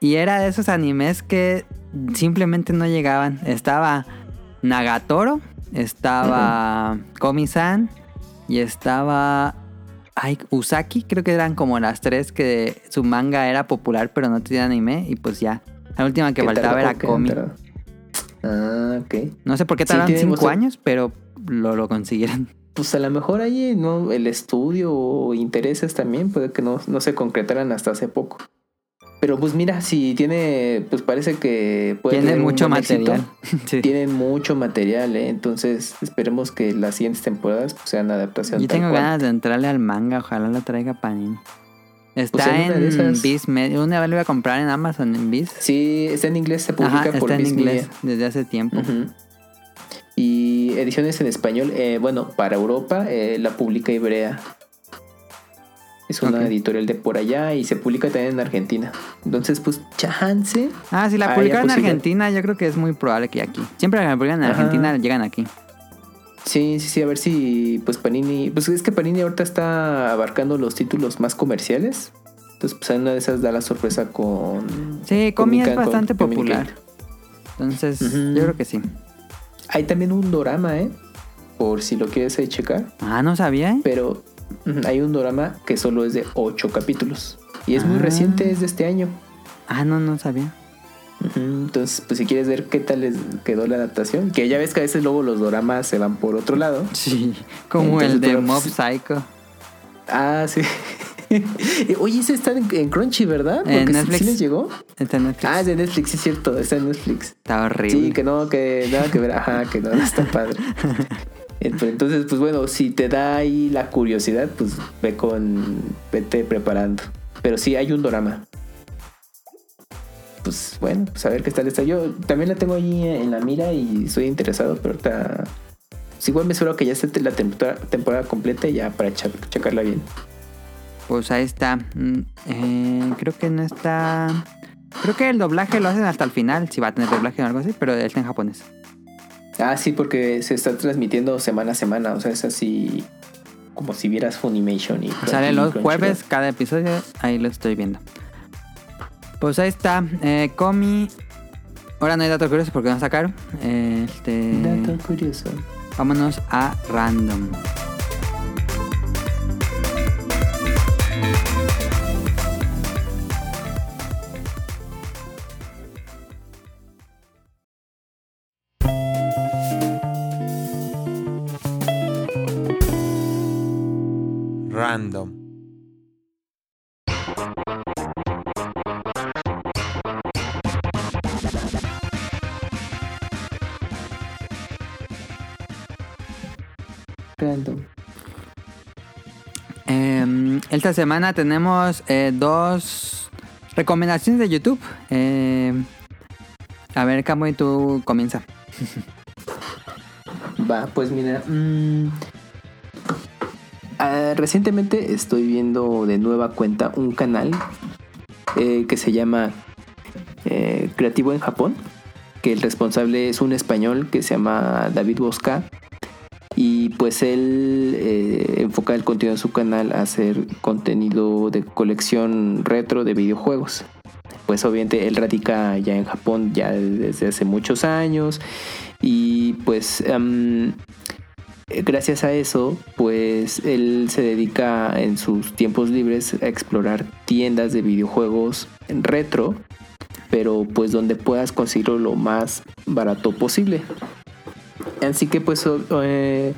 Y era de esos animes que simplemente no llegaban. Estaba Nagatoro, estaba Komi-san y estaba ay, Usaki. Creo que eran como las tres que su manga era popular pero no tenía anime. Y pues ya. La última que ¿Qué faltaba era ¿Qué Komi. Ah, ok. No sé por qué tardaron cinco años, pero lo, lo consiguieron. Pues a lo mejor ahí no el estudio o intereses también puede que no, no se concretaran hasta hace poco. Pero pues mira, si tiene, pues parece que puede Tiene tener mucho material. Sí. Tiene mucho material, ¿eh? entonces esperemos que las siguientes temporadas pues, sean adaptación. Yo tengo cual. ganas de entrarle al manga, ojalá lo traiga Panini. Está Pues en una en de esas- Viz Media. Una vez lo iba a comprar en Amazon en Viz. Sí, está en inglés, se publica Ajá, por está en Viz inglés Media. desde hace tiempo. Y ediciones en español, eh, bueno, para Europa eh, la publica Ibrea. Es una editorial de por allá y se publica también en Argentina. Entonces, pues, chance. Ah, si la ya, publicaron en. Argentina, yo creo que es muy probable que aquí. Siempre que la publican en Ajá. Argentina, llegan aquí. Sí, sí, sí, a ver si, pues, Panini. Pues es que Panini ahorita está abarcando los títulos más comerciales. Entonces, pues, una de esas da la sorpresa con. Sí, Comi es con bastante popular. Entonces, yo creo que sí. Hay también un dorama, ¿eh? Por si lo quieres ahí checar. Ah, no sabía, ¿eh? Pero hay un drama que solo es de 8 capítulos. Y es muy Ah. reciente, es de este año. Ah, no, no sabía. Entonces, pues si quieres ver qué tal les quedó la adaptación, que ya ves que a veces luego los doramas se van por otro lado. Sí, como el de Mob Psycho. Ah, sí. Oye, ese está en, en Crunchy, ¿verdad? En Porque sí- Netflix. sí les llegó. Está en Netflix. Ah, es de Netflix, sí es cierto, está en Netflix. Está horrible. Sí, que no, que nada que ver, ajá, que no está padre. Eh, pero Entonces, pues bueno, si te da ahí la curiosidad, pues ve con, vete preparando. Pero sí hay un drama. Pues bueno, pues a ver qué tal está. Yo también la tengo ahí en la mira y estoy interesado, pero ahorita... pues igual me espero que ya esté la temporada, temporada completa ya para checarla bien. Pues ahí está. Mm, eh, creo que no está. Creo que el doblaje lo hacen hasta el final, si va a tener doblaje o algo así, pero está en japonés. Ah, sí, porque se está transmitiendo semana a semana, o sea, es así como si vieras Funimation y... Sale los Crunchyroll. jueves cada episodio, ahí lo estoy viendo. Pues ahí está. Eh, Comi. Ahora no hay dato curioso porque no sacaron. Eh, este, Dato curioso. vámonos a. Random. Esta semana tenemos eh, dos recomendaciones de YouTube. Eh, a ver, Camuy, tú comienza. Va, pues mira. mm, ah, recientemente estoy viendo de nueva cuenta un canal eh, que se llama Creativo en Japón. Que el responsable es un español que se llama David Bosca. Y pues él eh, enfoca el contenido de su canal a hacer contenido de colección retro de videojuegos. Pues obviamente él radica ya en Japón ya desde hace muchos años. Y pues em, gracias a eso, pues él se dedica en sus tiempos libres a explorar tiendas de videojuegos retro, pero pues donde puedas conseguirlo lo más barato posible. Así que pues eh,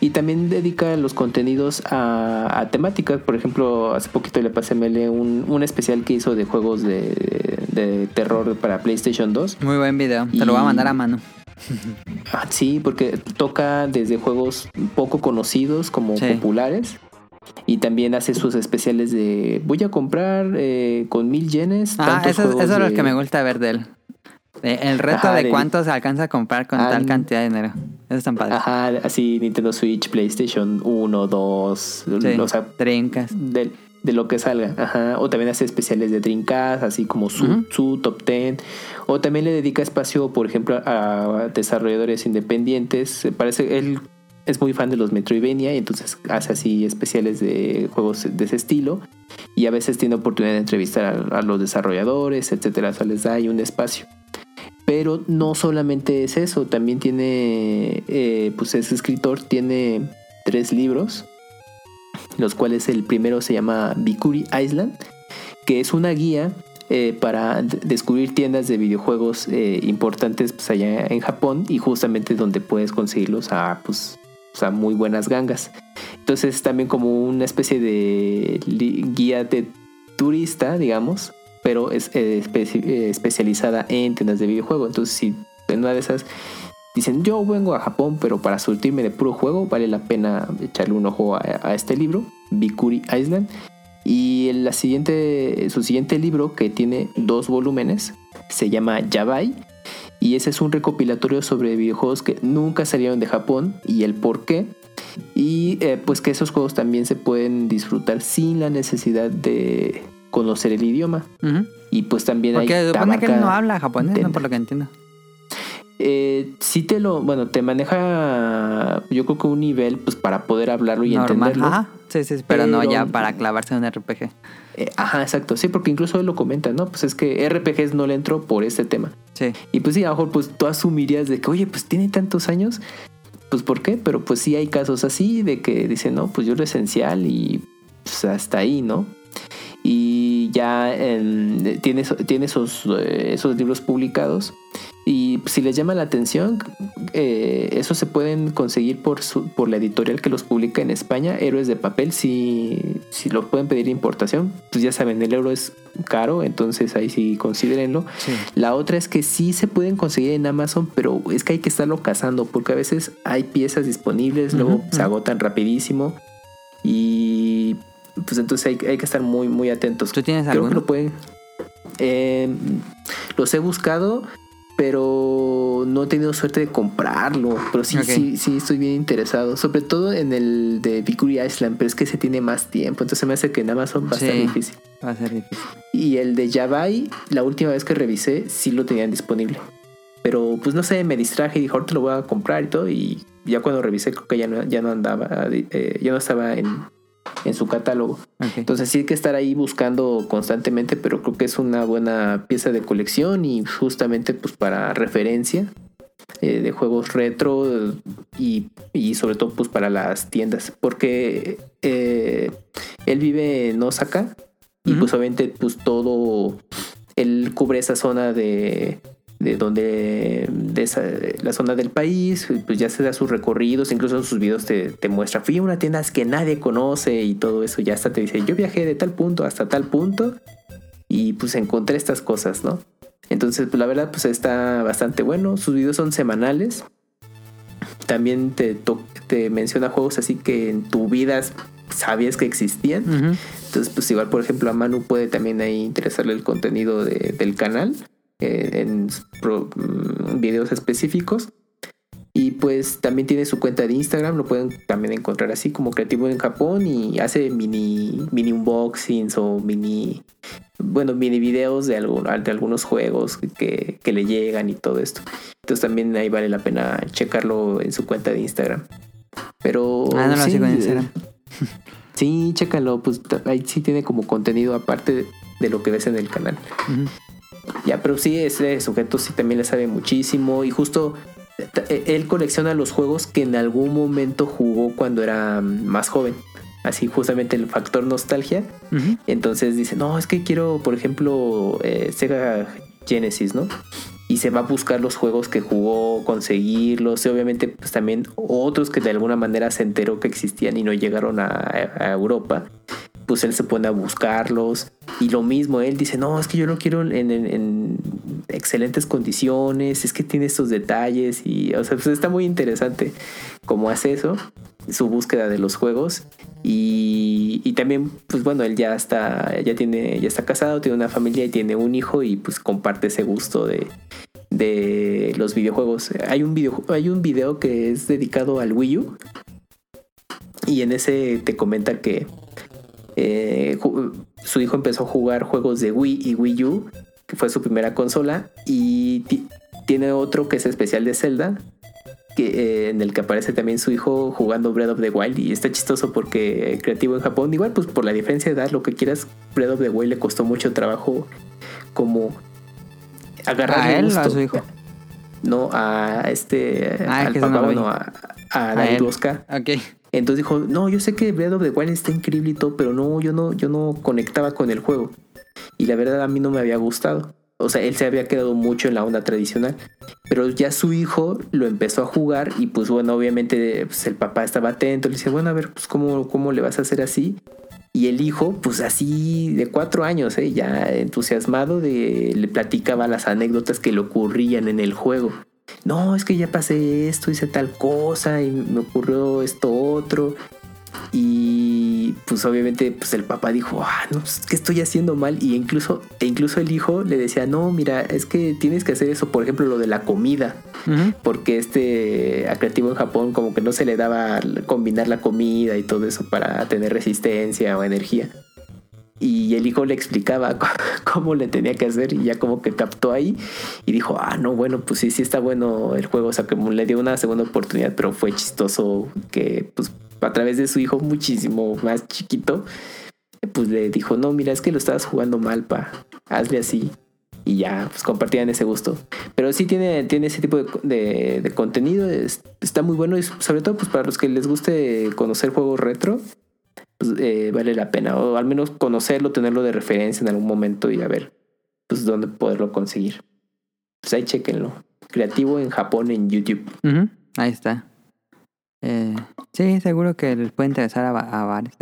y también dedica los contenidos a, a temáticas. Por ejemplo, hace poquito le pasé a Mele un, un especial que hizo de juegos de, de terror para PlayStation 2. Muy buen video. Te lo voy a mandar a mano. Ah, sí, porque toca desde juegos poco conocidos como Sí. populares. Y también hace sus especiales de voy a comprar eh, con mil yenes. Ah, eso, eso es lo que me gusta ver de él. Eh, El reto Ajá, de del- cuánto se alcanza a comprar con tal cantidad de dinero. Eso es tan padre. Ajá, así Nintendo Switch, PlayStation 1, 2, Sí, o sea, trincas. del, de lo que salga. Ajá. O también hace especiales de Dreamcast, así como su, su top 10. O también le dedica espacio, por ejemplo, a desarrolladores independientes. Parece él es muy fan de los Metroidvania y entonces hace así especiales de juegos de ese estilo. Y a veces tiene oportunidad de entrevistar a, a los desarrolladores, etcétera. O sea, les da ahí un espacio. Pero no solamente es eso, también tiene, eh, pues es escritor, tiene tres libros, los cuales el primero se llama Bikuri Island, que es una guía eh, para descubrir tiendas de videojuegos eh, importantes pues, allá en Japón y justamente donde puedes conseguirlos a, pues, sea, muy buenas gangas. Entonces es también como una especie de guía de turista, digamos, pero es eh, eh, especializada en tiendas de videojuegos. Entonces si en una de esas dicen yo vengo a Japón, pero para surtirme de puro juego vale la pena echarle un ojo a, este libro, Bikuri Island. Y la siguiente, su siguiente libro, que tiene dos volúmenes, se llama Yabai. Y ese es un recopilatorio sobre videojuegos que nunca salieron de Japón y el por qué. Y eh, pues que esos juegos también se pueden disfrutar sin la necesidad de conocer el idioma. Y pues también Porque hay supone que él no habla japonés, ¿no? Por lo que entiendo. eh, sí te lo, bueno, te maneja, yo creo que un nivel, pues para poder hablarlo y Normal. entenderlo. Ajá. Sí, sí, pero, no ya para clavarse en un RPG. Eh, ajá, exacto. Sí, porque incluso él lo comenta, ¿no? Pues es que RPGs no le entró por este tema. Sí. Y pues sí, a lo mejor pues tú asumirías de que, oye, pues tiene tantos años. Pues ¿por qué? Pero pues sí hay casos así de que dicen, no, pues yo lo esencial y pues hasta ahí, ¿no? Y ya em, tiene, tiene esos, eh, esos libros publicados. Y si les llama la atención, eh, esos se pueden conseguir por, su- por la editorial que los publica en España, Héroes de Papel, si, si lo pueden pedir importación. Pues ya saben, el euro es caro, entonces ahí sí considérenlo. Sí. La otra es que sí se pueden conseguir en Amazon, pero es que hay que estarlo cazando porque a veces hay piezas disponibles, luego se agotan rapidísimo y pues entonces hay, hay que estar muy muy atentos. ¿Tú tienes Creo que alguno? lo pueden. Eh, los he buscado, pero no he tenido suerte de comprarlo. Pero sí, sí, sí estoy bien interesado. Sobre todo en el de Bikuri Island, pero es que se tiene más tiempo. Entonces me hace que en Amazon va a estar Sí. difícil. Va a ser difícil. Y el de Yabai, la última vez que revisé, sí lo tenían disponible. Pero pues no sé, me distraje y dije, ahorita lo voy a comprar y todo. Y ya cuando revisé, creo que ya no, ya no andaba, eh, ya no estaba en, en su catálogo. Entonces sí hay que estar ahí buscando constantemente, pero creo que es una buena pieza de colección y justamente pues para referencia eh, de juegos retro y, y sobre todo pues para las tiendas. Porque eh, él vive en Osaka y Ujú. pues obviamente pues todo, él cubre esa zona de de donde de esa, la zona del país, pues ya se da sus recorridos, incluso en sus videos te, te muestra, fui a una tienda que nadie conoce y todo eso, ya hasta te dice, yo viajé de tal punto hasta tal punto y pues encontré estas cosas, ¿no? Entonces, pues la verdad, pues está bastante bueno, sus videos son semanales, también te, te menciona juegos así que en tu vida sabías que existían, Ujú. entonces, pues igual, por ejemplo, a Manu puede también ahí interesarle el contenido de- del canal eh, en mm, videos específicos. Y pues también tiene su cuenta de Instagram, lo pueden también encontrar así como creativo en Japón y hace mini, mini unboxings o mini, bueno, mini videos de, algún- de algunos juegos que, que le llegan y todo esto. Entonces también ahí vale la pena checarlo en su cuenta de Instagram. Pero... Ah, no lo sí, sigo en eh, Instagram. Sí, chécalo, pues ahí sí tiene como contenido aparte de, de lo que ves en el canal. Ujú. Ya, pero sí, ese sujeto sí también le sabe muchísimo y justo ta- e- él colecciona los juegos que en algún momento jugó cuando era más joven. Así justamente el factor nostalgia. Entonces dice, no, es que quiero, por ejemplo, eh, Sega Genesis, ¿no? Y se va a buscar los juegos que jugó, conseguirlos. Y obviamente, pues también otros que de alguna manera se enteró que existían y no llegaron a, a Europa. Pues él se pone a buscarlos. Y lo mismo, él dice, no, es que yo lo quiero en, en- en excelentes condiciones. Es que tiene estos detalles. Y, o sea, pues está muy interesante cómo hace eso. Su búsqueda de los juegos. Y, y también, pues bueno, él ya está, ya tiene, ya está casado, tiene una familia y tiene un hijo y pues comparte ese gusto de, de los videojuegos. Hay un video, hay un video que es dedicado al Wii U y en ese te comenta que eh, su hijo empezó a jugar juegos de Wii y Wii U, que fue su primera consola, y ti- tiene otro que es especial de Zelda, que, eh, en el que aparece también su hijo jugando Breath of the Wild y está chistoso porque creativo en Japón, igual pues por la diferencia de edad, lo que quieras, Breath of the Wild le costó mucho trabajo como agarrarle ¿A él o a gusto. su hijo? No, a este, Ah, al papá, bueno, a, a David. Oscar. Entonces dijo, no, yo sé que Breath of the Wild está increíble y todo, pero no, yo no, yo no conectaba con el juego. Y la verdad a mí no me había gustado. O sea, él se había quedado mucho en la onda tradicional. Pero ya su hijo lo empezó a jugar y pues bueno, obviamente pues, el papá estaba atento. Le dice, bueno, a ver, pues ¿cómo, cómo le vas a hacer así? Y el hijo, pues así de cuatro años, ¿eh? ya entusiasmado, de, le platicaba las anécdotas que le ocurrían en el juego. No, es que ya pasé esto, hice tal cosa y me ocurrió esto otro. Y pues obviamente pues el papá dijo, ah, no, pues, ¿qué estoy haciendo mal? Y incluso, e incluso el hijo le decía, no, mira, es que tienes que hacer eso, por ejemplo, lo de la comida porque este a creativo en Japón como que no se le daba combinar la comida y todo eso para tener resistencia o energía. Y el hijo le explicaba cómo le tenía que hacer y ya como que captó ahí y dijo, ah, no, bueno, pues sí, sí está bueno el juego. O sea, que le dio una segunda oportunidad, pero fue chistoso que pues a través de su hijo muchísimo más chiquito, pues le dijo, no, mira, es que lo estabas jugando mal, pa, hazle así. Y ya, pues compartían ese gusto. Pero sí tiene, tiene ese tipo de, contenido, es- está muy bueno y sobre todo pues para los que les guste conocer juegos retro, pues eh, vale la pena. O al menos conocerlo, tenerlo de referencia en algún momento y a ver pues dónde poderlo conseguir. Pues ahí chequenlo. Creativo en Japón en YouTube. Ahí está. Eh, sí, seguro que les puede interesar a, a varios.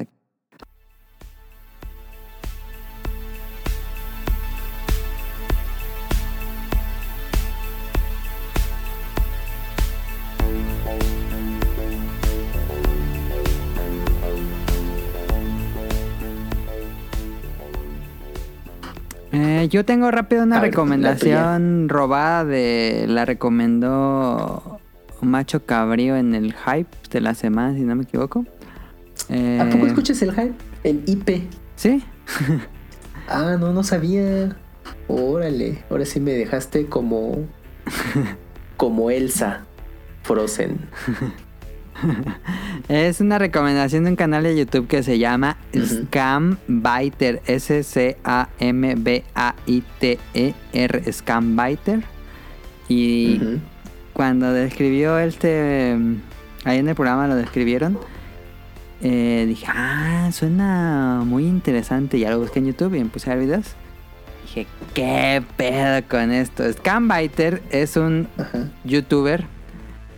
Eh, yo tengo rápido una A ver, recomendación robada de... La recomendó Macho Cabrío en el hype de la semana, si no me equivoco. Eh, ¿A poco escuchas el hype? El IP. Sí, Ah, no, no sabía. Órale, ahora sí me dejaste como. como Elsa Frozen. es una recomendación de un canal de YouTube que se llama. Scambiter, S-C-A-M-B-A-I-T-E-R, Scambiter. Y cuando describió este, ahí en el programa lo describieron, eh, dije, ah, suena muy interesante. Ya lo busqué en YouTube y me puse a ver videos. Dije, ¿qué pedo con esto? Scambiter es un Ajá. youtuber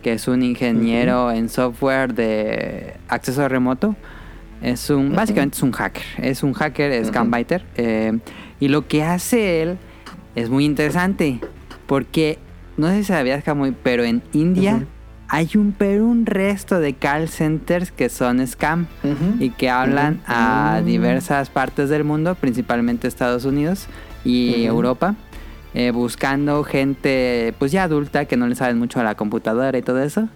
que es un ingeniero en software de acceso remoto. Es un, Ujú. básicamente es un hacker. Es un hacker, es. Scambiter. eh, y lo que hace él es muy interesante. Porque, no sé si sabías, Camuy, pero en India hay un, pero un resto de call centers que son scam Ujú. y que hablan a Mm. diversas partes del mundo, principalmente Estados Unidos y. Europa, eh, buscando gente pues ya adulta que no le saben mucho a la computadora y todo eso.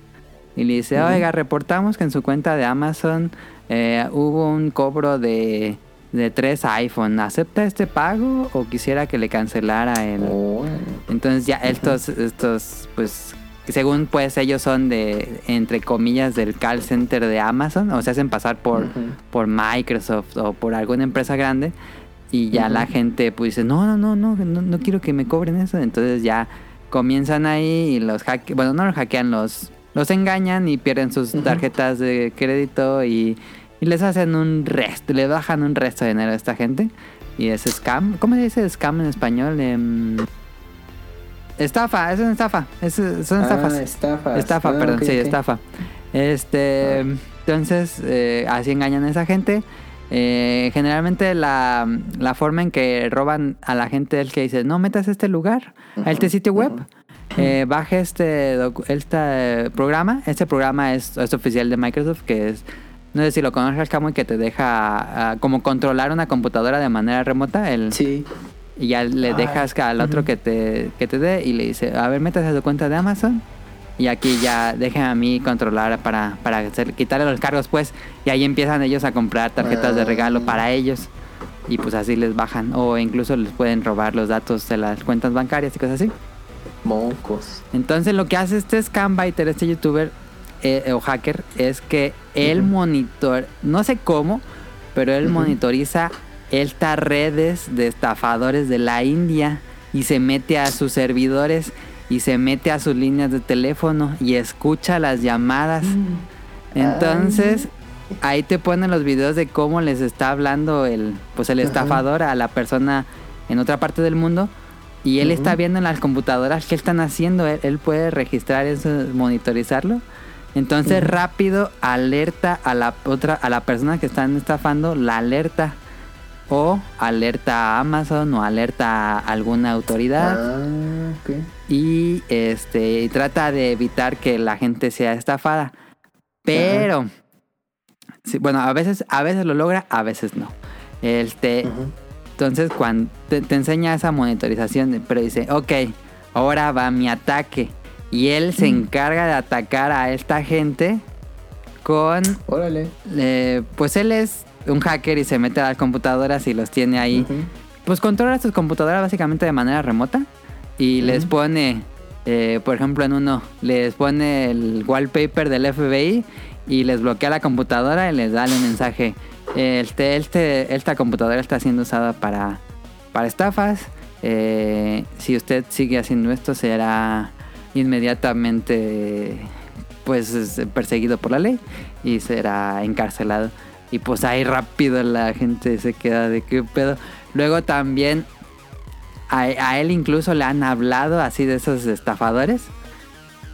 Y le dice, oiga, reportamos que en su cuenta de Amazon eh, hubo un cobro de, de tres iPhone. ¿Acepta este pago o quisiera que le cancelara el, Órale. entonces ya estos, estos, pues, según pues ellos son de, entre comillas, del call center de Amazon, o se hacen pasar por, por Microsoft o por alguna empresa grande, y ya la gente pues dice, no, no, no, no, no, no quiero que me cobren eso, entonces ya comienzan ahí y los hackean, bueno, no los hackean, los, los engañan y pierden sus tarjetas de crédito y, y les hacen un resto, le bajan un resto de dinero a esta gente. Y es scam. ¿Cómo se dice scam en español? Em, estafa, es una estafa. Es, son estafas. Ah, estafas. estafa, Ah, perdón, sí, estafa. Este, entonces, eh, así engañan a esa gente. Eh, generalmente la, la forma en que roban a la gente es que dice, no metas a este lugar, a este sitio web, eh, baje este, este programa. Este programa es, es oficial de Microsoft, que es, no sé si lo conoces, Camuy, que te deja ah, como controlar una computadora de manera remota. El, Sí. y ya le Ay, dejas al otro que te, que te dé y le dice, a ver, métase a tu cuenta de Amazon y aquí ya déjenme a mí controlar para, para hacer- quitarle los cargos pues. Y ahí empiezan ellos a comprar tarjetas de regalo para ellos. Y pues así les bajan. O incluso les pueden robar los datos de las cuentas bancarias y cosas así. Mocos. Entonces lo que hace este scambiter, este youtuber eh, o hacker, es que él monitor, no sé cómo, pero él monitoriza estas redes de estafadores de la India y se mete a sus servidores y se mete a sus líneas de teléfono y escucha las llamadas. Entonces, ahí te ponen los videos de cómo les está hablando el, pues el estafador a la persona en otra parte del mundo. Y él está viendo en las computadoras qué están haciendo. Él, él puede registrar eso, monitorizarlo. Entonces rápido alerta a la otra, a la persona que están estafando, la alerta. O alerta a Amazon o alerta a alguna autoridad Ah, ok. y este y trata de evitar que la gente sea estafada. Pero sí, bueno, a veces a veces lo logra, a veces no. Este, entonces cuando te, te enseña esa monitorización, pero dice, ok, ahora va mi ataque y él se encarga de atacar a esta gente con Órale. eh, pues él es un hacker y se mete a las computadoras y los tiene ahí pues controla sus computadoras básicamente de manera remota y les pone, eh, por ejemplo, en uno, les pone el wallpaper del FBI y les bloquea la computadora y les da el mensaje. Este, este, esta computadora está siendo usada para, para estafas. eh, si usted sigue haciendo esto, será inmediatamente pues es perseguido por la ley y será encarcelado. Y pues ahí rápido la gente se queda de qué pedo. Luego también a, él incluso le han hablado así de esos estafadores.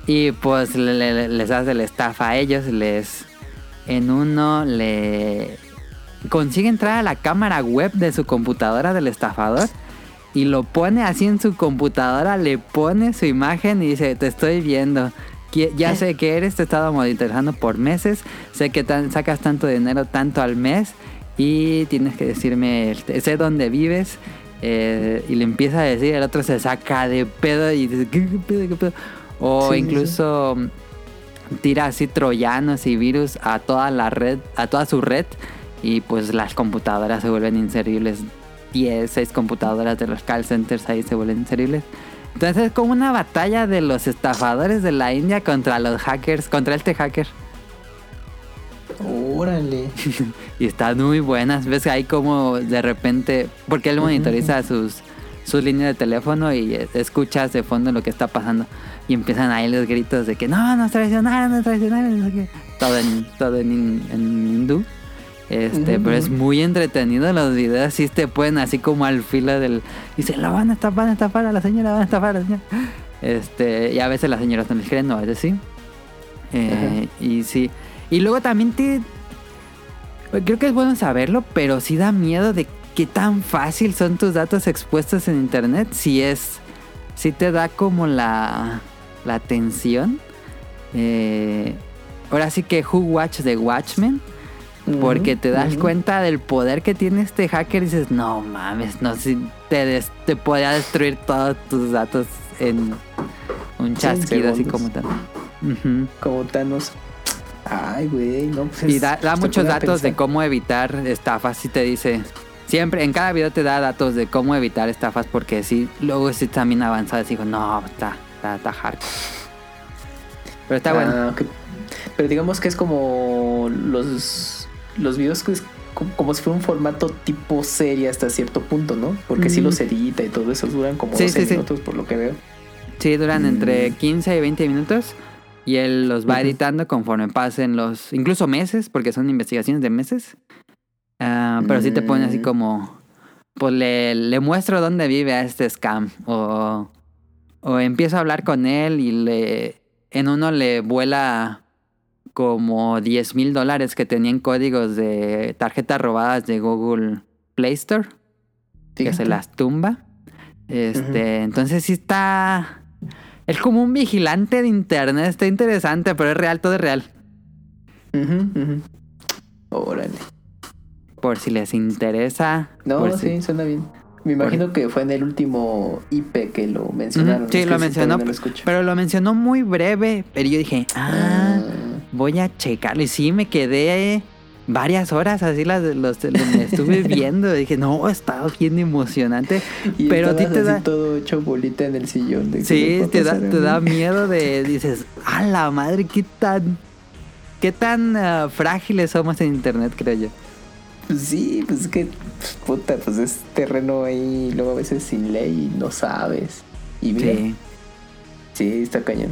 Y pues le- le- les hace la estafa a ellos. Les en uno le consigue entrar a la cámara web de su computadora del estafador. Y lo pone así en su computadora, le pone su imagen y dice, te estoy viendo. Ya sé que eres, te he estado monitorizando por meses. Sé que tan- sacas tanto dinero, tanto al mes. Y tienes que decirme, este, sé dónde vives. eh, y le empieza a decir, el otro se saca de pedo y dice, ¿qué, qué pedo, qué pedo? O Sí, sí, incluso tira así troyanos y virus a toda la red, a toda su red. Y pues las computadoras se vuelven inservibles. 10, 6 computadoras de los call centers ahí se vuelven inservibles. Entonces es como una batalla de los estafadores de la India contra los hackers, contra este hacker. Órale. Y están muy buenas. Ves ahí como de repente, porque él monitoriza sus, sus líneas de teléfono y escuchas de fondo lo que está pasando. Y empiezan ahí los gritos de que no, nos traicionaron, nos traicionaron. Todo en, todo en hindú. Este, pero es muy entretenido los videos, sí te pueden así como al filo del... Dice, la van a estafar, van a estafar a la señora, van a estafar a la señora. Este, y a veces las señoras no les creen, no, a veces sí. Eh, y sí. Y luego también te... Creo que es bueno saberlo, pero sí da miedo de qué tan fácil son tus datos expuestos en internet. Si es... Si te da como la... La tensión. Eh, ahora sí que Who Watch the Watchmen. Porque te das cuenta del poder que tiene este hacker y dices, no mames, no si te, des- te podría destruir todos tus datos en un chasquido así como segundos. tal. Ujú. Como Thanos. Ay, güey, no, pues Y da, muchos datos de cómo evitar estafas. Y te dice, siempre, en cada video te da datos de cómo evitar estafas. Porque sí, luego sí también avanzadas. Digo, no, está, está, está hardcore. Pero está bueno. Ah, ok. Pero digamos que es como los, los videos que es co- como si fuera un formato tipo serie hasta cierto punto, ¿no? Porque si Mm. los edita y todo eso duran como Sí, 12 sí, sí. minutos por lo que veo. Sí, duran entre Mm. 15 y 20 minutos. Y él los va Ujú. editando conforme pasen los, incluso meses, porque son investigaciones de meses. Ah, pero sí te pone así Mm. como, pues le, le muestro dónde vive a este scam. O, o empiezo a hablar con él y le, en uno le vuela como 10 mil dólares que tenían códigos de tarjetas robadas de Google Play Store que se las tumba. Este, entonces sí está. Es como un vigilante de internet, está interesante, pero es real, todo es real. Ujú, ujú. Órale. Por si les interesa. No, sí, si- suena bien. Me imagino que fue en el último IP que lo mencionaron. Sí, Es que lo mencionó, no lo pero lo mencionó muy breve, pero yo dije, ah, voy a checarlo. Y sí, me quedé varias horas así las los, me estuve viendo. Dije, no, estaba bien emocionante. Y pero a ti te da... todo hecho bolita en el sillón. de Sí, te da, te da miedo de... Dices, a la madre, qué tan... Qué tan ah, frágiles somos en internet, creo yo. Pues sí, pues es que, pues, puta, pues es terreno ahí, luego a veces sin ley y no sabes. Y mira, sí, Sí. está cañón.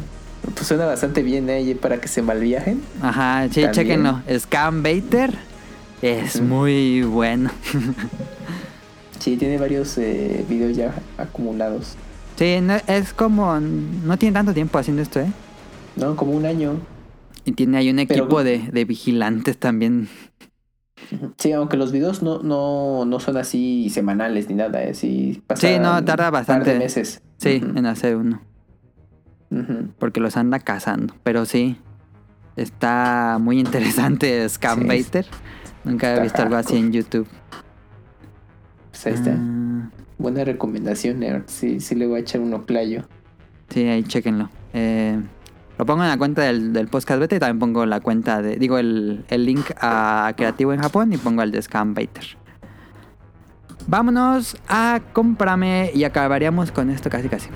Pues suena bastante bien, ¿eh? Para que se malviajen. Ajá, sí, También. chequenlo. Scam Baiter es muy bueno. Sí, tiene varios eh, videos ya acumulados. Sí, no- es como... No tiene tanto tiempo haciendo esto, ¿eh? ¿No? Como un año. Y tiene ahí un Pero- equipo de, de vigilantes también. Sí, aunque los videos no, no, no son así semanales ni nada, ¿eh? Sí, Sí, no, tarda par bastante. de meses. Sí, en hacer uno. Porque los anda cazando. Pero sí, está muy interesante Scam Sí, Baiter. Nunca está visto algo así en. YouTube. Pues ahí está. Ah, Buena recomendación, nerd. Sí, sí le voy a echar un oclayo. sí, ahí chequenlo. Eh, lo pongo en la cuenta del, del podcast beta y también pongo la cuenta de. Digo, el, el link a Creativo en Japón y pongo el de Scam Baiter. Vámonos a cómprame y acabaríamos con esto casi casi.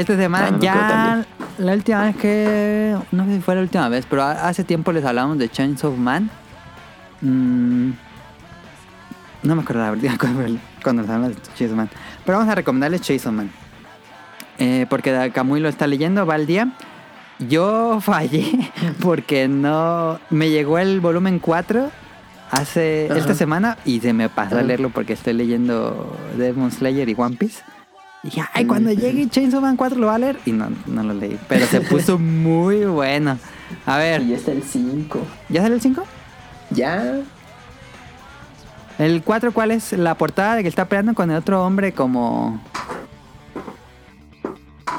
Esta semana Ah, no, ya la última vez que no sé si fue la última vez, pero ha- hace tiempo les hablamos de Chains of Man. Mm, no me acuerdo la verdad cuando, les hablamos de Chains of Man, pero vamos a recomendarles Chains of Man. Eh, porque Camuy lo está leyendo, va al día. Yo fallé porque no me llegó el volumen 4 hace Ajá. esta semana y se me pasó a leerlo porque estoy leyendo Demon Slayer y One Piece. Y dije, ay, cuando llegue Chainsaw Man 4 lo va a leer. Y no, no lo leí. Pero se puso muy bueno. A ver, Y ya está el 5. ¿ya salió el 5? Ya. ¿El 4 cuál es? La portada de que está peleando con el otro hombre como...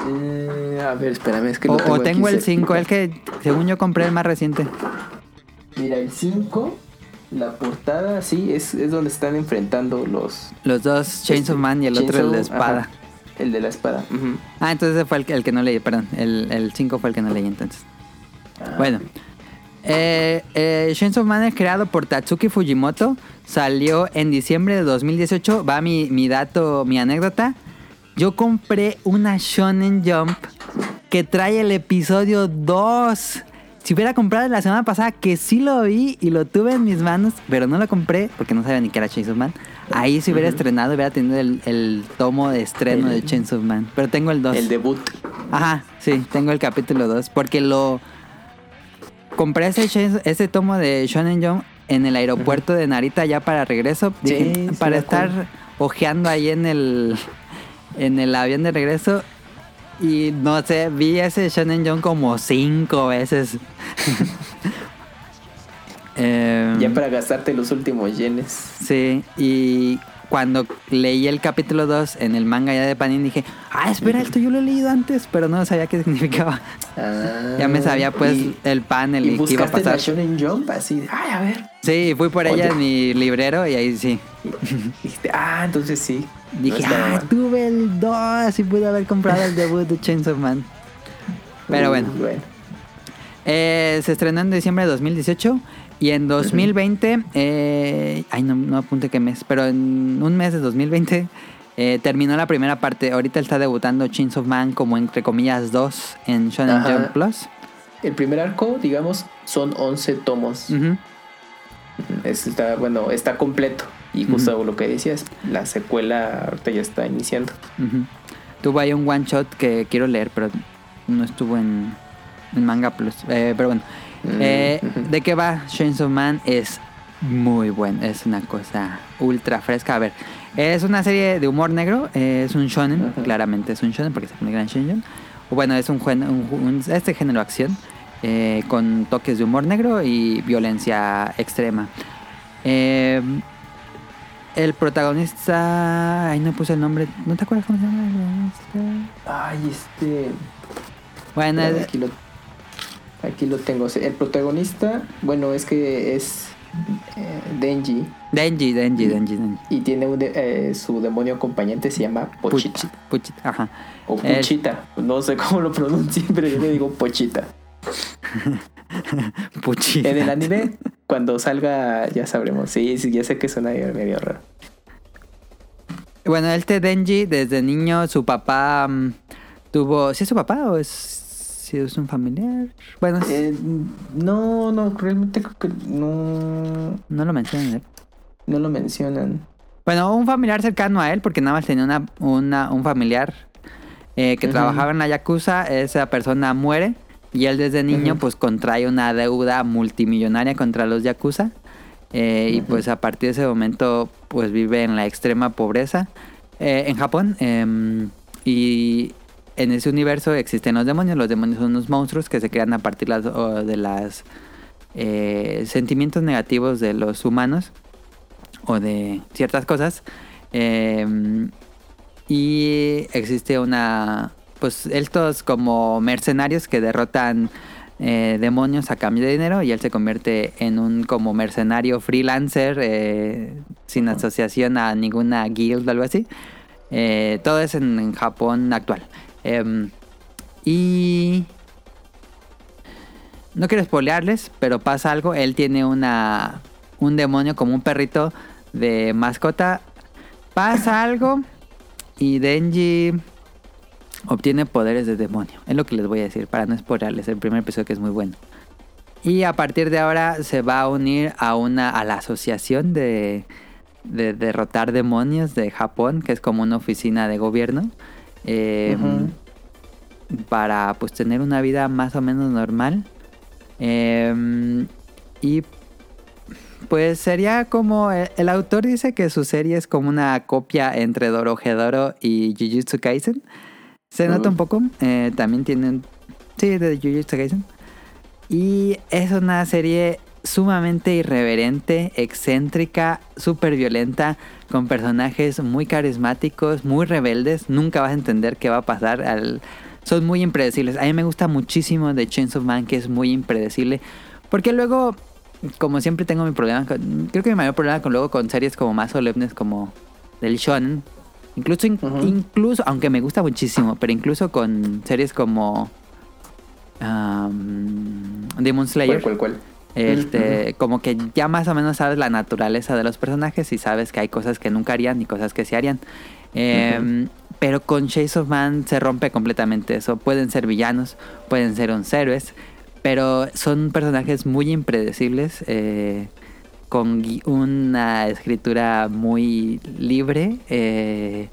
Eh, a ver, espérame, es que O, lo o aquí tengo el cerquita. 5, el que según yo compré el más reciente. Mira, el 5, la portada, sí, es, es donde están enfrentando los. Los dos Chainsaw Man y el otro el de espada. ajá, el de la espada. Ah, entonces fue el, que- el que no leí, perdón. El 5 fue el que no leí entonces. Ah, Bueno. Eh, eh, Chainsaw Man es creado por Tatsuki Fujimoto. Salió en diciembre de 2018. Va mi, mi dato, mi anécdota. Yo compré una Shonen Jump que trae el episodio 2. Si hubiera comprado la semana pasada, que sí lo vi y lo tuve en mis manos, pero no lo compré porque no sabía ni que era Chainsaw Man. Ahí se hubiera estrenado, hubiera tenido el, el tomo de estreno El- de Chainsaw Man. Pero tengo el 2. El debut. Ajá, sí, tengo el capítulo 2 porque lo compré ese, ese tomo de Shonen Jump en el aeropuerto de Narita ya para regreso, Sí, dije, sí para estar acuerdo. ojeando ahí en el en el avión de regreso y no sé, vi ese Shonen Jump como cinco veces. Em, Ya para gastarte los últimos yenes. Sí, y cuando leí el capítulo 2 en el manga ya de Panini dije, ah, espera, esto yo lo he leído antes, pero no sabía qué significaba. Ah, Ya me sabía pues y- el panel Y y, qué iba a la pasar. Shonen Jump así, de, ay, a ver. Sí, fui por ella en mi librero y ahí sí. Dijiste, ah, entonces sí. Dije, ah, mal. tuve el 2 y pude haber comprado el debut de Chainsaw Man. Pero bueno, Uh, bueno. eh, se estrenó en diciembre de 2018 y en 2020, eh, ay no, no apunte qué mes, pero en un mes de 2020 eh, terminó la primera parte. Ahorita está debutando Chainsaw Man como entre comillas 2 en Shonen Ajá. Jump Plus. El primer arco, digamos, son 11 tomos. Está, bueno, está completo. Y justo lo que decías, la secuela ahorita ya está iniciando. Ujú. Tuvo ahí un one shot que quiero leer, pero no estuvo en, en Manga Plus. Eh, pero bueno, Mm, Eh. ¿de qué va? Chainsaw Man es muy bueno, es una cosa ultra fresca. A ver, es una serie de humor negro, eh, es un shonen, claramente es un shonen porque se pone gran shonen. O bueno, es un, juen- un- un- este género de acción eh, con toques de humor negro y violencia extrema. Eh, el protagonista, ay no puse el nombre, ¿no te acuerdas cómo se llama? Ay, este. Bueno, es- Aquí lo, aquí lo tengo. El protagonista, bueno, es que es eh, Denji. Denji, Denji, Denji, Denji. Y tiene un de- eh, su demonio acompañante, se llama Pochita. Puchi- Puchita, ajá. O El- Puchita. No sé cómo lo pronuncié, pero yo le digo Pochita. Puchita. En el anime, cuando salga, ya sabremos. Sí, sí, ya sé que suena medio raro. Bueno, este Denji, desde niño, su papá mm, tuvo. ¿Sí es su papá o es, si es un familiar? Bueno, Eh, no, no, realmente creo que no, no lo mencionan. ¿eh? no lo mencionan. Bueno, un familiar cercano a él, porque nada más tenía una, una- un familiar eh, que trabajaba en la Yakuza. Esa persona muere y él desde niño, pues contrae una deuda multimillonaria contra los Yakuza. Eh, Y pues a partir de ese momento, pues vive en la extrema pobreza eh, en Japón. em, y en ese universo existen los demonios. Los demonios son unos monstruos que se crean a partir de las eh, sentimientos negativos de los humanos o de ciertas cosas. Em, y existe una. Pues estos como mercenarios que derrotan eh, demonios a cambio de dinero y él se convierte en un como mercenario freelancer eh, sin asociación a ninguna guild o algo así. Eh, todo es en Japón actual. Em, y no quiero spoilearles, pero pasa algo. Él tiene una un demonio como un perrito de mascota. Pasa algo y Denji obtiene poderes de demonio. Es lo que les voy a decir para no spoilearles el primer episodio que es muy bueno. Y a partir de ahora se va a unir a una a la asociación de, de derrotar demonios de Japón, que es como una oficina de gobierno. Eh. Para pues tener una vida más o menos normal. Eh, y pues sería como el, el autor dice que su serie es como una copia entre Dorohedoro y Jujutsu Kaisen. Se nota un poco. eh, también tienen sí de Jujutsu Kaisen. Y es una serie sumamente irreverente, excéntrica, súper violenta, con personajes muy carismáticos, muy rebeldes. Nunca vas a entender qué va a pasar. Al... Son muy impredecibles. A mí me gusta muchísimo de Chainsaw Man, que es muy impredecible. Porque luego, como siempre tengo mi problema, con- creo que mi mayor problema con luego con series como más solemnes como del shonen. Incluso, in- incluso, aunque me gusta muchísimo, pero incluso con series como um, Demon Slayer. ¿Cuál, cuál, cuál? Este, como que ya más o menos sabes la naturaleza de los personajes y sabes que hay cosas que nunca harían y cosas que sí harían. Eh, Pero con Chase of Man se rompe completamente eso. Pueden ser villanos, pueden ser unos héroes, pero son personajes muy impredecibles, eh, con una escritura muy libre. eh,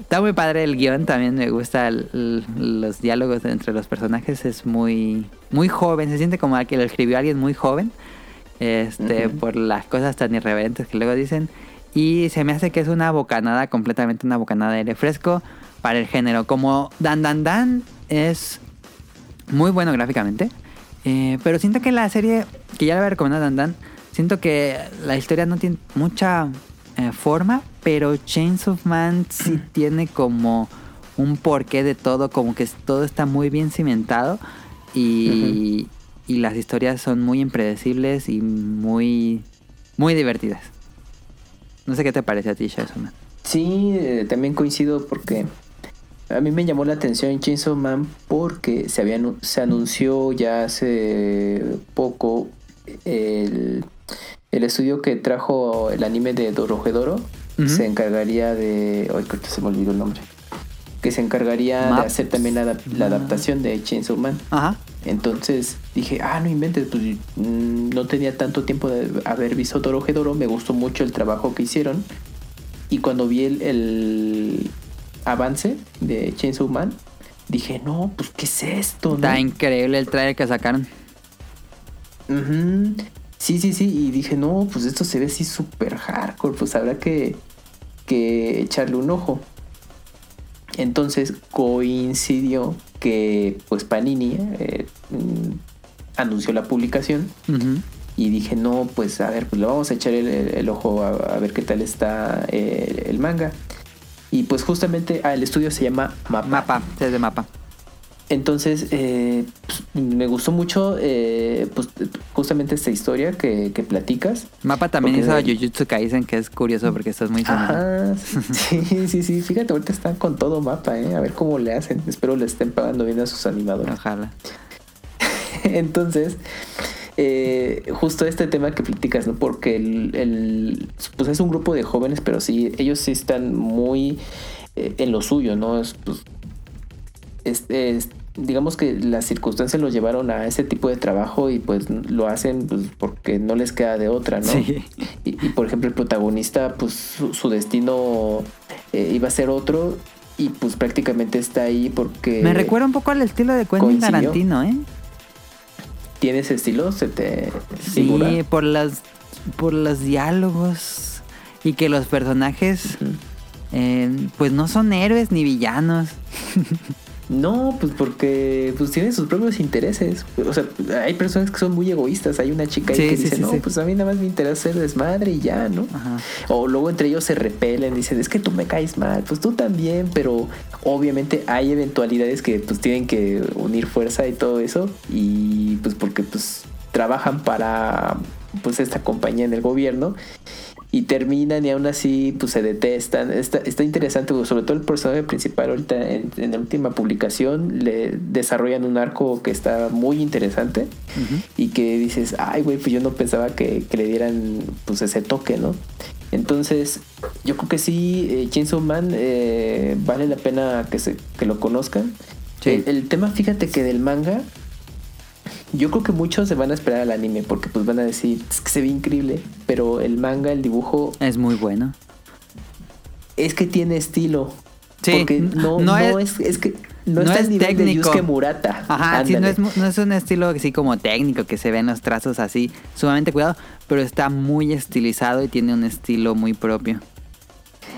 Está muy padre el guion, también me gusta el- el- los diálogos entre los personajes, es muy muy joven, se siente como que lo escribió alguien muy joven, este, por las cosas tan irreverentes que luego dicen, y se me hace que es una bocanada, completamente una bocanada de aire fresco para el género, como Dan Dan Dan es muy bueno gráficamente, eh, pero siento que la serie, que ya le había recomendado a Dan Dan, siento que la historia no tiene mucha eh, forma, pero Chains of Man sí tiene como un porqué de todo, como que todo está muy bien cimentado y, y las historias son muy impredecibles y muy, muy divertidas. No sé qué te parece a ti, Chainsaw Man. Sí, eh, también coincido porque a mí me llamó la atención Chainsaw Man porque se, había, se anunció ya hace poco el, el estudio que trajo el anime de Dorohedoro Se encargaría de... Ay, que se me olvidó el nombre. que se encargaría Maps. de hacer también la, adap- la Ah. adaptación de Chainsaw Man. Ajá. Entonces dije, ah, no inventes, pues mm, no tenía tanto tiempo de haber visto Dorohedoro, me gustó mucho el trabajo que hicieron. Y cuando vi el, el avance de Chainsaw Man, dije, no, pues ¿qué es esto? no?". Está increíble el trailer que sacaron. Ujú. Sí, sí, sí, y dije, no, pues esto se ve así súper hardcore, pues habrá que, que echarle un ojo. Entonces coincidió que pues Panini eh, mm, anunció la publicación y dije, no, pues a ver, pues le vamos a echar el, el- el ojo a, a ver qué tal está eh, el manga. Y pues justamente ah, el estudio se llama Mapa. Mapa, es de mapa. Entonces, eh, pues, me gustó mucho eh, pues, justamente esta historia que, que platicas. Mapa también hizo de- Jujutsu Kaisen, que es curioso porque esto es muy similar. Sí, sí, sí. Fíjate, ahorita están con todo mapa, ¿eh? A ver cómo le hacen. Espero le estén pagando bien a sus animadores. Ojalá. Entonces, eh, justo este tema que platicas, ¿no? Porque el, el- pues es un grupo de jóvenes, pero sí, ellos sí están muy eh, en lo suyo, ¿no? Es, pues, es- es- digamos que las circunstancias los llevaron a ese tipo de trabajo y pues lo hacen pues, porque no les queda de otra, ¿no? Sí. Y, y, por ejemplo el protagonista, pues su, su destino eh, iba a ser otro y pues prácticamente está ahí porque... Me recuerda un poco al estilo de Quentin coincidió. Tarantino, ¿eh? ¿Tiene ese estilo? ¿Se te Sí, por las por los diálogos y que los personajes eh, pues no son héroes ni villanos. No, pues porque pues tienen sus propios intereses. O sea, hay personas que son muy egoístas. Hay una chica ahí Sí, que sí, dice, sí, no, pues a mí nada más me interesa hacer desmadre y ya, ¿no? Ajá. O luego entre ellos se repelen, dicen, es que tú me caes mal, pues tú también, pero obviamente hay eventualidades que pues tienen que unir fuerza y todo eso. Y pues porque pues trabajan para pues esta compañía en el gobierno y terminan y aún así pues se detestan. Está, está interesante, pues, sobre todo el personaje principal ahorita en, en la última publicación le desarrollan un arco que está muy interesante y que dices, ay güey, pues yo no pensaba que, que le dieran pues ese toque, ¿no? Entonces, yo creo que sí, eh, Chainsaw Man eh, vale la pena que, se, que lo conozcan. Sí. El, el tema, fíjate que del manga, yo creo que muchos se van a esperar al anime porque pues van a decir, es que se ve increíble, pero el manga, el dibujo, Es muy bueno. es que tiene estilo. Sí, porque no, no no, es- es, es que no, no está es al nivel de técnico. Yusuke Murata. Ajá, sí, no es, no es un estilo así como técnico que se ven los trazos así, sumamente cuidado, pero está muy estilizado y tiene un estilo muy propio.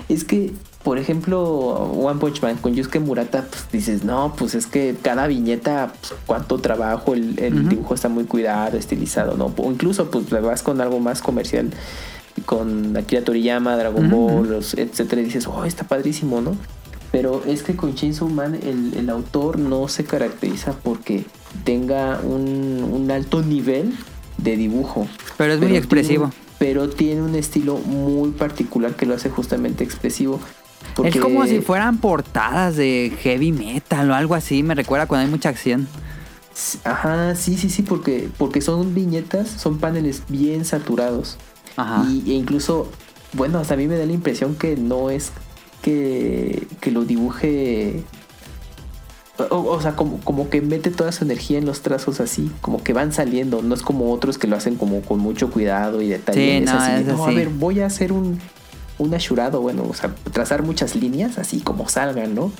Es que, por ejemplo, One Punch Man con Yusuke Murata, pues dices, no, pues es que cada viñeta, pues, cuánto trabajo, el, dibujo está muy cuidado, estilizado, ¿no? O incluso, pues le vas con algo más comercial, con Akira Toriyama, Dragon. Ball, etcétera, y dices, oh, está padrísimo, ¿no? Pero es que con Chainsaw Man el, el autor no se caracteriza porque tenga un, un alto nivel de dibujo. Pero es muy expresivo. pero tiene un estilo muy particular que lo hace justamente expresivo. Es como si fueran portadas de heavy metal o algo así, me recuerda cuando hay mucha acción. Ajá, sí, sí, sí, porque, porque son viñetas, son paneles bien saturados. Ajá. Y, e incluso, bueno, hasta a mí me da la impresión que no es que, que lo dibuje. O, o sea, como, como que mete toda su energía en los trazos así, como que van saliendo. No es como otros que lo hacen como con mucho cuidado y detalle. Sí, Es no, así, es no, a así. ver, voy a hacer un, un ashurado, bueno, o sea, trazar muchas líneas así como salgan, ¿no?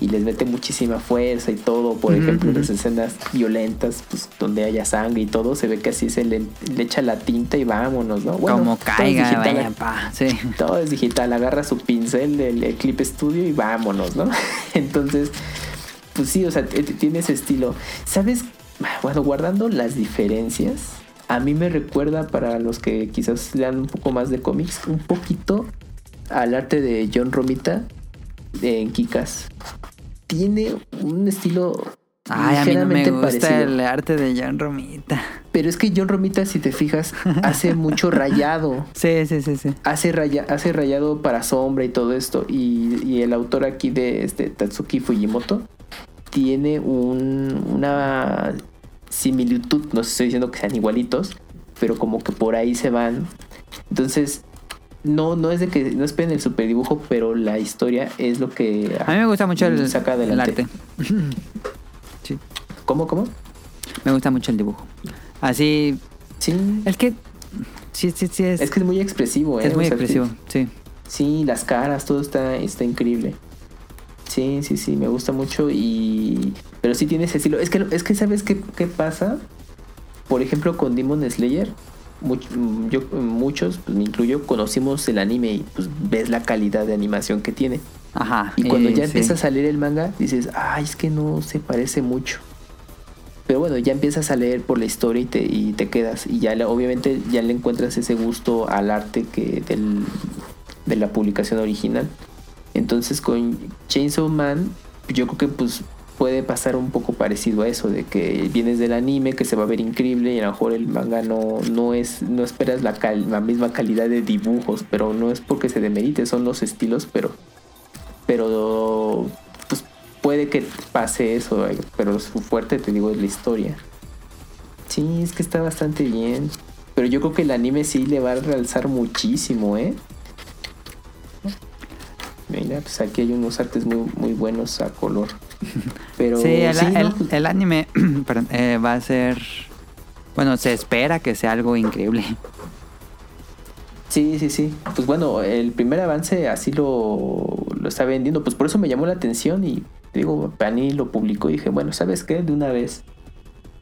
Y les mete muchísima fuerza y todo. Por ejemplo, ujú. las escenas violentas, pues donde haya sangre y todo, se ve que así se le, le echa la tinta y vámonos, ¿no? Bueno, como todo caiga, digital, vaya, pa. Sí. todo es digital, agarra su pincel del el Clip Studio y vámonos, ¿no? Entonces, pues sí, o sea, tiene ese estilo. ¿Sabes? Bueno, guardando las diferencias, a mí me recuerda para los que quizás lean un poco más de cómics, un poquito al arte de John Romita en Kikas. Tiene un estilo Ay, a mí no me gusta parecido. el arte de John Romita. Pero es que John Romita, si te fijas, hace mucho rayado. Sí, sí, sí, sí. hace, raya- hace rayado para sombra y todo esto. Y, y el autor aquí de este Tatsuki Fujimoto tiene un- una similitud. No estoy diciendo que sean igualitos, pero como que por ahí se van. Entonces, no, no es de que no esperen el super dibujo, pero la historia es lo que A mí me gusta mucho el, saca el adelante. arte. sí, ¿Cómo, cómo? me gusta mucho el dibujo. Así, Sí. es que sí, sí, sí es, Es que es muy expresivo, ¿eh? es muy O sea, expresivo, sí. Sí, las caras, todo está, está increíble. Sí, sí, sí, me gusta mucho y... Pero sí tiene ese estilo. Es que, es que ¿sabes qué, qué pasa? Por ejemplo, con Demon Slayer, much- yo, muchos, pues me incluyo, conocimos el anime y pues ves la calidad de animación que tiene. Ajá. Y cuando eh, ya sí. empieza a salir el manga, dices, ay, es que no se parece mucho. Pero bueno, ya empiezas a leer por la historia y te, y te quedas. Y ya le- obviamente ya le encuentras ese gusto al arte que del, de la publicación original. Entonces con Chainsaw Man, yo creo que pues puede pasar un poco parecido a eso, de que vienes del anime, que se va a ver increíble y a lo mejor el manga no, no es, no esperas la, misma calidad de dibujos, pero no es porque se demerite, son los estilos, pero pero pues puede que pase eso, pero su fuerte te digo es la historia. Sí, es que está bastante bien, pero yo creo que el anime sí le va a realzar muchísimo, ¿eh? Mira, pues aquí hay unos artes muy, muy buenos a color. Pero Sí, el, sí, ¿no? el- el anime perdón, eh, va a ser... Bueno, se espera que sea algo increíble. Sí, sí, sí. Pues bueno, el primer avance así lo, lo está vendiendo. Pues por eso me llamó la atención y digo, Panini lo publicó y dije, bueno, ¿sabes qué? De una vez.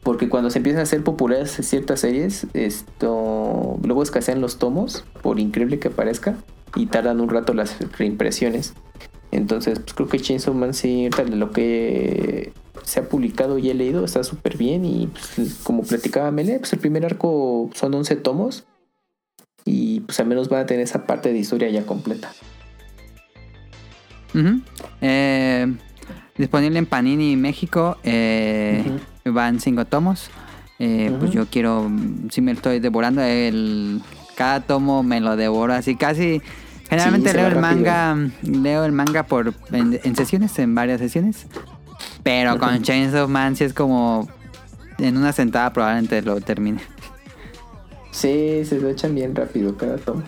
Porque cuando se empiezan a hacer populares ciertas series, esto luego escasean los tomos, por increíble que parezca, y tardan un rato las reimpresiones. Entonces, pues creo que Chainsaw Man sí, de lo que se ha publicado y he leído está súper bien. Y pues, como platicaba Mele, pues el primer arco son 11 tomos. Y pues al menos van a tener esa parte de historia ya completa. Eh, disponible en Panini México. eh, Van cinco tomos. Eh, Pues yo quiero, si me lo estoy devorando, el, cada tomo me lo devoro así casi. Generalmente leo el rápido. manga, leo el manga por en, en sesiones, en varias sesiones. Pero con Ujú. Chainsaw Man sí es como en una sentada probablemente lo termine. Sí, se lo echan bien rápido cada tomo.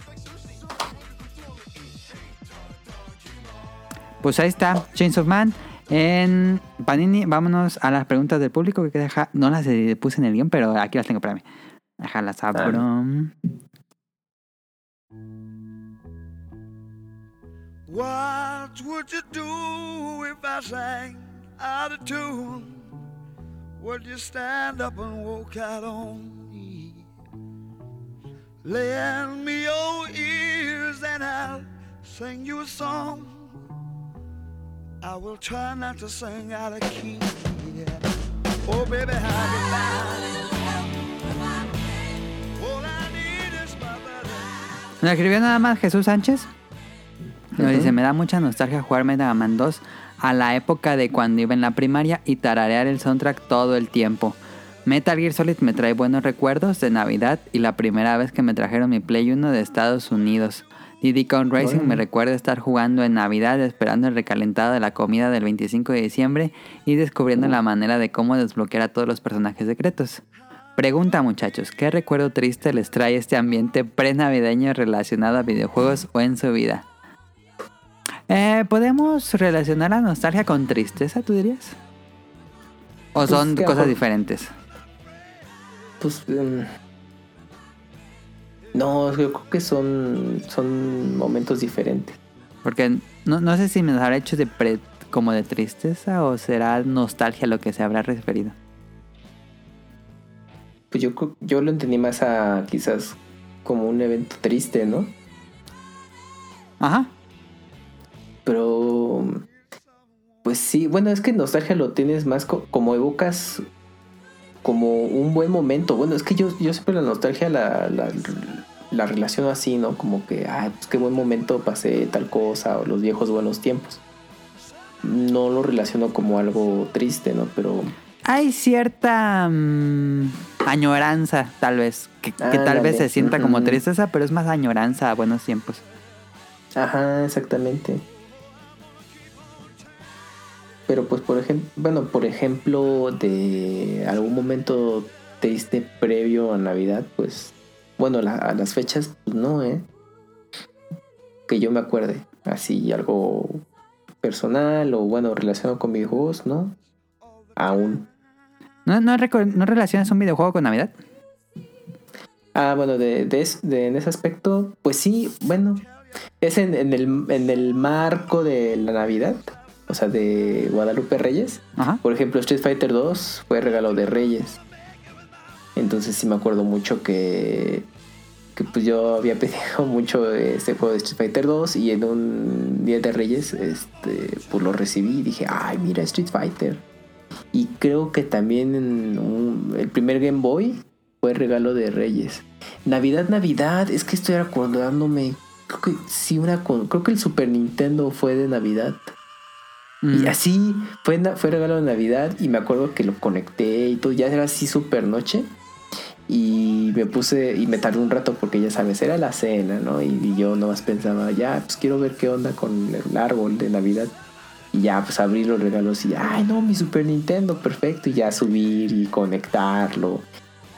Pues ahí está, Chains of Man. En Panini, vámonos a las preguntas del público que deja. No las eh, puse en el guion, pero aquí las tengo para mí. Déjalas abro. What would you do if I sang out of tune? Would you stand up and walk out on me? Lend me your ears and I'll sing you a song. I will try not to sing out of key. yeah. Oh, baby, how you. Nos escribió nada más Jesús Sánchez. Nos dice, me da mucha nostalgia jugar Mega Man 2 a la época de cuando iba en la primaria y tararear el soundtrack todo el tiempo. Metal Gear Solid me trae buenos recuerdos de Navidad y la primera vez que me trajeron mi Play 1 de Estados Unidos. Diddy Kong Racing me recuerda estar jugando en Navidad esperando el recalentado de la comida del 25 de diciembre y descubriendo la manera de cómo desbloquear a todos los personajes secretos. Pregunta muchachos, ¿qué recuerdo triste les trae este ambiente pre-navideño relacionado a videojuegos o en su vida? Eh, ¿Podemos relacionar la nostalgia con tristeza, tú dirías? ¿O Pues son a cosas mejor- diferentes? Pues. em, no, yo creo que son, son momentos diferentes. Porque no, no sé si me habrá hecho de pre- como de tristeza o será nostalgia lo que se habrá referido. Pues yo, yo lo entendí más a quizás como un evento triste, ¿no? Ajá. Pero. Pues sí, bueno, es que nostalgia lo tienes más co- como evocas como un buen momento. Bueno, es que yo, yo siempre la nostalgia la, la, la relaciono así, ¿no? Como que, ay, pues qué buen momento pasé tal cosa o los viejos buenos tiempos. No lo relaciono como algo triste, ¿no? Pero Hay cierta mm, añoranza, tal vez, que, que tal vez se sienta como tristeza, pero es más añoranza a buenos tiempos. Ajá, exactamente. Pero pues por ejemplo, bueno, por ejemplo, de algún momento triste previo a Navidad, pues, bueno, la- a las fechas, pues no, ¿eh? que yo me acuerde. Así algo personal o bueno, relacionado con videojuegos, ¿no? Aún. ¿No, no, no relacionas un videojuego con Navidad? Ah, bueno, de, de de- en ese aspecto, pues sí, bueno, es en, en el, en el marco de la Navidad, o sea, de Guadalupe Reyes. Ajá. Por ejemplo, Street Fighter 2 fue regalo de Reyes. Entonces sí me acuerdo mucho que, que pues yo había pedido mucho este juego de Street Fighter 2 y en un día de Reyes este, pues lo recibí y dije, ay, mira Street Fighter. Y creo que también en un- el primer Game Boy fue regalo de Reyes. Navidad, Navidad, es que estoy acordándome. Creo que sí, una creo que el Super Nintendo fue de Navidad. Mm. Y así fue, fue regalo de Navidad y me acuerdo que lo conecté y todo, ya era así súper noche. Y me puse y me tardé un rato porque ya sabes, era la cena, ¿no? Y, y yo nomás pensaba, ya, pues quiero ver qué onda con el árbol de Navidad. Y ya, pues abrir los regalos y, ay, no, mi Super Nintendo, perfecto. Y ya subir y conectarlo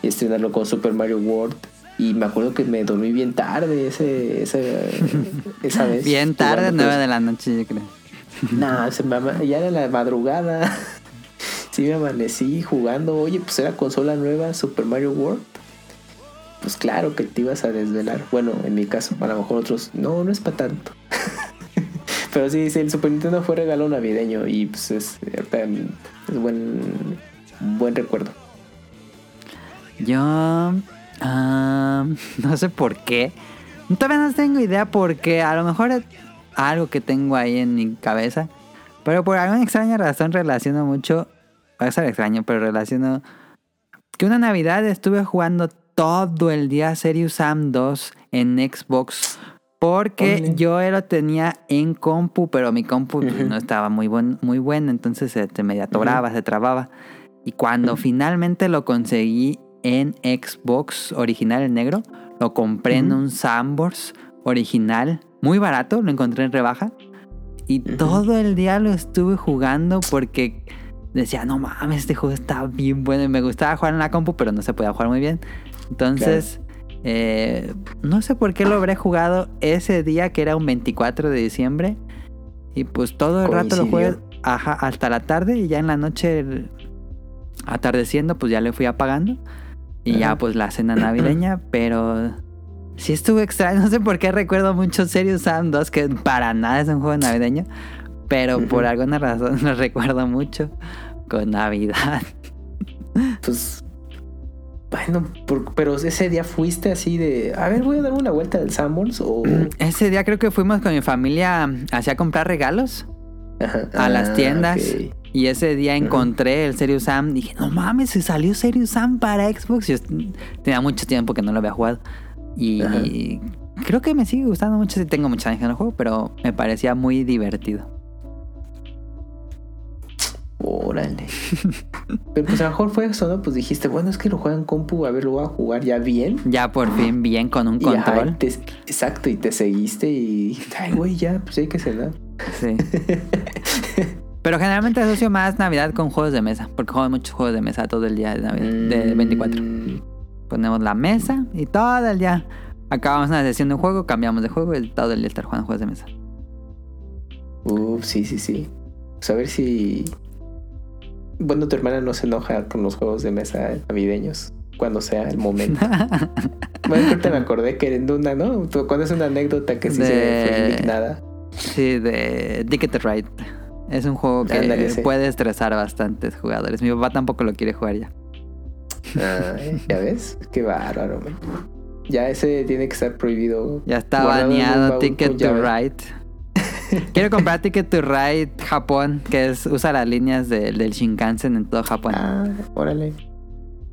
y estrenarlo con Super Mario World. Y me acuerdo que me dormí bien tarde ese, ese- esa vez. Bien tarde, jugando, 9 pues, de la noche, yo creo. no, se me ya era la madrugada. sí me amanecí jugando. Oye, pues era consola nueva, Super Mario World. Pues claro que te ibas a desvelar. Bueno, en mi caso, a lo mejor otros, no, no es para tanto. Pero sí, sí, el Super Nintendo fue regalo navideño y pues es, ahorita, es buen, buen recuerdo. Yo ah, no sé por qué. Todavía no tengo idea porque a lo mejor algo que tengo ahí en mi cabeza. Pero por alguna extraña razón relaciono mucho. Va a ser extraño, pero relaciono que una Navidad estuve jugando todo el día Serious Sam 2 en Xbox. Porque yo lo tenía en compu, pero mi compu no estaba muy, buen, muy buena, entonces se, se medio atoraba, se trababa. Y cuando finalmente lo conseguí en Xbox original en negro, lo compré en un Sandbox original, muy barato, lo encontré en rebaja. Y todo el día lo estuve jugando porque decía, no mames, este juego está bien bueno. Y me gustaba jugar en la compu, pero no se podía jugar muy bien. Entonces, eh, no sé por qué lo habré jugado ese día que era un 24 de diciembre. Y pues todo el rato lo jugué ajá, hasta la tarde y ya en la noche, el- atardeciendo, pues ya le fui apagando. Y ya pues la cena navideña, pero sí estuvo extraño. No sé por qué recuerdo mucho Serious Sam 2, que para nada es un juego navideño. Pero por alguna razón lo recuerdo mucho con Navidad. Pues, bueno, por- pero ese día fuiste así de, a ver, voy a dar una vuelta al Sanborns o... Ese día creo que fuimos con mi familia hacia comprar regalos Ajá. a las Ah, tiendas. Y ese día encontré el Serious Sam. Dije, no mames, se salió Serious Sam para Xbox. Yo tenía mucho tiempo que no lo había jugado. Y Ajá. creo que me sigue gustando mucho. Sí, tengo muchos años que no juego, pero me parecía muy divertido. Órale. Pero pues a lo mejor fue eso, ¿no? Pues dijiste, bueno, es que lo juegan compu, a ver, lo voy a jugar ya bien. Ya por fin bien con un Y ajá, control. te- exacto, y te seguiste y ay, güey, ya, pues hay que cenar. Sí. Pero generalmente asocio más Navidad con juegos de mesa. Porque juego muchos juegos de mesa todo el día de, Navidad, de 24. Mm, Ponemos la mesa y todo el día. Acabamos una sesión de un juego, cambiamos de juego y todo el día estar jugando juegos de mesa. Uf, sí, sí, sí. Pues a ver si. Bueno, tu hermana no se enoja con los juegos de mesa navideños cuando sea el momento. bueno, ahorita me acordé que en una, ¿no? Tú cuando es una anécdota que sí se De- fue indignada. Sí, de Ticket to Ride. Es un juego que sí. puede estresar a bastantes jugadores. Mi papá tampoco lo quiere jugar ya. Ay, ¿Ya ves? Qué bárbaro, man. Ya ese tiene que estar prohibido. Ya está Guardado baneado Ticket to. Ride. Quiero comprar Ticket to Ride Japón, que es usa las líneas de- del Shinkansen en todo Japón. Ah, órale.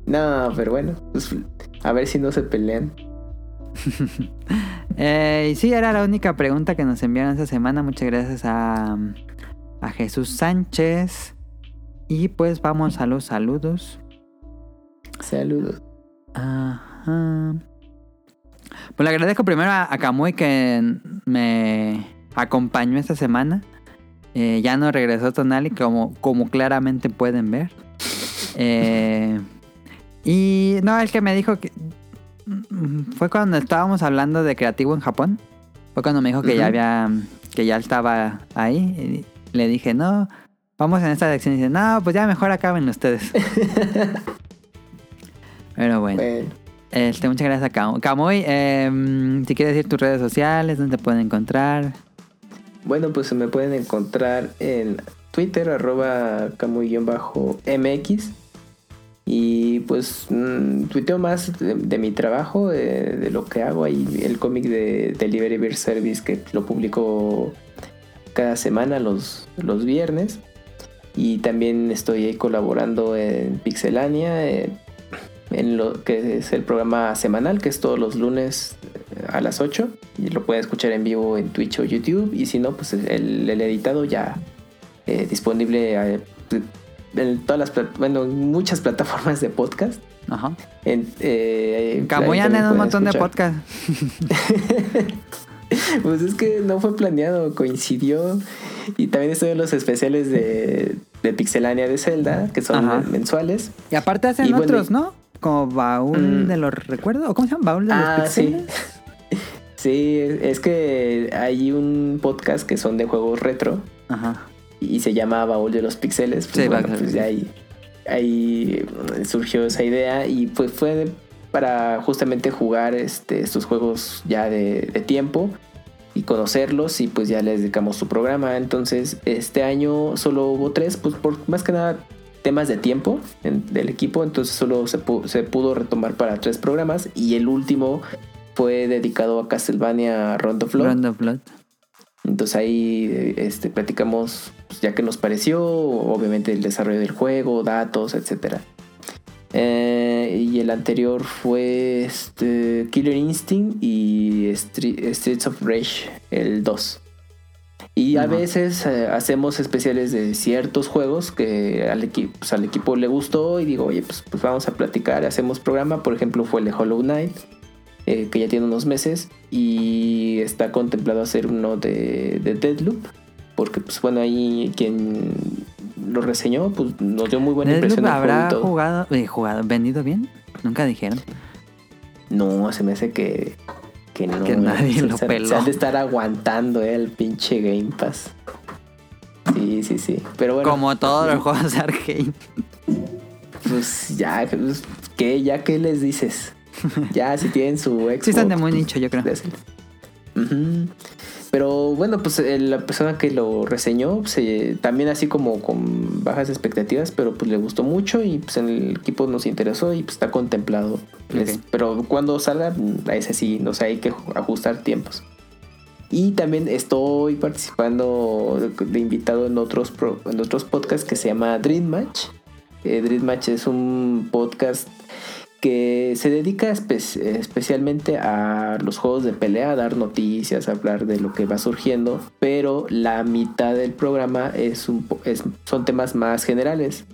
No, pero bueno, pues a ver si no se pelean. Eh, y sí, era la única pregunta que nos enviaron esta semana. Muchas gracias a, a Jesús Sánchez. Y pues vamos a los saludos. Saludos. Ajá. Pues le agradezco primero a, Kamui que me acompañó esta semana. Eh, ya no regresó Tonali, como, como claramente pueden ver. Eh, y no, el que me dijo que mm, fue cuando estábamos hablando de creativo en Japón. Fue cuando me dijo que ya había, que ya estaba ahí. Y le dije, no, vamos en esta sección. Y dice, no, pues ya mejor acaben ustedes. Pero bueno. Bueno, Este, muchas gracias a Cam- Camuy. em, si quieres decir tus redes sociales, ¿dónde te pueden encontrar? bueno, pues me pueden encontrar en Twitter, arroba camuy-mx. Y pues mm, tuiteo más de, de mi trabajo, de, de lo que hago ahí, el cómic de Delivery Beer Service que lo publico cada semana los, los viernes. Y también estoy ahí colaborando en Pixelania, eh, en lo que es el programa semanal, que es todos los lunes eh, a las 8. Y lo pueden escuchar en vivo en Twitch o YouTube. Y si no, pues el, el editado ya eh, disponible eh, en todas las bueno, en muchas plataformas de podcast. Ajá. En, eh, en un montón de podcasts. Pues es que no fue planeado, coincidió. Y también estoy en los especiales de, de Pixelania de Zelda, que son Ajá. mensuales. Y aparte hacen Y bueno, otros, ¿no? Como baúl Mm. de los recuerdos. ¿O cómo se llama? Baúl de Ah, los sí. pixeles. Sí, es que hay un podcast que son de juegos retro Ajá. y se llama Baúl de los Pixeles. Pues Sí, bueno, pues ya ahí, ahí surgió esa idea y pues fue para justamente jugar este, estos juegos ya de, de tiempo y conocerlos y pues ya les dedicamos su programa. Entonces este año solo hubo tres, pues por más que nada temas de tiempo en- del equipo, entonces solo se, pu- se pudo retomar para tres programas y el último fue dedicado a Castlevania Rondo of Blood. Round of Blood. Entonces ahí eh, este, platicamos pues, ya que nos pareció, obviamente el desarrollo del juego, datos, etc. y el anterior fue este, Killer Instinct y Stre- Streets of Rage, el 2. Y a veces eh, hacemos especiales de ciertos juegos que al, equi- pues, al equipo le gustó y digo, oye, pues, pues vamos a platicar, hacemos programa. Por ejemplo, fue el de Hollow Knight, eh, que ya tiene unos meses y está contemplado hacer uno de, de Deadloop. Porque, pues bueno, ahí quien lo reseñó, pues nos dio muy buena Deathloop impresión juego habrá todo. jugado, eh, jugado, vendido bien. Nunca dijeron. No, se me hace que, que no. Que nadie se, lo peló. Se han de estar aguantando eh, el pinche Game Pass. Sí, sí, sí. Pero bueno. Como todos los juegos de arcade. Pues ya, pues, ¿qué? ¿Ya qué les dices? Ya, si tienen su Xbox. Sí están de muy pues, nicho, yo creo. Ujú. Pero bueno, pues eh, la persona que lo reseñó, pues, eh, también así como con bajas expectativas, pero pues le gustó mucho y pues en el equipo nos interesó y pues está contemplado. Es- pero cuando salga, a ese sí, no sé, hay que ju- ajustar tiempos. Y también estoy participando de, de invitado en otros, pro- en otros podcasts que se llama Dream Match. Eh, Dream Match es un podcast que se dedica espe- especialmente a los juegos de pelea, a dar noticias, a hablar de lo que va surgiendo, pero la mitad del programa es un po- es- son temas más generales.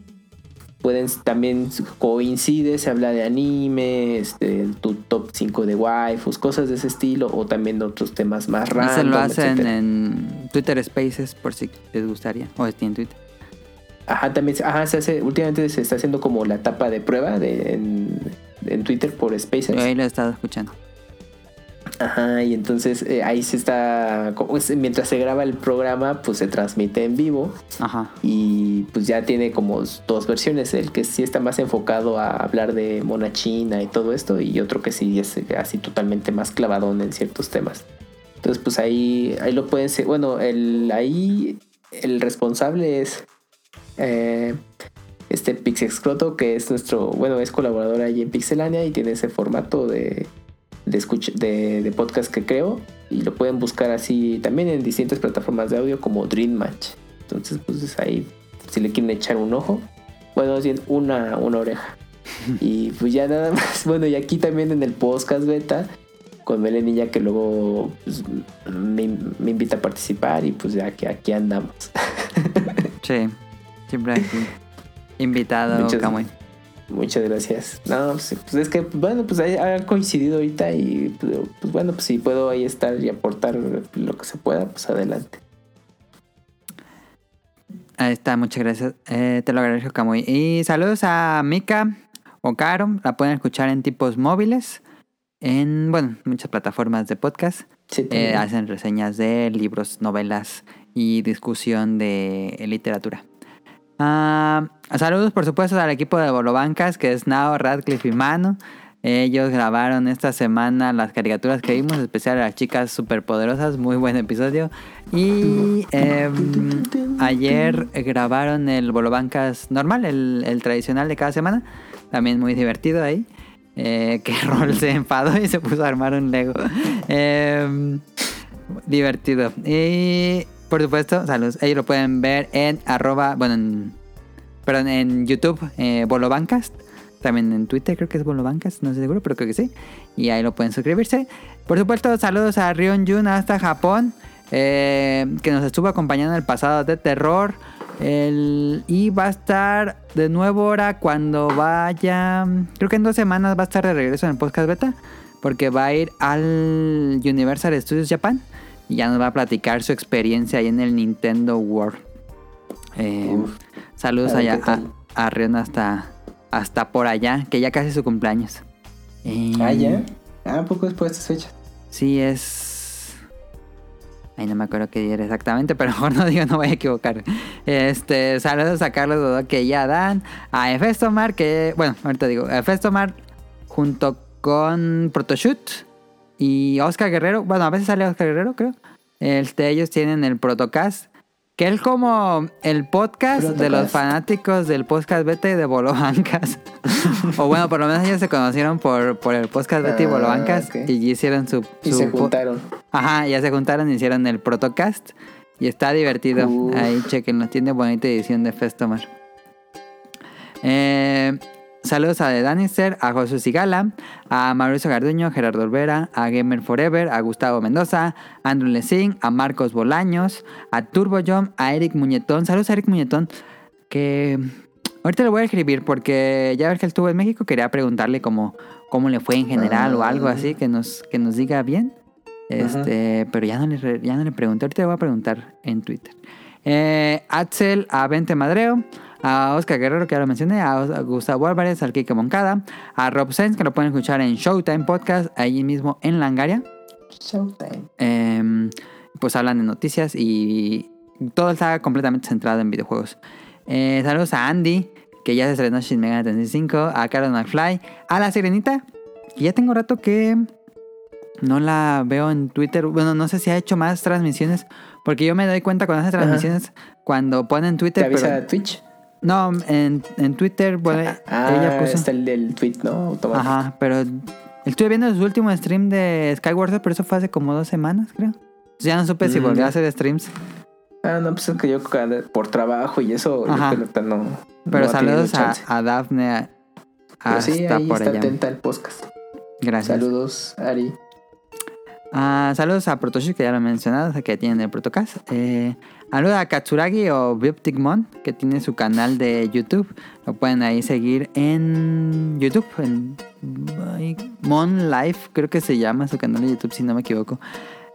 Pueden también coincide, se habla de anime, este, tu top 5 de waifus, cosas de ese estilo, o también otros temas más random. se lo hacen etcétera. en Twitter Spaces por si les gustaría. O en Twitter. Ajá, también ajá, se hace, últimamente se está haciendo como la etapa de prueba de, en, en Twitter por Spaces. Yo ahí lo he estado escuchando. Ajá, y entonces eh, ahí se está, como es- mientras se graba el programa, pues se transmite en vivo Ajá. y pues ya tiene como dos versiones, el que sí está más enfocado a hablar de mona china y todo esto y otro que sí es así totalmente más clavadón en ciertos temas. Entonces pues ahí, ahí lo pueden ser, bueno, el, ahí el responsable es eh, este Pixexcroto que es nuestro, bueno, es colaborador ahí en Pixelania y tiene ese formato de, de, escuch- de, de podcast que creo y lo pueden buscar así también en distintas plataformas de audio como Dream Match. Entonces, pues ahí, si le quieren echar un ojo, bueno, más bien una, una oreja. y pues ya nada más, bueno, y aquí también en el podcast beta con Melenilla que luego pues, me, me invita a participar y pues ya que aquí andamos. Sí. Siempre aquí. Invitado, Muchas- Camuy. Muchas gracias. No, pues, pues es que, bueno, pues ha coincidido ahorita y pues, bueno, pues si puedo ahí estar y aportar lo que se pueda, pues adelante. Ahí está, muchas gracias. Eh, te lo agradezco, Camuy. Y saludos a Mika o Caro. La pueden escuchar en tipos móviles. en, bueno, muchas plataformas de podcast. Sí, Eh, hacen reseñas de libros, novelas y discusión de literatura. Ah, saludos, por supuesto, al equipo de Bolobancas, que es Nao, Radcliffe y Mano. Ellos grabaron esta semana las caricaturas que vimos, especial a las chicas superpoderosas. Muy buen episodio. Y em, ayer grabaron el Bolobancas normal, el, el tradicional de cada semana. También muy divertido ahí. Eh, que Rol se enfadó y se puso a armar un Lego. Em, divertido. Y por supuesto, saludos. Ellos lo pueden ver en arroba, bueno, en, perdón, en YouTube, eh, Bolobancast. También en Twitter creo que es Bolobancast, no estoy seguro, pero creo que sí. Y ahí lo pueden suscribirse. Por supuesto, saludos a Rion Jun hasta Japón, eh, que nos estuvo acompañando en el pasado de terror. Y va a estar de nuevo ahora cuando vaya. Creo que en dos semanas va a estar de regreso en el podcast beta. Porque va a ir al Universal Studios Japan. Y ya nos va a platicar su experiencia ahí en el Nintendo World. Eh, saludos allá a, a Rion hasta, hasta por allá. Que ya casi es su cumpleaños. Eh, Ah, ya. Ah, poco después de estas fechas. Sí, es. Ay, no me acuerdo qué día era exactamente, pero mejor no digo, no voy a equivocar. Este, saludos a Carlos Dodoque y a Dan, a Efestomar, que, bueno, ahorita digo, Efestomar junto con Protoshoot y Oscar Guerrero. Bueno, a veces sale Oscar Guerrero, creo. Este, ellos tienen el Protocast, que es como el podcast de los fanáticos del podcast Beta y de Bolobancas. o bueno, por lo menos ellos se conocieron por, por el podcast Beta y Ah, Bolobancas ok. y hicieron su... Y su se po- juntaron. Ajá, ya se juntaron y hicieron el Protocast. Y está divertido. Uf. Ahí chequenlo, tiene bonita edición de Festomar. Eh, saludos a The Danister, a Josué Sigala, a Mauricio Garduño, Gerardo Olvera, a Gamer Forever, a Gustavo Mendoza, a Andrew Lessing, a Marcos Bolaños, a Turbo Jump, a Eric Muñetón. Saludos a Eric Muñetón, que ahorita le voy a escribir porque ya ves que él estuvo en México, quería preguntarle cómo, cómo le fue en general o algo así, que nos, que nos diga bien. Este, pero ya no, le, ya no le pregunté, ahorita le voy a preguntar en Twitter. Eh, Axel a Vente Madreo, a Oscar Guerrero, que ya lo mencioné, a, Os- a Gustavo Álvarez, al Kike Moncada, a Rob Sainz, que lo pueden escuchar en Showtime Podcast, ahí mismo en Langaria. Showtime. Eh, pues hablan de noticias y todo está completamente centrado en videojuegos. Eh, saludos a Andy, que ya se estrenó Shin Megami Tensei 5, a Carlos McFly, a la Sirenita, que ya tengo rato que no la veo en Twitter. Bueno, no sé si ha hecho más transmisiones, porque yo me doy cuenta cuando hace transmisiones cuando pone en ¿Te Twitter. avisa pero- Twitch? No, en, en Twitter, bueno, Ah, ella puso. está el del tweet, ¿no? Automático. Ajá, pero estuve viendo su último stream de Skyward Sword, pero eso fue hace como dos semanas, creo. Entonces ya no supe si Mm. volvió a hacer streams. Ah, no, pues es que yo por trabajo y eso, yo Ajá. creo que no. Pero no saludos a, a Dafne a- hasta sí, ahí por está allá. atenta al podcast. Gracias. Saludos, Ari. Ah, saludos a Protoshi, que ya lo he mencionado, que tienen el Protocast. Eh, saludos a Katsuragi o Biptic Mon, que tiene su canal de YouTube. Lo pueden ahí seguir en YouTube, en Mon Life, creo que se llama su canal de YouTube, si no me equivoco.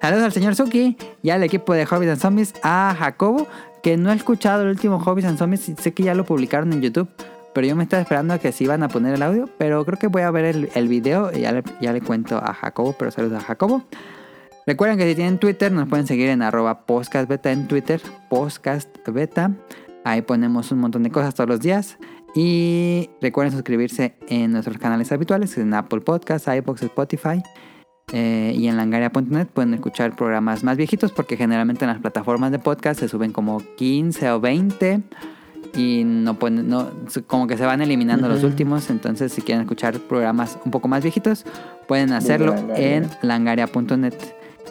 Saludos al señor Suki y al equipo de Hobbies and Zombies, a Jacobo, que no he escuchado el último Hobbies and Zombies, sé que ya lo publicaron en YouTube. Pero yo me estaba esperando a que se iban a poner el audio. Pero creo que voy a ver el, el video y ya le, ya le cuento a Jacobo. Pero saludos a Jacobo. Recuerden que si tienen Twitter, nos pueden seguir en arroba podcastbeta en Twitter, podcastbeta. Ahí ponemos un montón de cosas todos los días. Y recuerden suscribirse en nuestros canales habituales, en Apple Podcasts, iBox, Spotify. eh, y en langaria.net pueden escuchar programas más viejitos porque generalmente en las plataformas de podcast se suben como 15 o 20 y no pueden, no, como que se van eliminando los últimos. Entonces, si quieren escuchar programas un poco más viejitos, pueden hacerlo Langaria. en langaria.net.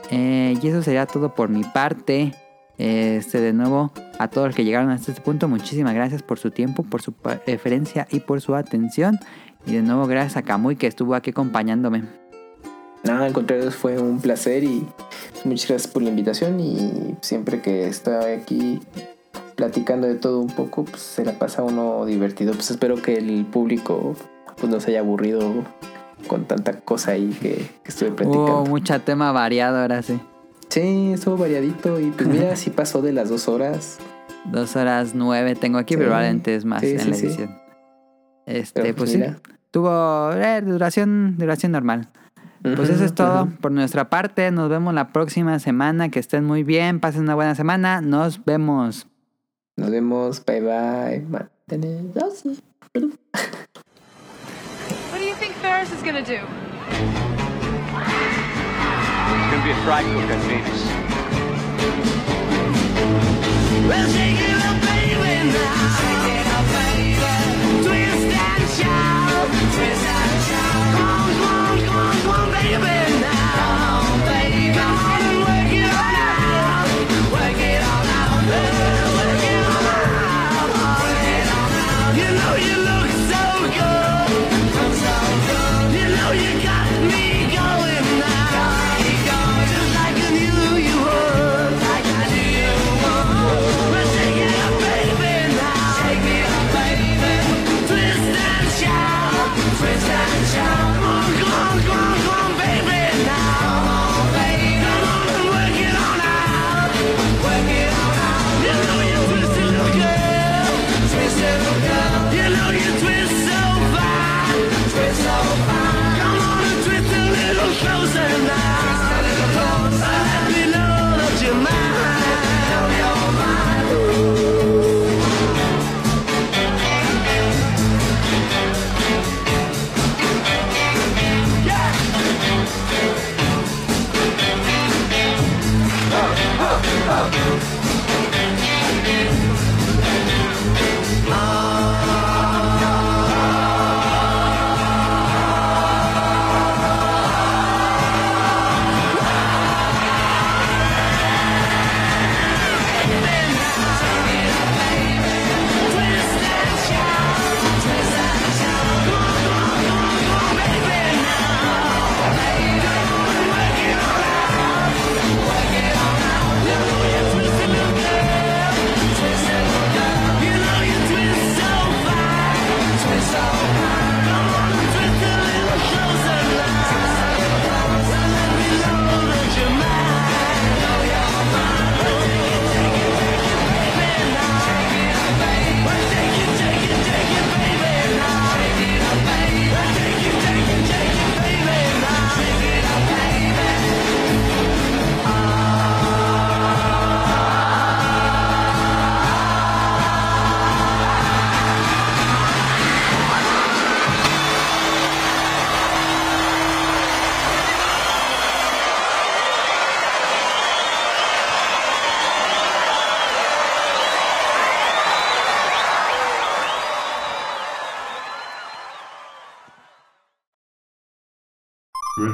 Eh, y eso sería todo por mi parte. Este, de nuevo, a todos los que llegaron hasta este punto, muchísimas gracias por su tiempo, por su preferencia y por su atención. Y de nuevo, gracias a Kamui que estuvo aquí acompañándome. Nada, al contrario, fue un placer y muchas gracias por la invitación. Y siempre que estoy aquí platicando de todo un poco, pues se la pasa uno divertido. Pues espero que el público pues no se haya aburrido con tanta cosa ahí que, estuve oh, platicando. Hubo mucha tema variado ahora sí. Sí, estuvo variadito y pues mira, sí pasó de las dos horas. Dos horas nueve tengo aquí, sí. pero probablemente es más en la edición. Este, pues, pues, sí. Tuvo eh, duración, duración normal. Pues eso es todo por nuestra parte. Nos vemos la próxima semana. Que estén muy bien. Pasen una buena semana. Nos vemos. Nos vemos. Bye bye. Mantener. Ferris is gonna do? It's gonna be a fry cook at Davis. Well, shake it up, baby, now. Shake it up, baby. Twist and shout. Twist and shout. Come on, come on, come on, baby.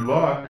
Goodbye.